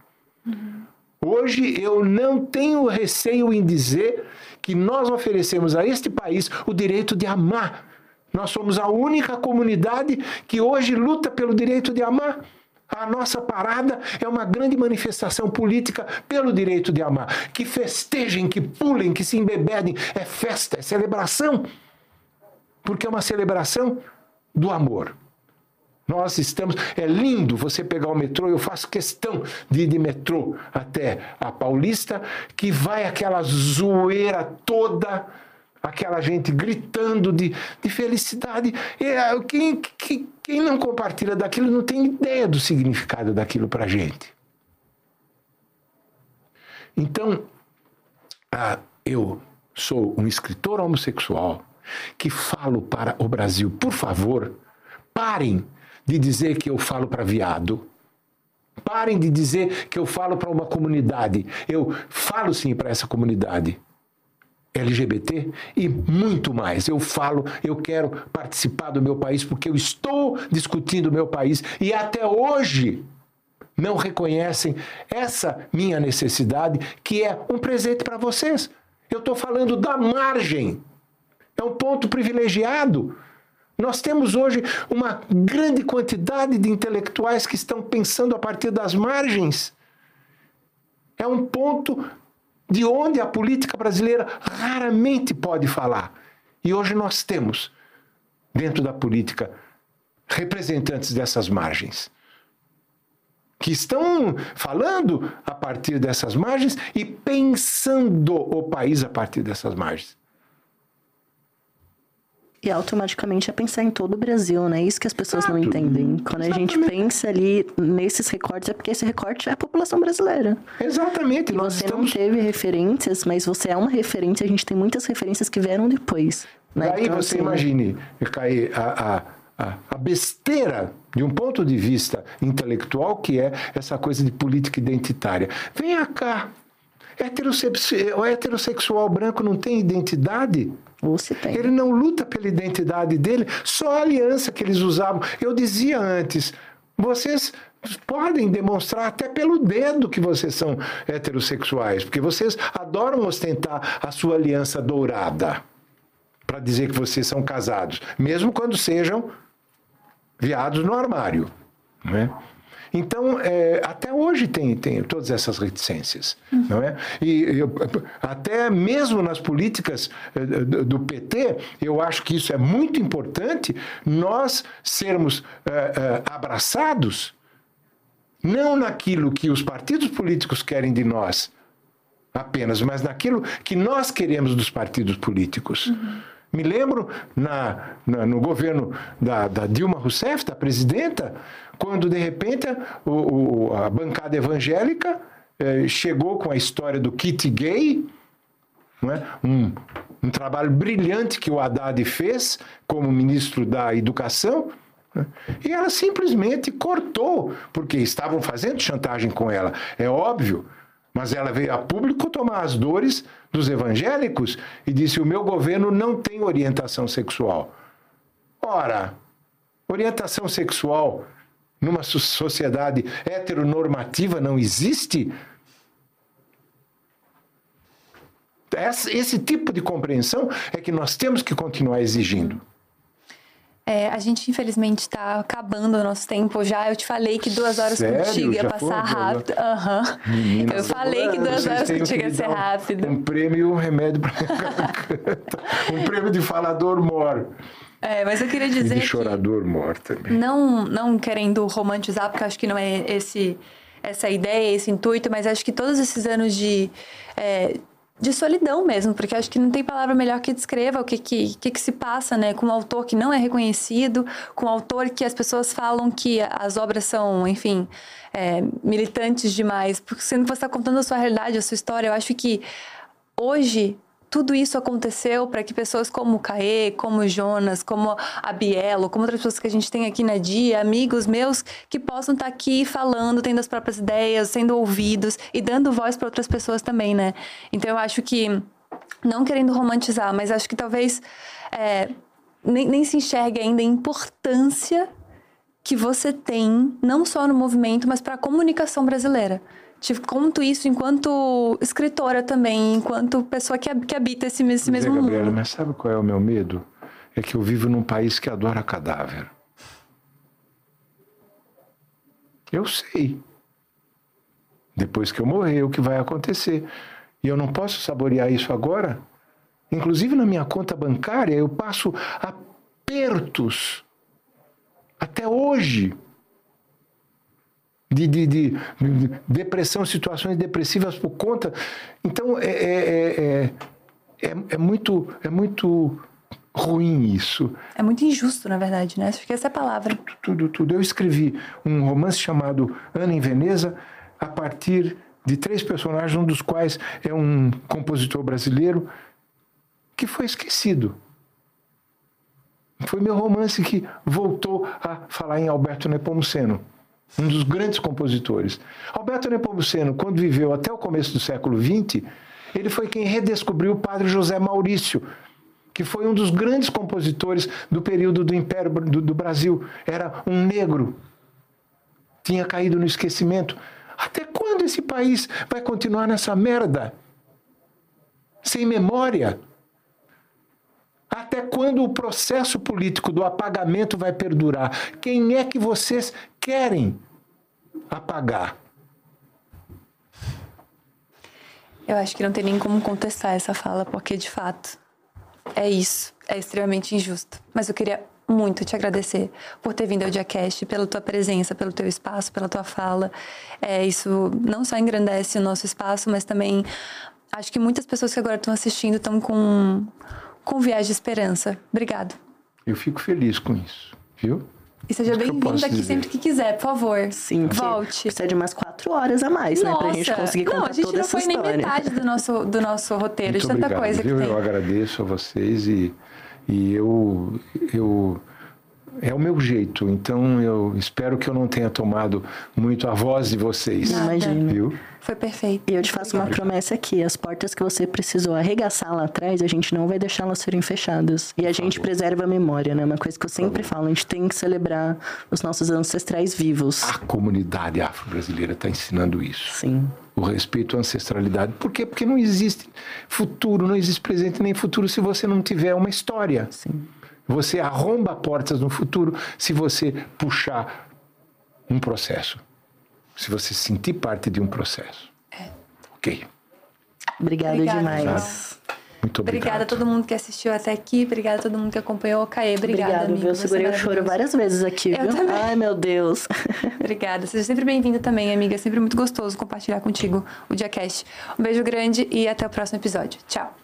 Uhum. Hoje eu não tenho receio em dizer que nós oferecemos a este país o direito de amar. Nós somos a única comunidade que hoje luta pelo direito de amar. A nossa parada é uma grande manifestação política pelo direito de amar. Que festejem, que pulem, que se embebedem. É festa, é celebração. Porque é uma celebração do amor. Nós estamos. É lindo você pegar o metrô, eu faço questão de ir de metrô até a Paulista, que vai aquela zoeira toda, aquela gente gritando de, de felicidade. É, quem, quem, quem não compartilha daquilo não tem ideia do significado daquilo para a gente. Então, ah, eu sou um escritor homossexual que falo para o Brasil, por favor, parem de dizer que eu falo para viado. Parem de dizer que eu falo para uma comunidade. Eu falo sim para essa comunidade LGBT e muito mais. Eu falo, eu quero participar do meu país porque eu estou discutindo o meu país e até hoje não reconhecem essa minha necessidade, que é um presente para vocês. Eu estou falando da margem. É um ponto privilegiado. Nós temos hoje uma grande quantidade de intelectuais que estão pensando a partir das margens. É um ponto de onde a política brasileira raramente pode falar. E hoje nós temos, dentro da política, representantes dessas margens. Que estão falando a partir dessas margens e pensando o país a partir dessas margens. E automaticamente é pensar em todo o Brasil, né? Isso que as pessoas Exato. não entendem. Quando Exatamente. a gente pensa ali nesses recortes, é porque esse recorte é a população brasileira. Exatamente. E você estamos... não teve referências, mas você é uma referência, a gente tem muitas referências que vieram depois. Né? Daí então, você assim... imagine, cair a, a, a besteira de um ponto de vista intelectual, que é essa coisa de política identitária. Venha cá. O heterossexual branco não tem identidade? Você tem. Ele não luta pela identidade dele, só a aliança que eles usavam. Eu dizia antes, vocês podem demonstrar até pelo dedo que vocês são heterossexuais, porque vocês adoram ostentar a sua aliança dourada para dizer que vocês são casados, mesmo quando sejam viados no armário. Não é? Então, é, até hoje tem, tem todas essas reticências, uhum. não é? E eu, até mesmo nas políticas eh, do, do, PT, eu acho que isso é muito importante, nós sermos é, é, abraçados, não naquilo que os partidos políticos querem de nós apenas, mas naquilo que nós queremos dos partidos políticos. Uhum. Me lembro na, na, no governo da, da, Dilma Rousseff, da presidenta, quando de repente o, a bancada evangélica eh, chegou com a história do kit gay, é? um, um trabalho brilhante que o Haddad fez como ministro da Educação, né? e ela simplesmente cortou, porque estavam fazendo chantagem com ela. É óbvio mas ela veio a público tomar as dores dos evangélicos e disse: o meu governo não tem orientação sexual. Ora, orientação sexual numa sociedade heteronormativa não existe? Esse tipo de compreensão é que nós temos que continuar exigindo. É, a gente, infelizmente, está acabando o nosso tempo já. Eu te falei que duas horas Sério? contigo ia já passar rápido. Uhum. Eu falei que duas horas contigo ia ser rápido. Um, um prêmio e um remédio para Um prêmio de falador mor. É, mas eu queria dizer. E de chorador mor também. Não, não querendo romantizar, porque acho que não é esse essa ideia, esse intuito, mas acho que todos esses anos de, é, de solidão mesmo, porque acho que não tem palavra melhor que descreva o que, que, que, que se passa, né? Com um autor que não é reconhecido, com um autor que as pessoas falam que as obras são, enfim, é, militantes demais, porque sendo que você está contando a sua realidade, a sua história, eu acho que hoje tudo isso aconteceu para que pessoas como o Caê, como o Jonas, como a Bielo, como outras pessoas que a gente tem aqui na Dia, amigos meus, que possam estar tá aqui falando, tendo as próprias ideias, sendo ouvidos e dando voz para outras pessoas também, né? Então eu acho que, não querendo romantizar, mas acho que talvez é, nem, nem se enxergue ainda a importância que você tem, não só no movimento, mas para a comunicação brasileira te conto isso enquanto escritora também, enquanto pessoa que, que habita esse, esse mesmo Gabriela, mundo. Mas sabe qual é o meu medo? É que eu vivo num país que adora cadáver. Eu sei. Depois que eu morrer, o que vai acontecer. E eu não posso saborear isso agora. Inclusive na minha conta bancária, eu passo apertos até hoje de, de, de, de, depressão, situações depressivas por conta. Então é, é, é, é, muito, é muito ruim isso. É muito injusto, na verdade, né? Acho que essa é a palavra. Tudo, tudo, tudo. Eu escrevi um romance chamado Ana em Veneza a partir de três personagens, um dos quais é um compositor brasileiro que foi esquecido. Foi meu romance que voltou a falar em Alberto Nepomuceno um dos grandes compositores. Alberto Nepomuceno, quando viveu até o começo do século XX, ele foi quem redescobriu o padre José Maurício, que foi um dos grandes compositores do período do Império do, do Brasil. Era um negro. Tinha caído no esquecimento. Até quando esse país vai continuar nessa merda? Sem memória? Até quando o processo político do apagamento vai perdurar? Quem é que vocês querem apagar? Eu acho que não tem nem como contestar essa fala, porque de fato é isso, é extremamente injusto. Mas eu queria muito te agradecer por ter vindo ao Diacast, pela tua presença, pelo teu espaço, pela tua fala. É, isso não só engrandece o nosso espaço, mas também acho que muitas pessoas que agora estão assistindo estão com com viés de esperança. Obrigado. Eu fico feliz com isso, viu? E seja bem-vindo aqui dizer. sempre que quiser, por favor. Sim, volte. Precisa de umas quatro horas a mais, Nossa. né? Pra gente conseguir contar não, a gente toda não essa foi nem metade do nosso, do nosso roteiro, Muito de tanta obrigado, coisa viu? que tem. Eu agradeço a vocês e, e eu, eu é o meu jeito. Então eu espero que eu não tenha tomado muito a voz de vocês. Imagina. Viu? Foi perfeito. E eu te faço uma promessa aqui: as portas que você precisou arregaçar lá atrás, a gente não vai deixar elas serem fechadas. E a gente preserva a memória, né? Uma coisa que eu sempre falo: a gente tem que celebrar os nossos ancestrais vivos. A comunidade afro-brasileira está ensinando isso. Sim. O respeito à ancestralidade. Por quê? Porque não existe futuro, não existe presente nem futuro se você não tiver uma história. Sim. Você arromba portas no futuro se você puxar um processo. Se você sentir parte de um processo. É. Ok. Obrigada, Obrigada, demais. João. Muito obrigado. Obrigada a todo mundo que assistiu até aqui. Obrigada a todo mundo que acompanhou. Caê, obrigada, Obrigada, amigo. viu? Eu segurei o choro várias vezes aqui, Eu viu? também. Ai, meu Deus. Obrigada. Seja sempre bem-vindo também, amiga. É sempre muito gostoso compartilhar contigo o DiaCast. Um beijo grande e até o próximo episódio. Tchau.